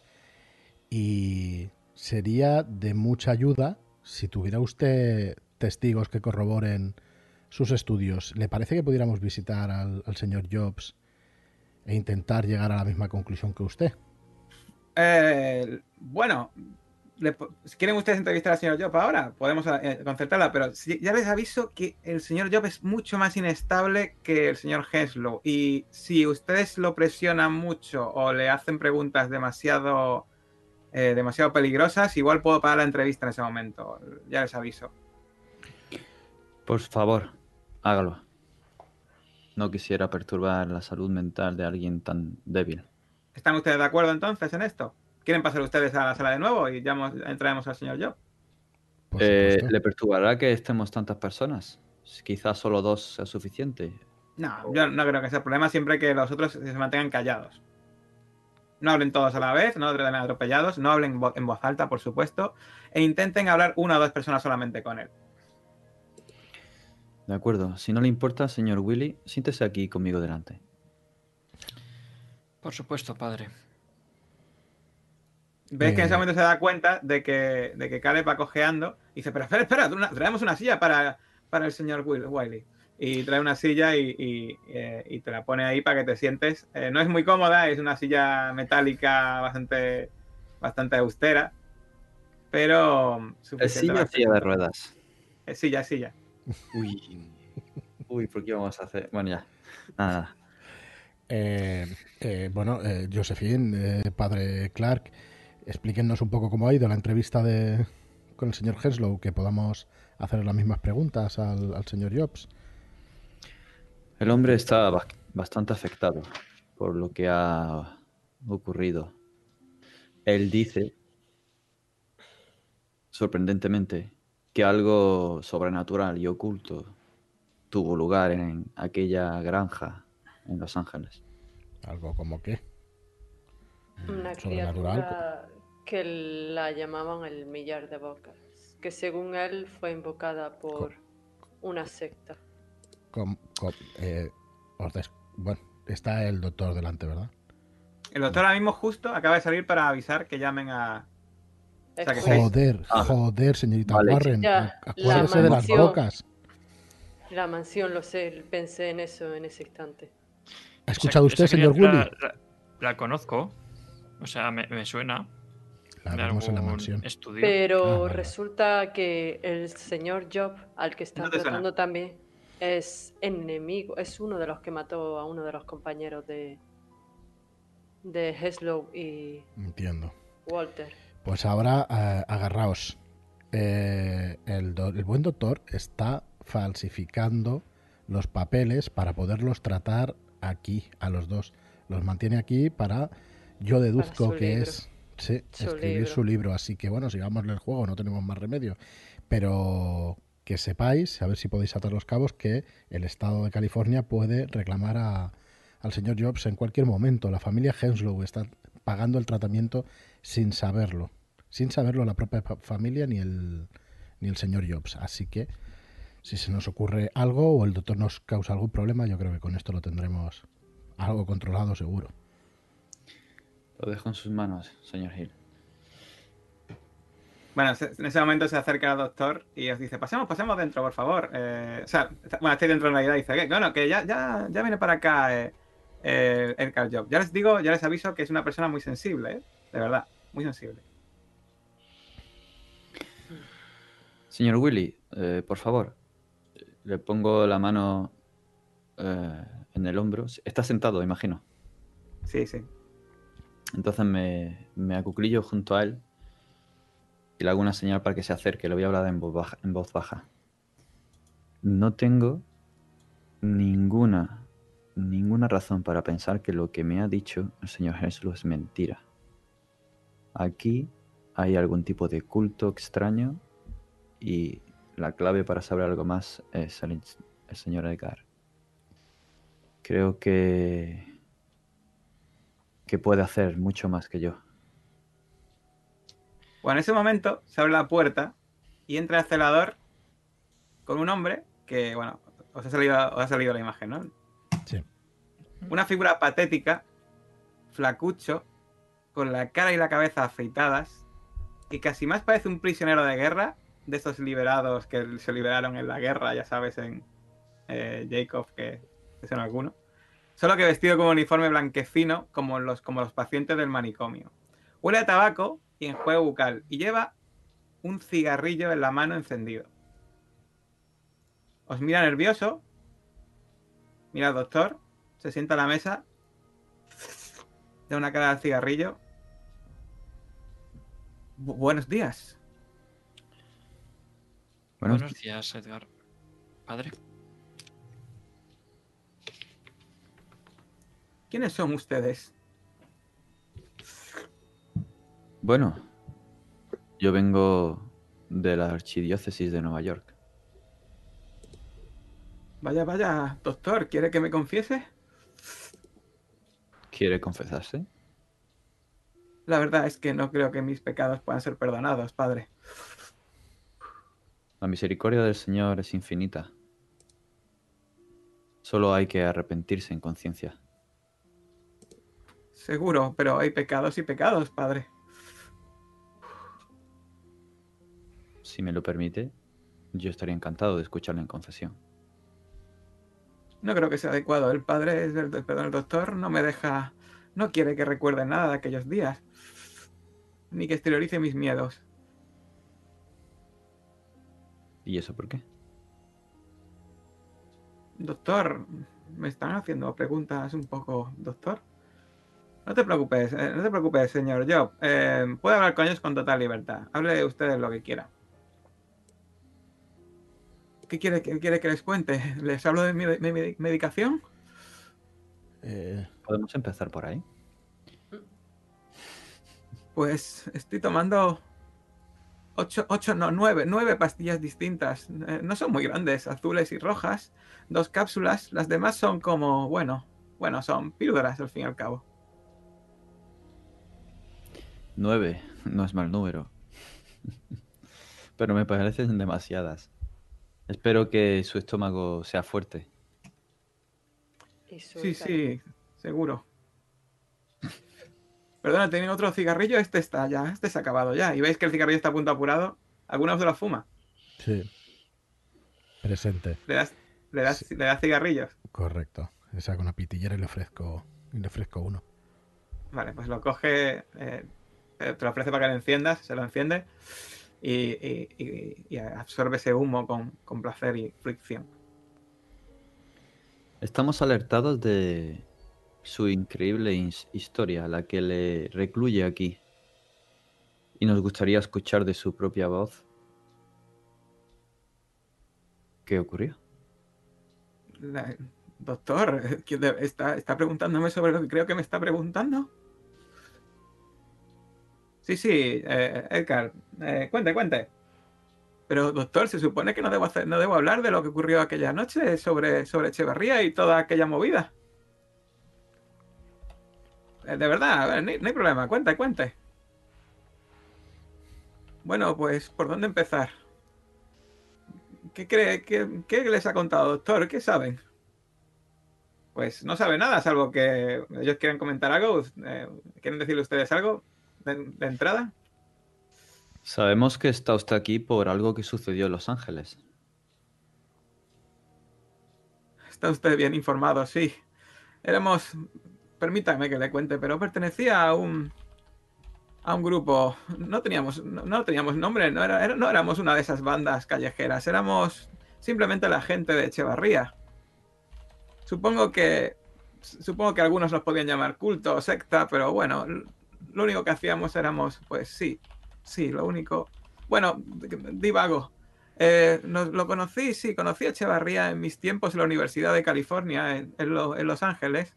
Y sería de mucha ayuda si tuviera usted testigos que corroboren sus estudios. ¿Le parece que pudiéramos visitar al, al señor Jobs e intentar llegar a la misma conclusión que usted? Eh, bueno, le quieren ustedes entrevistar al señor Job ahora, podemos eh, concertarla, pero si- ya les aviso que el señor Job es mucho más inestable que el señor Henslow. Y si ustedes lo presionan mucho o le hacen preguntas demasiado, eh, demasiado peligrosas, igual puedo parar la entrevista en ese momento. Ya les aviso. Por favor, hágalo. No quisiera perturbar la salud mental de alguien tan débil. ¿Están ustedes de acuerdo entonces en esto? ¿Quieren pasar ustedes a la sala de nuevo y ya traemos al señor Job? Eh. ¿Le perturbará que estemos tantas personas? Quizás solo dos sea suficiente. No, yo no creo que sea el problema siempre que los otros se mantengan callados. No hablen todos a la vez, no traten atropellados, no hablen vo- en voz alta, por supuesto, e intenten hablar una o dos personas solamente con él. De acuerdo. Si no le importa, señor Willy, siéntese aquí conmigo delante. Por supuesto, padre. Ves que en ese Eh. momento se da cuenta de que, de que Caleb va cojeando y dice, pero espera, espera, una- traemos una silla para, para el señor Will, Wiley. Y trae una silla y, y, eh, y te la pone ahí para que te sientes. Eh, no es muy cómoda, es una silla metálica bastante, bastante austera, pero Es suficiente silla silla de ruedas. Es silla, es silla. Uy. Uy, ¿por qué vamos a hacer? Bueno, ya. Nada. Eh, eh, bueno, eh, Josephine, eh, padre Clark, explíquenos un poco cómo ha ido la entrevista de, con el señor Henslow, que podamos hacer las mismas preguntas al, al señor Jobs. El hombre está ba- bastante afectado por lo que ha ocurrido. Él dice, sorprendentemente, que algo sobrenatural y oculto tuvo lugar en aquella granja en Los Ángeles. Algo como que. Una Sobrenatural. criatura que la llamaban el millar de bocas, que según él fue invocada por una secta. com- eh, os des- bueno, está el doctor delante, ¿verdad? El doctor ahora mismo justo acaba de salir para avisar que llamen a... sea. Joder, Ah. joder, señorita Vale. Warren. Ya, ac- la Acuérdese de las mansión. bocas. La mansión, lo sé, pensé en eso en ese instante. ¿Ha escuchado usted, señor Willy? La, la conozco. O sea, me, me suena. La vemos en la mansión. estudio. Pero Ah, vale. resulta que el señor Job, al que están No tratando también, es enemigo, es uno de los que mató a uno de los compañeros de, de Heslow y Entiendo. Walter. Pues ahora eh, agarraos. Eh, el, do- el buen doctor está falsificando los papeles para poderlos tratar aquí a los dos. Los mantiene aquí para, yo deduzco que libro. es sí, Su escribir libro. su libro. Así que bueno, sigámosle el juego, no tenemos más remedio. Pero que sepáis, a ver si podéis atar los cabos, que el Estado de California puede reclamar a, al señor Jobs en cualquier momento. La familia Henslow está pagando el tratamiento sin saberlo. Sin saberlo la propia fa- familia ni el, ni el señor Jobs. Así que si se nos ocurre algo o el doctor nos causa algún problema, yo creo que con esto lo tendremos algo controlado seguro. Lo dejo en sus manos, señor Hill. Bueno, en ese momento se acerca al doctor y os dice, pasemos, pasemos dentro, por favor. Eh, o sea, está- bueno, estoy dentro en realidad y dice, que bueno, que ya, ya, ya viene para acá eh, eh, el Carl Job. Ya les digo, ya les aviso que es una persona muy sensible, ¿eh? De verdad, muy sensible. Señor Willy, eh, por favor, le pongo la mano eh, en el hombro. Está sentado, imagino. Sí, sí. Entonces me, me acuclillo junto a él y le hago una señal para que se acerque. Le voy a hablar en voz baja. En voz baja. No tengo ninguna, ninguna razón para pensar que lo que me ha dicho el señor Henslow es mentira. Aquí hay algún tipo de culto extraño y la clave para saber algo más es el, el señor Edgar. Creo que que puede hacer mucho más que yo. Bueno, en ese momento se abre la puerta y entra el celador con un hombre que, bueno, os ha salido, os ha salido la imagen, ¿no? Sí. Una figura patética, flacucho, con la cara y la cabeza afeitadas, que casi más parece un prisionero de guerra, de estos liberados que se liberaron en la guerra, ya sabes, en eh, Jacob, que, que son algunos. Solo que vestido con un uniforme blanquecino, como los, como los pacientes del manicomio. Huele a tabaco y enjuague bucal, y lleva un cigarrillo en la mano encendido. Os mira nervioso. Mira doctor. Se sienta a la mesa. Da una cara al cigarrillo. Bu- buenos días. Bueno, Buenos días, Edgar. Padre. ¿Quiénes son ustedes? bueno, yo vengo de la archidiócesis de Nueva York. Vaya, vaya, doctor, ¿quiere que me confiese? ¿Quiere confesarse? La verdad es que no creo que mis pecados puedan ser perdonados, padre. La misericordia del Señor es infinita. Solo hay que arrepentirse en conciencia. Seguro, pero hay pecados y pecados, padre. Si me lo permite, yo estaría encantado de escucharle en confesión. No creo que sea adecuado. El padre, el, perdón, el doctor, no me deja. No quiere que recuerde nada de aquellos días. Ni que exteriorice mis miedos. ¿Y eso por qué? Doctor, me están haciendo preguntas un poco, doctor. No te preocupes, eh, no te preocupes, señor Job. Eh, puede hablar con ellos con total libertad. Hable ustedes lo que quiera. ¿Qué quiere, qué quiere que les cuente? ¿Les hablo de mi, mi- mi medicación? Eh, ¿Podemos empezar por ahí? Pues estoy tomando ocho, ocho, no, nueve, nueve pastillas distintas. Eh, no son muy grandes, azules y rojas. Dos cápsulas. Las demás son como, bueno, bueno, son píldoras al fin y al cabo. Nueve, no es mal número. [laughs] Pero me parecen demasiadas. Espero que su estómago sea fuerte. Eso Sí, es sí, seguro. Perdona, ¿tienen otro cigarrillo? Este está ya, este se ha acabado ya. Y veis que el cigarrillo está a punto apurado. ¿Alguno se lo fuma? sí. Presente, ¿Le das, le das, le das cigarrillos? correcto. Le saco una pitillera y le ofrezco, y le ofrezco uno. Vale, pues lo coge, eh, eh, te lo ofrece para que lo enciendas, se lo enciende y, y- y- y absorbe ese humo con, con placer y fricción. Estamos alertados de su increíble his- historia, la que le recluye aquí. Y nos gustaría escuchar de su propia voz qué ocurrió. Doctor, eh, ¿quién de- está, ¿está preguntándome sobre lo que creo que me está preguntando? Sí, sí, eh, Edgar, eh, cuente, cuente. Pero, doctor, se supone que no debo, hacer, no debo hablar de lo que ocurrió aquella noche sobre, sobre y toda aquella movida. Eh, de verdad, a ver, no hay problema, cuente, cuente. Bueno, pues, ¿por dónde empezar? ¿Qué cree? ¿Qué, qué les ha contado, doctor? ¿Qué saben? Pues no sabe nada, salvo que ellos quieren comentar algo. Eh, ¿Quieren decirle ustedes algo de, de entrada? Sabemos que está usted aquí por algo que sucedió en Los Ángeles. Está usted bien informado, sí. Éramos, permítame que le cuente, pero pertenecía a un a un grupo. No teníamos no, teníamos nombre, no, era, no éramos una de esas bandas callejeras, éramos simplemente la gente de Echevarría. Supongo que supongo que algunos nos podían llamar culto o secta, pero bueno, lo único que hacíamos éramos, pues sí, sí, lo único. Bueno, divago. Eh, lo conocí, sí, conocí a Echevarría en mis tiempos en la Universidad de California, en, en en Los Ángeles.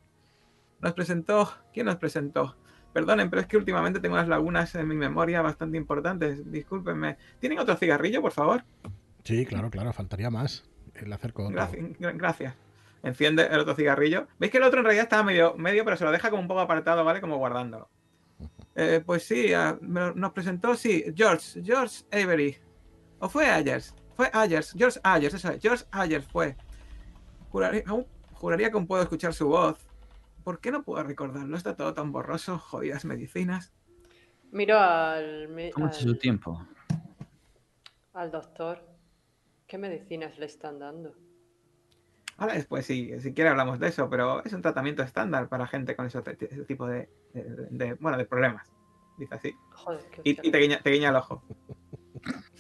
Nos presentó, ¿quién nos presentó? Perdonen, pero es que últimamente tengo unas lagunas en mi memoria bastante importantes. Discúlpenme. ¿Tienen otro cigarrillo, por favor? Sí, claro, claro, faltaría más. Le acerco otro. Gracias. gra- gracias. Enciende el otro cigarrillo. ¿Veis que el otro en realidad estaba medio, medio pero se lo deja como un poco apartado, ¿vale? Como guardándolo. Eh, pues sí, me- nos presentó, sí, George, George Avery. ¿O fue Ayers? Fue Ayers, George Ayers, eso es, George Ayers fue. Juraría, aún- juraría que aún puedo escuchar su voz. ¿Por qué no puedo recordarlo? Está todo tan borroso, jodidas medicinas. Miro al, Tómate al- su tiempo. al doctor. ¿Qué medicinas le están dando? Ahora después, sí, si quiere hablamos de eso, pero es un tratamiento estándar para gente con ese, ese tipo de, de- de- bueno, de problemas. Dice así. Joder, qué y te, guiña, te guiña el ojo. [laughs]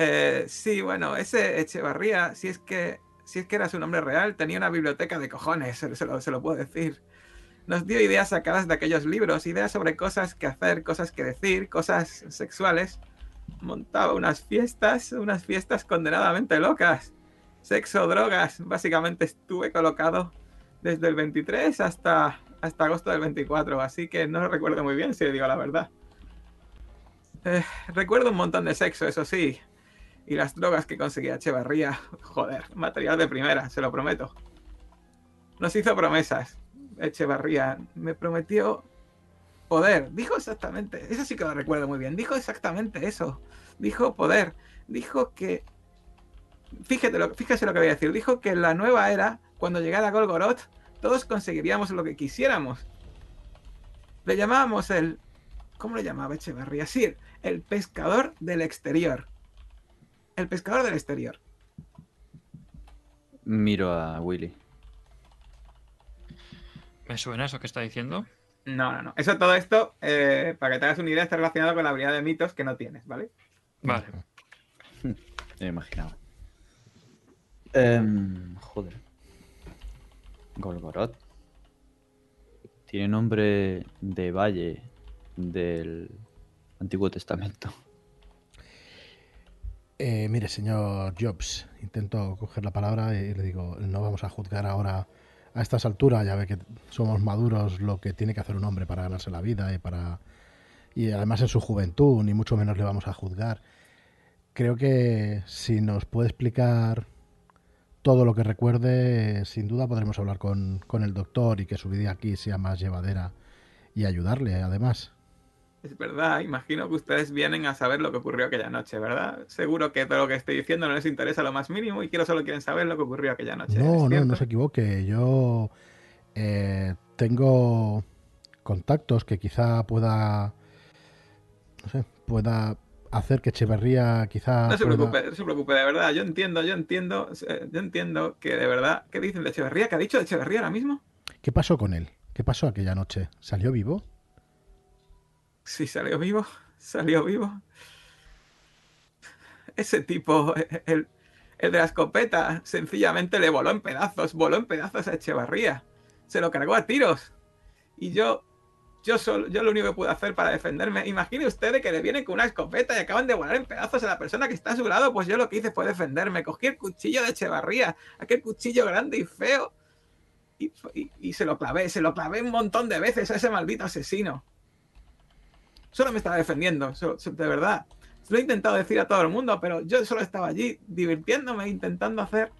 Eh, sí, bueno, ese Echevarría, si es que si es que era su nombre real, tenía una biblioteca de cojones, se, lo, se lo puedo decir. Nos dio ideas sacadas de aquellos libros, ideas sobre cosas que hacer, cosas que decir, cosas sexuales. Montaba unas fiestas, unas fiestas condenadamente locas. Sexo, drogas. Básicamente estuve colocado desde el 23 hasta, hasta agosto del 24, así que no recuerdo muy bien, si le digo la verdad. Eh, recuerdo un montón de sexo, eso sí. Y las drogas que conseguía Echevarría. [laughs] Joder, material de primera, se lo prometo. Nos hizo promesas. Echevarría me prometió poder. Dijo exactamente, eso sí que lo recuerdo muy bien. Dijo exactamente eso. Dijo poder. Dijo que. Fíjate lo, fíjese lo que voy a decir. Dijo que en la nueva era, cuando llegara Golgoroth, todos conseguiríamos lo que quisiéramos. Le llamábamos el. ¿Cómo le llamaba Echevarría? Sí, el, el pescador del exterior. El pescador del exterior. Miro a Willy. ¿Me suena eso que está diciendo? No, no, no. Eso todo esto, eh, para que te hagas una idea, está relacionado con la habilidad de mitos que no tienes, ¿vale? Vale. [laughs] Me imaginaba. Em, joder. Golgoroth. Tiene nombre de valle del Antiguo Testamento. Eh, mire, señor Jobs, intento coger la palabra y le digo, no vamos a juzgar ahora a estas alturas, ya ve que somos maduros lo que tiene que hacer un hombre para ganarse la vida y para y además en su juventud, ni mucho menos le vamos a juzgar. Creo que si nos puede explicar todo lo que recuerde, sin duda podremos hablar con, con el doctor y que su vida aquí sea más llevadera y ayudarle, además. Es verdad, imagino que ustedes vienen a saber lo que ocurrió aquella noche, ¿verdad? Seguro que todo lo que estoy diciendo no les interesa lo más mínimo y quiero solo quieren saber lo que ocurrió aquella noche. ¿es No, no, no se equivoque. Yo eh, tengo contactos que quizá pueda, no sé, pueda hacer que Echeverría quizá No se pueda- preocupe, no se preocupe, de verdad. Yo entiendo, yo entiendo, eh, yo entiendo que de verdad. ¿Qué dicen de Echeverría? ¿Qué ha dicho de Echeverría ahora mismo? ¿Qué pasó con él? ¿Qué pasó aquella noche? ¿Salió vivo? Sí, salió vivo, salió vivo. Ese tipo, el, el de la escopeta, sencillamente le voló en pedazos, voló en pedazos a Echevarría. Se lo cargó a tiros. Y yo, yo, solo, yo lo único que pude hacer para defenderme, imagine ustedes que le vienen con una escopeta y acaban de volar en pedazos a la persona que está a su lado, pues yo lo que hice fue defenderme. Cogí el cuchillo de Echevarría, aquel cuchillo grande y feo, y, y- y se lo clavé, se lo clavé un montón de veces a ese maldito asesino. Solo me estaba defendiendo, de verdad. Lo he intentado decir a todo el mundo, pero yo solo estaba allí divirtiéndome, intentando hacer,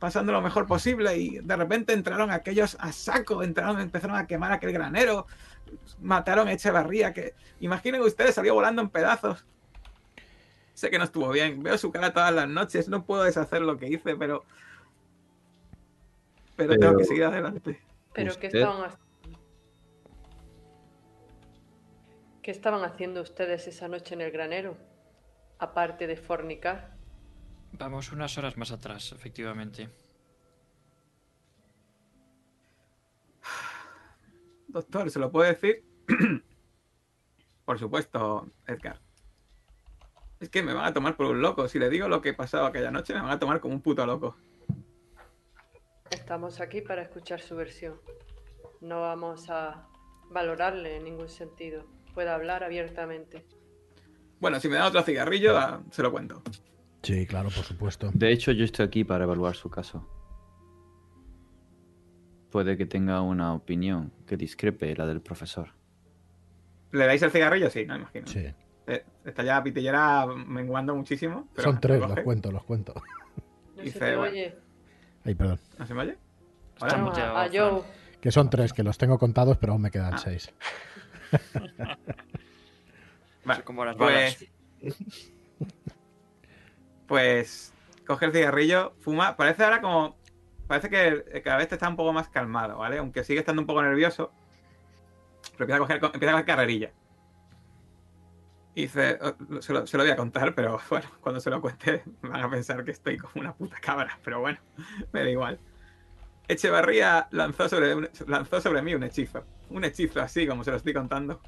pasando lo mejor posible y de repente entraron aquellos a saco, entraron, empezaron a quemar aquel granero, mataron a Echevarría, que imaginen ustedes, salió volando en pedazos. Sé que no estuvo bien, veo su cara todas las noches, no puedo deshacer lo que hice, pero... Pero, tengo Pero- que seguir adelante. ¿Pero qué estaban, ha- ¿Qué estaban haciendo ustedes esa noche en el granero? Aparte de fornicar. Vamos unas horas más atrás, efectivamente. Doctor, ¿se lo puedo decir? [clears throat] por supuesto, Edgar. Es que me van a tomar por un loco. Si le digo lo que pasaba aquella noche, me van a tomar como un puto loco. Estamos aquí para escuchar su versión. No vamos a valorarle en ningún sentido. Puede hablar abiertamente. Bueno, si me da otro cigarrillo, ah, se lo cuento. Sí, claro, por supuesto. De hecho, yo estoy aquí para evaluar su caso. puede que tenga una opinión que discrepe la del profesor. ¿Le dais el cigarrillo? Sí, no imagino. Sí. Eh, Está ya la pitillera menguando muchísimo. pero Son tres, los cuento, los cuento. No Dice, se te bueno. oye. Ay, perdón. ¿No se me oye? Hola. No, a, a. Joe. Que son tres, que los tengo contados, pero aún me quedan Ah. seis. [laughs] Vale, como las pues, pues coge el cigarrillo, fuma. Parece ahora como. Parece que cada vez está un poco más calmado, ¿vale? Aunque sigue estando un poco nervioso. Pero empieza a coger, empieza a coger carrerilla. Y dice, "Oh, se lo, se lo voy a contar, pero [laughs] bueno, cuando se lo cuente van a pensar que estoy como una puta cabra. Pero bueno, [laughs] me da igual. Echevarría lanzó sobre, lanzó sobre mí un hechizo. Un hechizo así, como se lo estoy contando.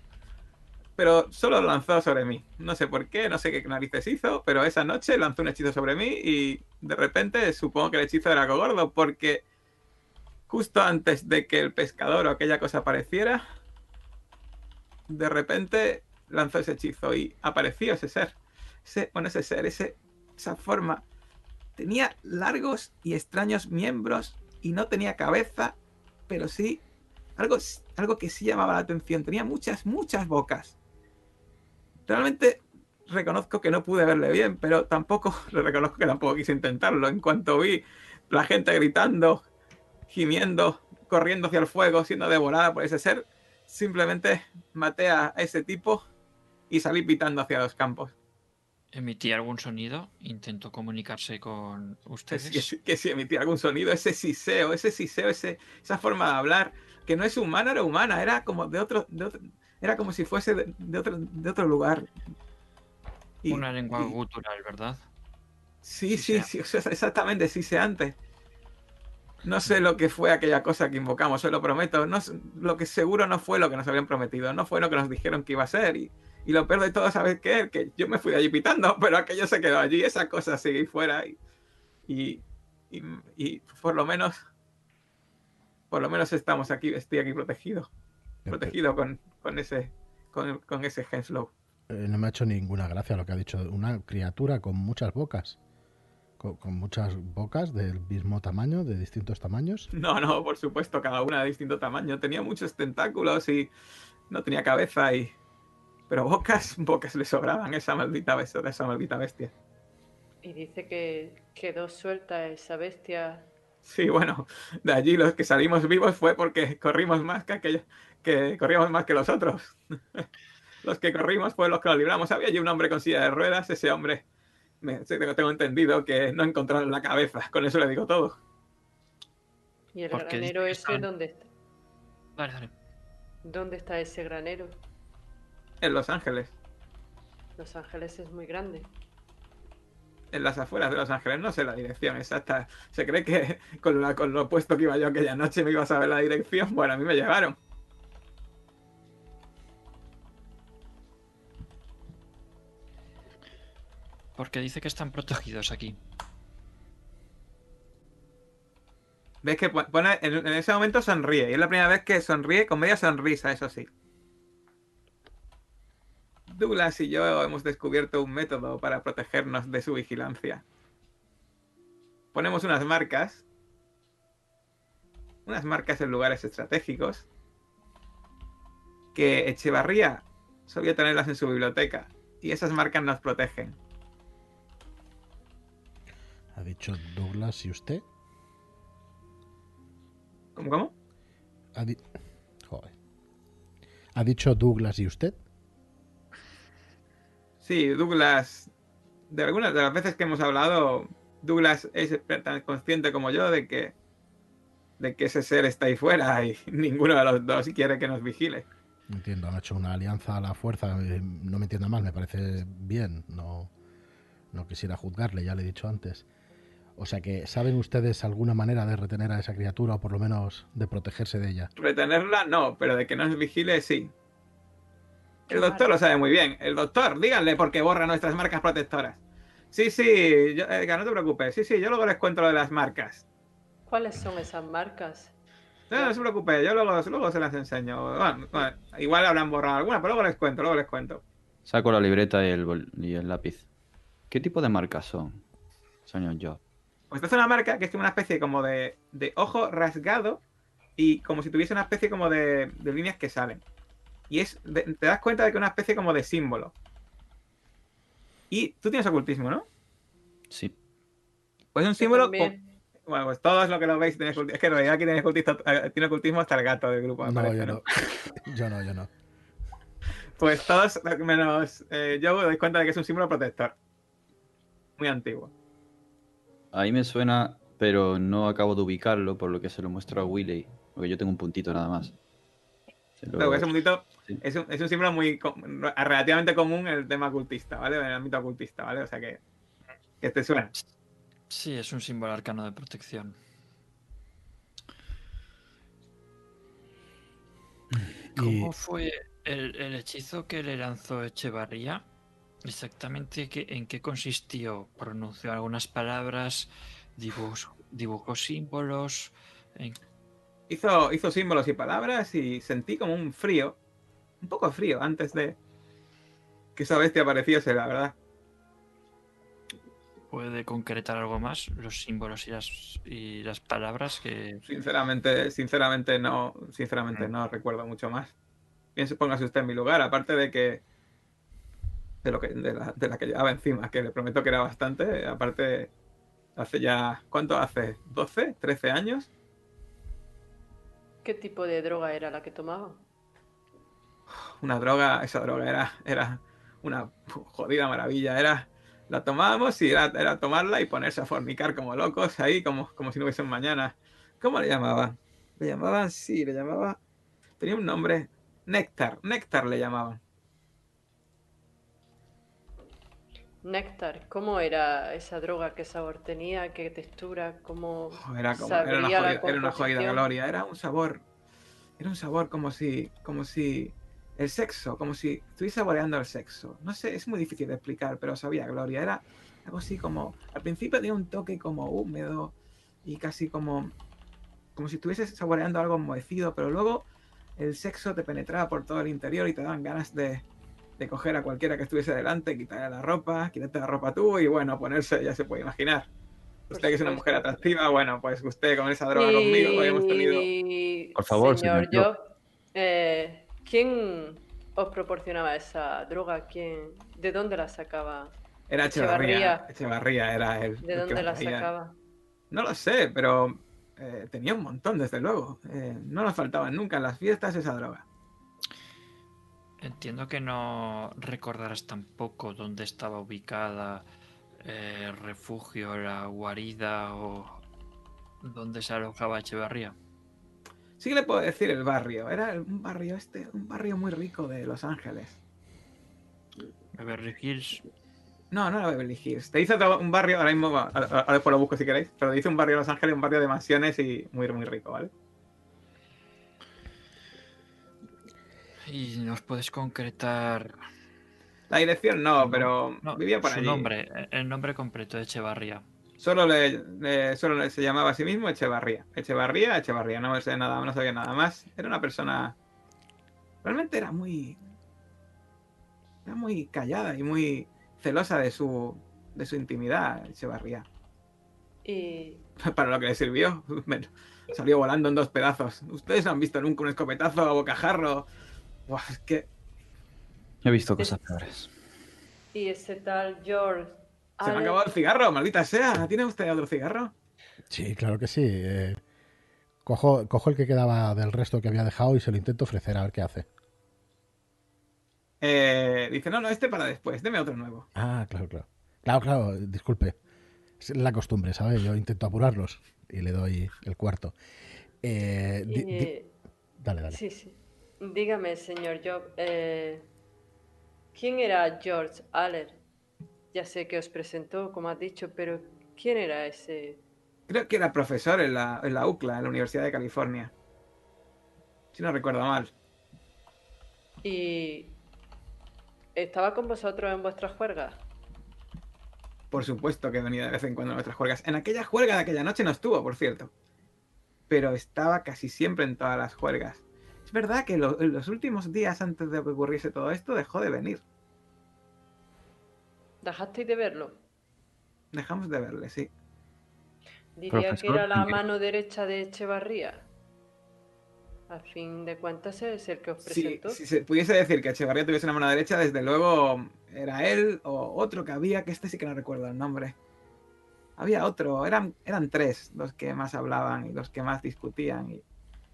Pero solo lo lanzó sobre mí. No sé por qué, no sé qué narices hizo, pero esa noche lanzó un hechizo sobre mí y de repente supongo que el hechizo era algo gordo porque justo antes de que el pescador o aquella cosa apareciera, de repente lanzó ese hechizo y apareció ese ser. Ese, bueno, ese ser, ese, esa forma. Tenía largos y extraños miembros y no tenía cabeza, pero sí algo, algo que sí llamaba la atención. Tenía muchas, muchas bocas. Realmente reconozco que no pude verle bien, pero tampoco [laughs] le reconozco que tampoco quise intentarlo. En cuanto vi la gente gritando, gimiendo, corriendo hacia el fuego, siendo devorada por ese ser, simplemente maté a ese tipo y salí pitando hacia los campos. ¿Emití algún sonido? ¿Intentó comunicarse con Que ustedes? que que si emitía algún sonido, ese siseo, ese siseo, ese, esa forma de hablar, que no es humana, era humana, era como de otro, de otro- era como si fuese de, de otro, de otro lugar. Y- Una lengua y- gutural, ¿verdad? Sí, sí, sí, o sea, exactamente, siseante. No sé lo que fue aquella cosa que invocamos, se lo prometo. No, sé- lo que seguro no fue lo que nos habían prometido, no fue lo que nos dijeron que iba a ser. Y, y lo peor de todo, ¿sabes qué? Que yo me fui de allí pitando, [laughs] pero aquello se quedó allí, esa cosa sigue fuera. Y, y- y por lo menos, por lo menos estamos aquí, estoy aquí protegido, protegido con, con ese, con, con ese Henslow. Eh, no me ha hecho ninguna gracia lo que ha dicho. Una criatura con muchas bocas. Con, con muchas bocas del mismo tamaño, de distintos tamaños. No, no, por supuesto, cada una de distinto tamaño. Tenía muchos tentáculos y no tenía cabeza y... Pero bocas, [laughs] bocas le sobraban a esa maldita bestia, de esa maldita bestia. Y dice que quedó suelta esa bestia. Sí, bueno, de allí los que salimos vivos fue porque corrimos más que aquellos, que corríamos más que los otros. [laughs] los que corrimos fue los que lo libramos. Había allí un hombre con silla de ruedas, ese hombre, me, tengo, tengo entendido que no encontraron la cabeza. Con eso le digo todo. ¿Y el Porque granero ese están- dónde está? Dale, dale. ¿Dónde está ese granero? En Los Ángeles, Los Ángeles es muy grande. En las afueras de Los Ángeles, no sé la dirección exacta. Se cree que con, la, con lo puesto que iba yo aquella noche me iba a saber la dirección. Bueno, a mí me llevaron. Porque dice que están protegidos aquí. Ves que pon- pone, en, en ese momento sonríe. Y es la primera vez que sonríe con media sonrisa, eso sí. Douglas y yo hemos descubierto un método para protegernos de su vigilancia. Ponemos unas marcas. Unas marcas en lugares estratégicos. Que Echevarría solía tenerlas en su biblioteca. Y esas marcas nos protegen. Ha dicho Douglas y usted. ¿Cómo, cómo? Ha, di- Joder. ha dicho Douglas y usted. Sí, Douglas, de algunas de las veces que hemos hablado, Douglas es tan consciente como yo de que, de que ese ser está ahí fuera y [laughs] ninguno de los dos quiere que nos vigile. Entiendo, han hecho una alianza a la fuerza. eh, No me entienda mal, me parece bien. No, no quisiera juzgarle, ya le he dicho antes. O sea que, ¿saben ustedes alguna manera de retener a esa criatura o por lo menos de protegerse de ella? Retenerla no, pero de que nos vigile sí. El doctor lo sabe muy bien. El doctor, díganle por qué borra nuestras marcas protectoras. Sí, sí, yo- Edgar, no te preocupes. Sí, sí, yo luego les cuento lo de las marcas. ¿Cuáles son esas marcas? No, no se preocupe, yo luego, luego se las enseño. Bueno, bueno, igual habrán borrado alguna, pero luego les cuento, luego les cuento. Saco la libreta y el, bol- y el lápiz. ¿Qué tipo de marcas son, señor Job? Pues esta es una marca que es como una especie como de, de ojo rasgado y como si tuviese una especie como de, de líneas que salen. Y es de- te das cuenta de que es una especie como de símbolo. Y tú tienes ocultismo, ¿no? Sí. Pues es un símbolo. con- Bueno, pues todos los que lo veis tenéis ocultismo. Es que en realidad aquí tiene ocultismo, eh, tiene ocultismo hasta el gato del grupo. me No, parece, yo ¿no? no. [laughs] Yo no, yo no. Pues todos, menos eh, yo, me doy cuenta de que es un símbolo protector. Muy antiguo. Ahí me suena, pero no acabo de ubicarlo, por lo que se lo muestro a Willy. Porque yo tengo un puntito nada más. Ese puntito Sí. es, un, es un símbolo muy relativamente común en el tema ocultista, ¿vale? En el ámbito ocultista, ¿vale? O sea que, que te suena. Sí, es un símbolo arcano de protección. ¿Cómo fue el, el hechizo que le lanzó Echevarría? Exactamente qué- en qué consistió. ¿Pronunció algunas palabras? ¿Dibujó, dibujó símbolos? ¿En Hizo, hizo símbolos y palabras y sentí como un frío, un poco frío antes de que esa bestia apareciese, la verdad. ¿Puede concretar algo más? Los símbolos y las, y las palabras que... Sinceramente, sinceramente no, sinceramente no recuerdo mucho más. Piense, póngase usted en mi lugar, aparte de que de lo que de la, de la que llevaba encima, que le prometo que era bastante, aparte hace ya ¿cuánto hace? ¿12? ¿13 años? ¿Qué tipo de droga era la que tomaba? Una droga, esa droga era, era una jodida maravilla, era la tomábamos y era, tomarla y ponerse a fornicar como locos ahí, como, como si no hubiese un mañana. ¿Cómo le llamaban? Le llamaban, sí, le llamaba. Tenía un nombre. Néctar, Néctar le llamaban. Néctar, ¿cómo era esa droga? ¿Qué sabor tenía? ¿Qué textura? ¿Cómo Oh, Era como, era una la jodida, era una jodida composición? gloria, era un sabor. Era un sabor como si. como si. El sexo, como si estuviese saboreando el sexo. No sé, es muy difícil de explicar, pero sabía gloria. Era algo así como. Al principio tenía un toque como húmedo y casi como. como si estuvieses saboreando algo enmohecido, pero luego el sexo te penetraba por todo el interior y te daban ganas de, de coger a cualquiera que estuviese delante, quitarle la ropa, quitarte la ropa tú y bueno, ponerse, ya se puede imaginar. Usted que es una mujer atractiva, bueno, pues usted con esa droga conmigo habíamos tenido. Y, Por favor, señor eh, ¿quién os proporcionaba esa droga? ¿Quién, ¿De dónde la sacaba? Era Echevarría. Echevarría. Era él. ¿De el dónde la sacaba? No lo sé, pero eh, tenía un montón, desde luego. Eh, no nos faltaban nunca en las fiestas esa droga. Entiendo que no recordarás tampoco dónde estaba ubicada eh, el refugio, la guarida o dónde se alojaba Echevarría. Sí que le puedo decir el barrio. Era un barrio este, un barrio muy rico de Los Ángeles. Beverly Hills. No, no era Beverly Hills. Te dice un barrio, ahora mismo, ahora ahora después lo busco si queréis, pero dice un barrio de Los Ángeles, un barrio de mansiones y muy, muy rico, ¿vale? ¿Y nos puedes concretar La dirección no, No, pero no, vivía por su allí. nombre, eh, el nombre completo de Echevarría? Solo, le, le- solo le- se llamaba a sí mismo Echevarría. Echevarría, Echevarría. No sé nada, no sabía nada más. Era una persona. Realmente era muy. Era muy callada y muy celosa de su, de su intimidad, Echevarría. Y [laughs] Para lo que le sirvió. [laughs] Salió volando en dos pedazos. ¿Ustedes no han visto nunca un escopetazo a bocajarro? Es que He visto cosas peores. Y ese tal George. se me ha acabado el cigarro, maldita sea. ¿Tiene usted otro cigarro? Sí, claro que sí. eh, cojo, cojo el que quedaba del resto que había dejado y se lo intento ofrecer a ver qué hace. Eh, dice, no, no, este para después. Deme otro nuevo. Ah, claro, claro. Claro, claro, disculpe. Es la costumbre, ¿sabes? Yo intento apurarlos y le doy el cuarto. Eh, di- di- y- dale, dale. Sí, sí. Dígame, señor Job, eh, ¿quién era George Aller? Ya sé que os presentó, como has dicho, pero ¿quién era ese? Creo que era profesor en la, en la UCLA, en la Universidad de California. Si no recuerdo mal. Y estaba con vosotros en vuestras juergas. Por supuesto que venía de vez en cuando a nuestras juergas. En aquella juerga de aquella noche no estuvo, por cierto. Pero estaba casi siempre en todas las juergas. Es verdad que lo- en los últimos días antes de que ocurriese todo esto dejó de venir. ¿Dejasteis de verlo? Dejamos de verle, sí. Diría que era la mano derecha de Echevarría. Al fin de cuentas es el que os Si, presentó. si se pudiese decir que Echevarría tuviese una mano derecha, desde luego era él o otro que había, que este sí que no recuerdo el nombre. Había otro, eran, eran tres los que más hablaban y los que más discutían. y-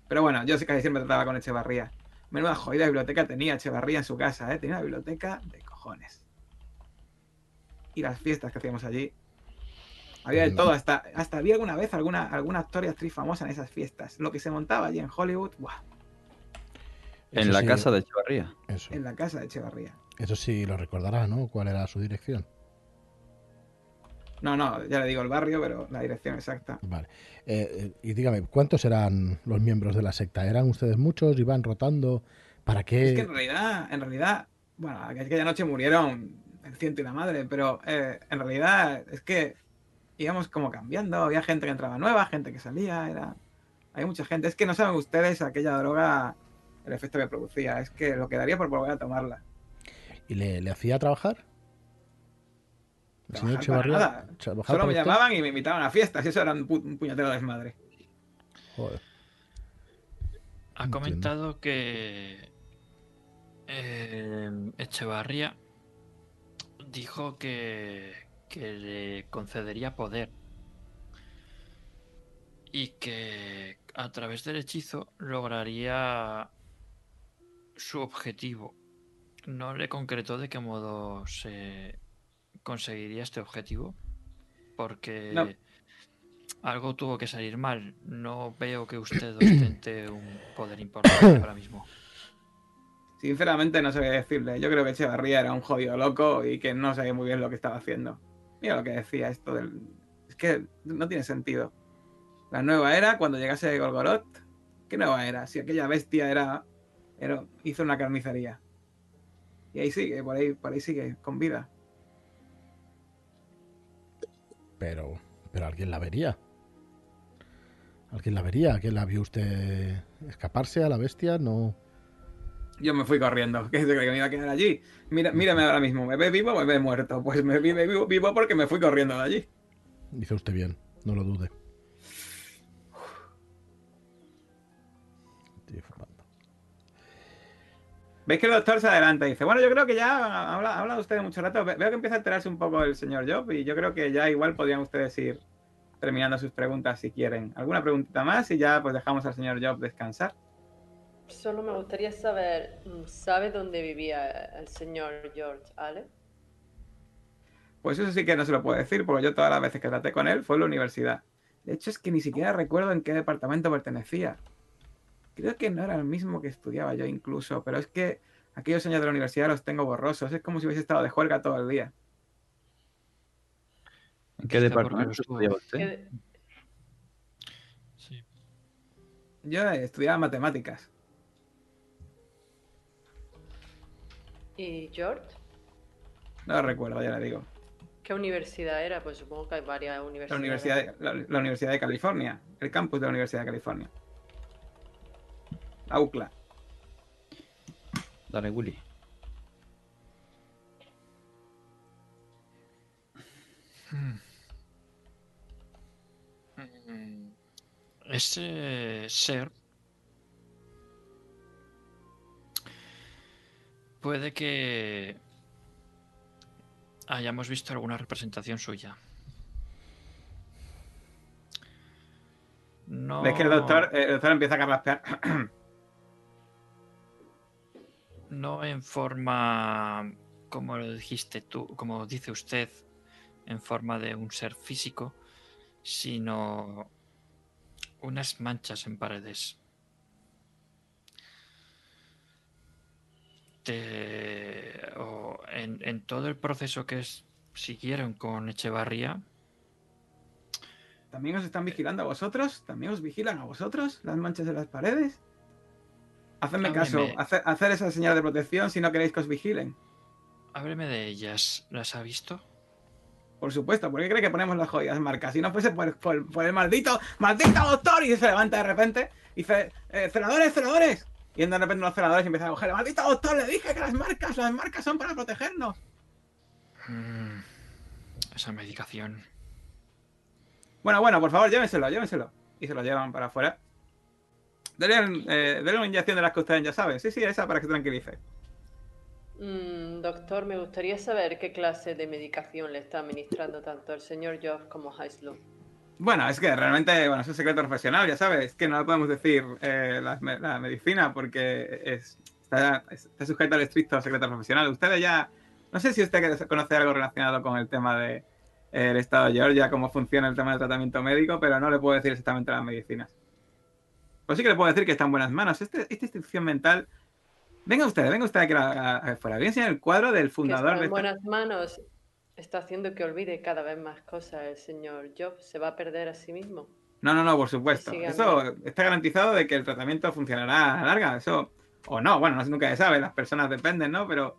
Pero bueno, yo sí casi siempre trataba con Echevarría. Menuda jodida biblioteca tenía Echevarría en su casa, ¿eh? Tenía una biblioteca de cojones. Y las fiestas que hacíamos allí. Había de Pues todo, hasta, hasta había alguna vez alguna, alguna actor y actriz famosa en esas fiestas. Lo que se montaba allí en Hollywood, ¡buah! En Eso la sí, casa de Echevarría. Eso, en la casa de Echevarría. eso sí lo recordará, ¿no? ¿Cuál era su dirección? No, no, ya le digo el barrio, pero la dirección exacta. Vale. Eh, eh, y dígame, ¿cuántos eran los miembros de la secta? ¿Eran ustedes muchos? ¿Iban rotando? ¿Para qué? Es que en realidad, en realidad, bueno, aquella noche murieron el ciento y la madre, pero eh, en realidad es que íbamos como cambiando. Había gente que entraba nueva, gente que salía, era. Hay mucha gente. Es que no saben ustedes aquella droga, el efecto que producía. Es que lo quedaría por volver a tomarla. ¿Y le, le hacía trabajar? ¿El señor Echevarría? nada. ¿Trabajar Solo para me llamaban y me invitaban a fiestas, y eso era un, pu- un puñetero desmadre. Joder. Ha Entiendo. comentado que eh, Echevarría dijo que, que le concedería poder y que a través del hechizo lograría su objetivo. No le concretó de qué modo se conseguiría este objetivo porque No. algo tuvo que salir mal. No veo que usted ostente [coughs] un poder importante ahora mismo. Sinceramente no sé qué decirle. Yo creo que Echevarría era un jodido loco y que no sabía muy bien lo que estaba haciendo. Mira lo que decía esto del... Es que no tiene sentido. La nueva era, cuando llegase Golgoroth, ¿qué nueva era? Si aquella bestia era... era hizo una carnicería. Y ahí sigue, por ahí, por ahí sigue, con vida. Pero, pero alguien la vería. Alguien la vería. ¿Alguien la vio usted escaparse a la bestia? No. Yo me fui corriendo. [laughs] ¿Qué que me iba a quedar allí? Mira, mírame ahora mismo. ¿Me ve vivo o me ve muerto? Pues me vi vivo, vivo porque me fui corriendo de allí. Dice usted bien, no lo dude. ¿Veis que el doctor se adelanta y dice, bueno, yo creo que ya ha habla- ha hablado usted mucho rato, Ve- veo que empieza a enterarse un poco el señor Job y yo creo que ya igual podrían ustedes ir terminando sus preguntas si quieren. ¿Alguna preguntita más? Y ya pues dejamos al señor Job descansar. Solo me gustaría saber, ¿sabe dónde vivía el señor George Ale? Pues eso sí que no se lo puedo decir, porque yo todas las veces que traté con él fue en la universidad. De hecho es que ni siquiera recuerdo en qué departamento pertenecía. Creo que no era el mismo que estudiaba yo incluso, pero es que aquellos años de la universidad los tengo borrosos. Es como si hubiese estado de juerga todo el día. ¿En qué departamento estudiaba usted? ¿Qué- Sí. Yo estudiaba matemáticas. ¿Y George? No lo recuerdo, ya le digo. ¿Qué universidad era? Pues supongo que hay varias La universidades. Universidad, de, la, la Universidad de California, el campus de la Universidad de California. La UCLA. Dale, Willy. Mm, Ese ser puede que hayamos visto alguna representación suya. No, ¿Ves que el doctor, el doctor empieza a carraspear? [clears throat] no en forma, como lo dijiste tú, como dice usted, en forma de un ser físico, sino unas manchas en paredes. O en, en todo el proceso que es- siguieron con Echevarría, ¿También os están vigilando a vosotros? ¿También os vigilan a vosotros las manchas de las paredes? Hacedme caso, hacer esa señal de protección si no queréis que os vigilen. hábleme de ellas. ¿Las ha visto? Por supuesto, ¿por qué cree que ponemos las jodidas marcas? Si no fuese por, por- por el maldito, maldito doctor, y se levanta de repente y dice, eh, celadores, celadores. Y de repente los celadores empiezan a coger, maldito doctor, le dije que las marcas, las marcas son para protegernos. Mm, esa medicación. Bueno, bueno, por favor, llévenselo, llévenselo. Y se lo llevan para afuera. Dele, eh, dele una inyección de las que ustedes ya saben. Sí, sí, esa para que se tranquilice. Mm, doctor, me gustaría saber qué clase de medicación le está administrando tanto el señor Joff como Heislu. Bueno, es que realmente, bueno, es un secreto profesional, ya sabes, es que no le podemos decir eh, la, me- la medicina porque es, está, está sujeta al estricto secreto profesional. Ustedes ya, no sé si usted conoce algo relacionado con el tema de eh, el estado de Georgia, cómo funciona el tema del tratamiento médico, pero no le puedo decir exactamente las medicinas. Pues sí que le puedo decir que está en buenas manos. Este- esta institución mental, venga usted, venga usted aquí afuera. Voy a el cuadro del Que fundador está de en esta- buenas manos está haciendo que olvide cada vez más cosas. El señor Joff se va a perder a sí mismo. No, no, no, por supuesto. Eso está garantizado de que el tratamiento funcionará a la larga. Eso, o no, bueno, no, nunca se sabe, las personas dependen, ¿no? Pero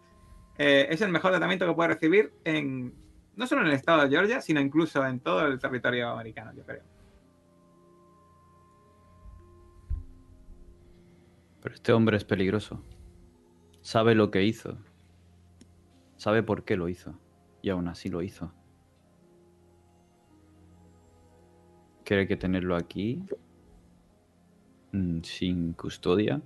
eh, es el mejor tratamiento que puede recibir en no solo en el estado de Georgia, sino incluso en todo el territorio americano, yo creo. Pero este hombre es peligroso. Sabe lo que hizo. Sabe por qué lo hizo. Y aún así lo hizo. ¿Quiere que tenerlo aquí? Mm, Sin custodia.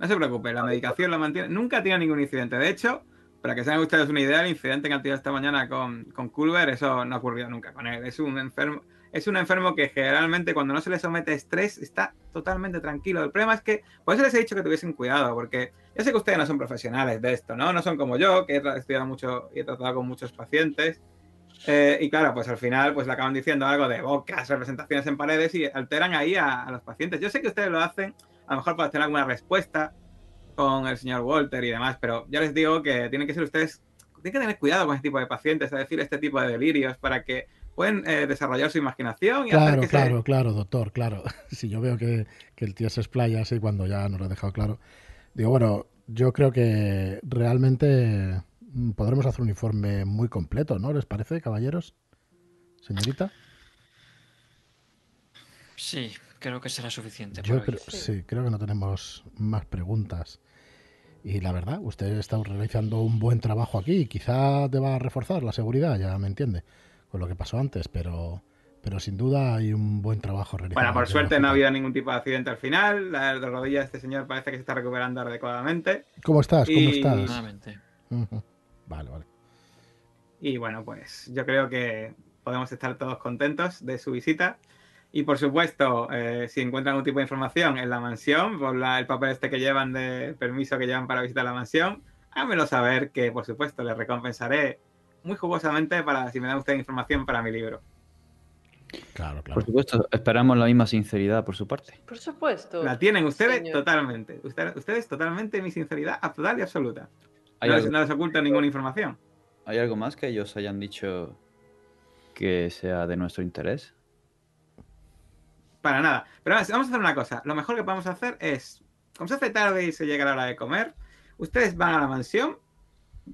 No se preocupe, la medicación lo mantiene. Nunca tenido ningún incidente. De hecho, para que se ustedes una idea, el incidente que han tenido esta mañana con, con Culver, eso no ha ocurrido nunca con él. Es un enfermo. Es un enfermo que generalmente cuando no se le somete a estrés está totalmente tranquilo. El problema es que, por eso les he dicho que tuviesen cuidado, porque yo sé que ustedes no son profesionales de esto, ¿no? No son como yo, que he estudiado mucho y he tratado con muchos pacientes. Eh, y claro, pues al final pues le acaban diciendo algo de bocas, representaciones en paredes y alteran ahí a, a los pacientes. Yo sé que ustedes lo hacen, a lo mejor para tener alguna respuesta con el señor Walter y demás, pero ya les digo que tienen que ser ustedes, tienen que tener cuidado con este tipo de pacientes, es decir, este tipo de delirios, para que pueden eh, desarrollar su imaginación y hacer Claro, se- claro, claro, doctor, claro. [laughs] Si yo veo que, que el tío se explaya así cuando ya nos lo ha dejado claro. Digo, bueno, yo creo que realmente mm, podremos hacer un informe muy completo, ¿no? ¿Les parece, caballeros? Señorita. Sí, creo que será suficiente. Yo creo, sí, creo que no tenemos más preguntas. Y la verdad, usted está realizando un buen trabajo aquí. Quizá deba reforzar la seguridad, ya me entiende, con lo que pasó antes, pero, pero sin duda hay un buen trabajo realizado. Bueno, por suerte no ha habido ningún tipo de accidente al final, la de rodilla de este señor parece que se está recuperando adecuadamente. ¿Cómo estás? ¿Cómo y- estás? [laughs] Vale, vale. Y bueno, pues yo creo que podemos estar todos contentos de su visita. Y por supuesto, eh, si encuentran algún tipo de información en la mansión, por la- el papel este que llevan de permiso que llevan para visitar la mansión, háganmelo saber que por supuesto les recompensaré muy jugosamente para si me dan ustedes información para mi libro. Claro, claro. Por supuesto, esperamos la misma sinceridad por su parte. Por supuesto. La tienen ustedes señor. totalmente. Ustedes, ustedes totalmente mi sinceridad total y absoluta. ¿Hay, No algo, no les oculto ninguna información. hay algo más que ellos hayan dicho que sea de nuestro interés? Para nada. Pero vamos a hacer una cosa. Lo mejor que podemos hacer es, como se hace tarde y se llega la hora de comer, ustedes van a la mansión,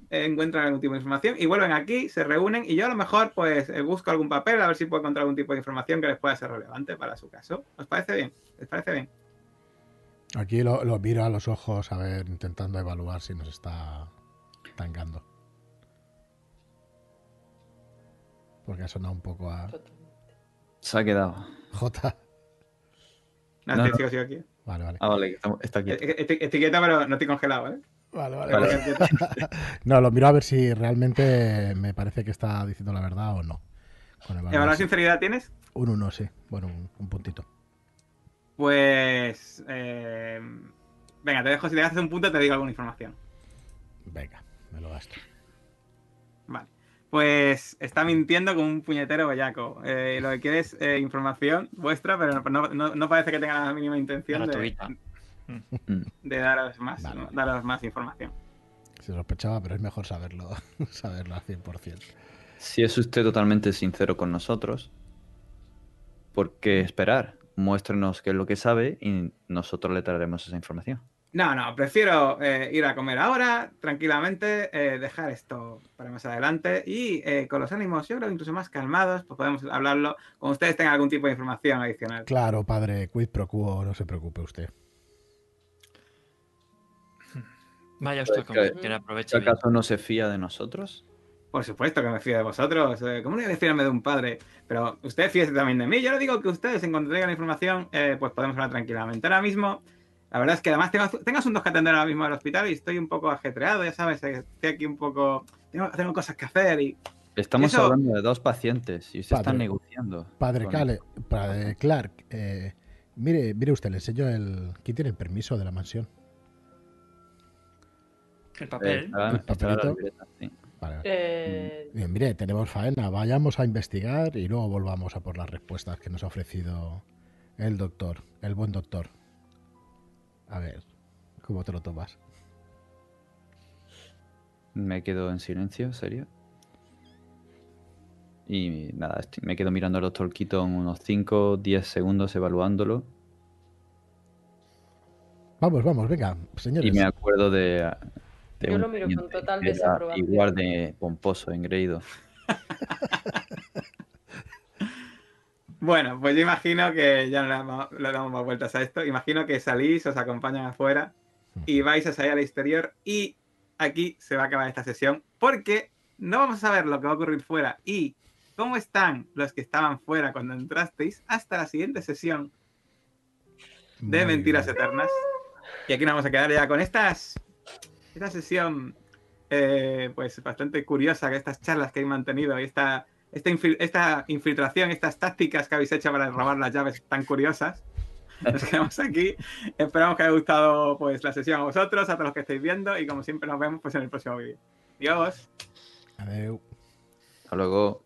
encuentran algún tipo de información y vuelven aquí, se reúnen y yo a lo mejor pues eh, busco algún papel a ver si puedo encontrar algún tipo de información que les pueda ser relevante para su caso. ¿Os parece bien? ¿Les parece bien? Aquí lo, lo miro a los ojos, a ver, intentando evaluar si nos está tangando. Porque ha sonado un poco a Se ha quedado. [laughs] J. No, No, estoy- no. sigo, sigo aquí. Vale, vale. Ah, vale, está aquí. Eh, eh, eti- Etiqueta, pero no estoy congelado, ¿eh? Vale, vale. Vale. [laughs] No, lo miro a ver si realmente me parece que está diciendo la verdad o no. Con ¿Evaluar si- sinceridad tienes? Un uno, sí. Bueno, un, un puntito. Pues... eh, venga, te dejo. Si te haces un punto te digo alguna información. Venga, me lo gasto. Vale. Pues está mintiendo como un puñetero bellaco. Eh, lo que quiere es eh, información vuestra, pero no, no- no parece que tenga la mínima intención de, Gratuita. De daros más, Vale, ¿no? vale. daros más información. Se sospechaba, pero es mejor saberlo, [laughs] saberlo al 100%. Si es usted totalmente sincero con nosotros, ¿por qué esperar? Muéstrenos qué es lo que sabe y nosotros le traeremos esa información. No, no, prefiero eh, ir a comer ahora, tranquilamente, eh, dejar esto para más adelante y eh, con los ánimos, yo creo, incluso más calmados, pues podemos hablarlo cuando ustedes tengan algún tipo de información adicional. Claro, padre, quid pro quo, no se preocupe usted. Vaya usted Pues le ¿Si aproveche bien. acaso no se fía de nosotros? Por supuesto que me fío de vosotros. eh, ¿Cómo no voy a fiarme de un padre? Pero ustedes fíjense también de mí. Yo no digo que ustedes, en cuanto la información, eh, pues podemos hablar tranquilamente. Ahora mismo, la verdad es que además tengo, tengo asuntos que atender ahora mismo al hospital y estoy un poco ajetreado, ya sabes. eh, Estoy aquí un poco. Tengo, tengo cosas que hacer y. Estamos Eso- hablando de dos pacientes y usted está Padre. negociando. Padre, con- Cale- padre Clark, eh, mire, mire usted, le enseño el. ¿Quién tiene el permiso de la mansión? El Eh, papel. estaba- ¿El papelito? libreta, sí. Vale. Eh, Bien, mire, tenemos faena. Vayamos a investigar y luego volvamos a por las respuestas que nos ha ofrecido el doctor, el buen doctor. A ver, ¿cómo te lo tomas? Me quedo en silencio, serio. Y nada, me quedo mirando al doctor Keaton unos 5, 10 segundos evaluándolo. Vamos, vamos, venga, Y señores. me acuerdo de. De Yo lo miro con total desaprobación. Igual de pomposo, engreído. [laughs] Bueno, pues yo imagino que ya no le damos, le damos más vueltas a esto. Imagino que salís, os acompañan afuera y vais a salir al exterior. Y aquí se va a acabar esta sesión porque no vamos a saber lo que va a ocurrir fuera y cómo están los que estaban fuera cuando entrasteis hasta la siguiente sesión de Muy Mentiras bien. Eternas. Y aquí nos vamos a quedar ya con estas. Esta sesión, eh, pues bastante curiosa, que estas charlas que hay mantenido y esta, esta, infil- esta infiltración, estas tácticas que habéis hecho para robar las llaves tan curiosas. Nos quedamos aquí. Esperamos que haya gustado pues, la sesión a vosotros, a todos los que estáis viendo. Y como siempre, nos vemos pues, en el próximo vídeo. Adiós. Adeu. Hasta luego.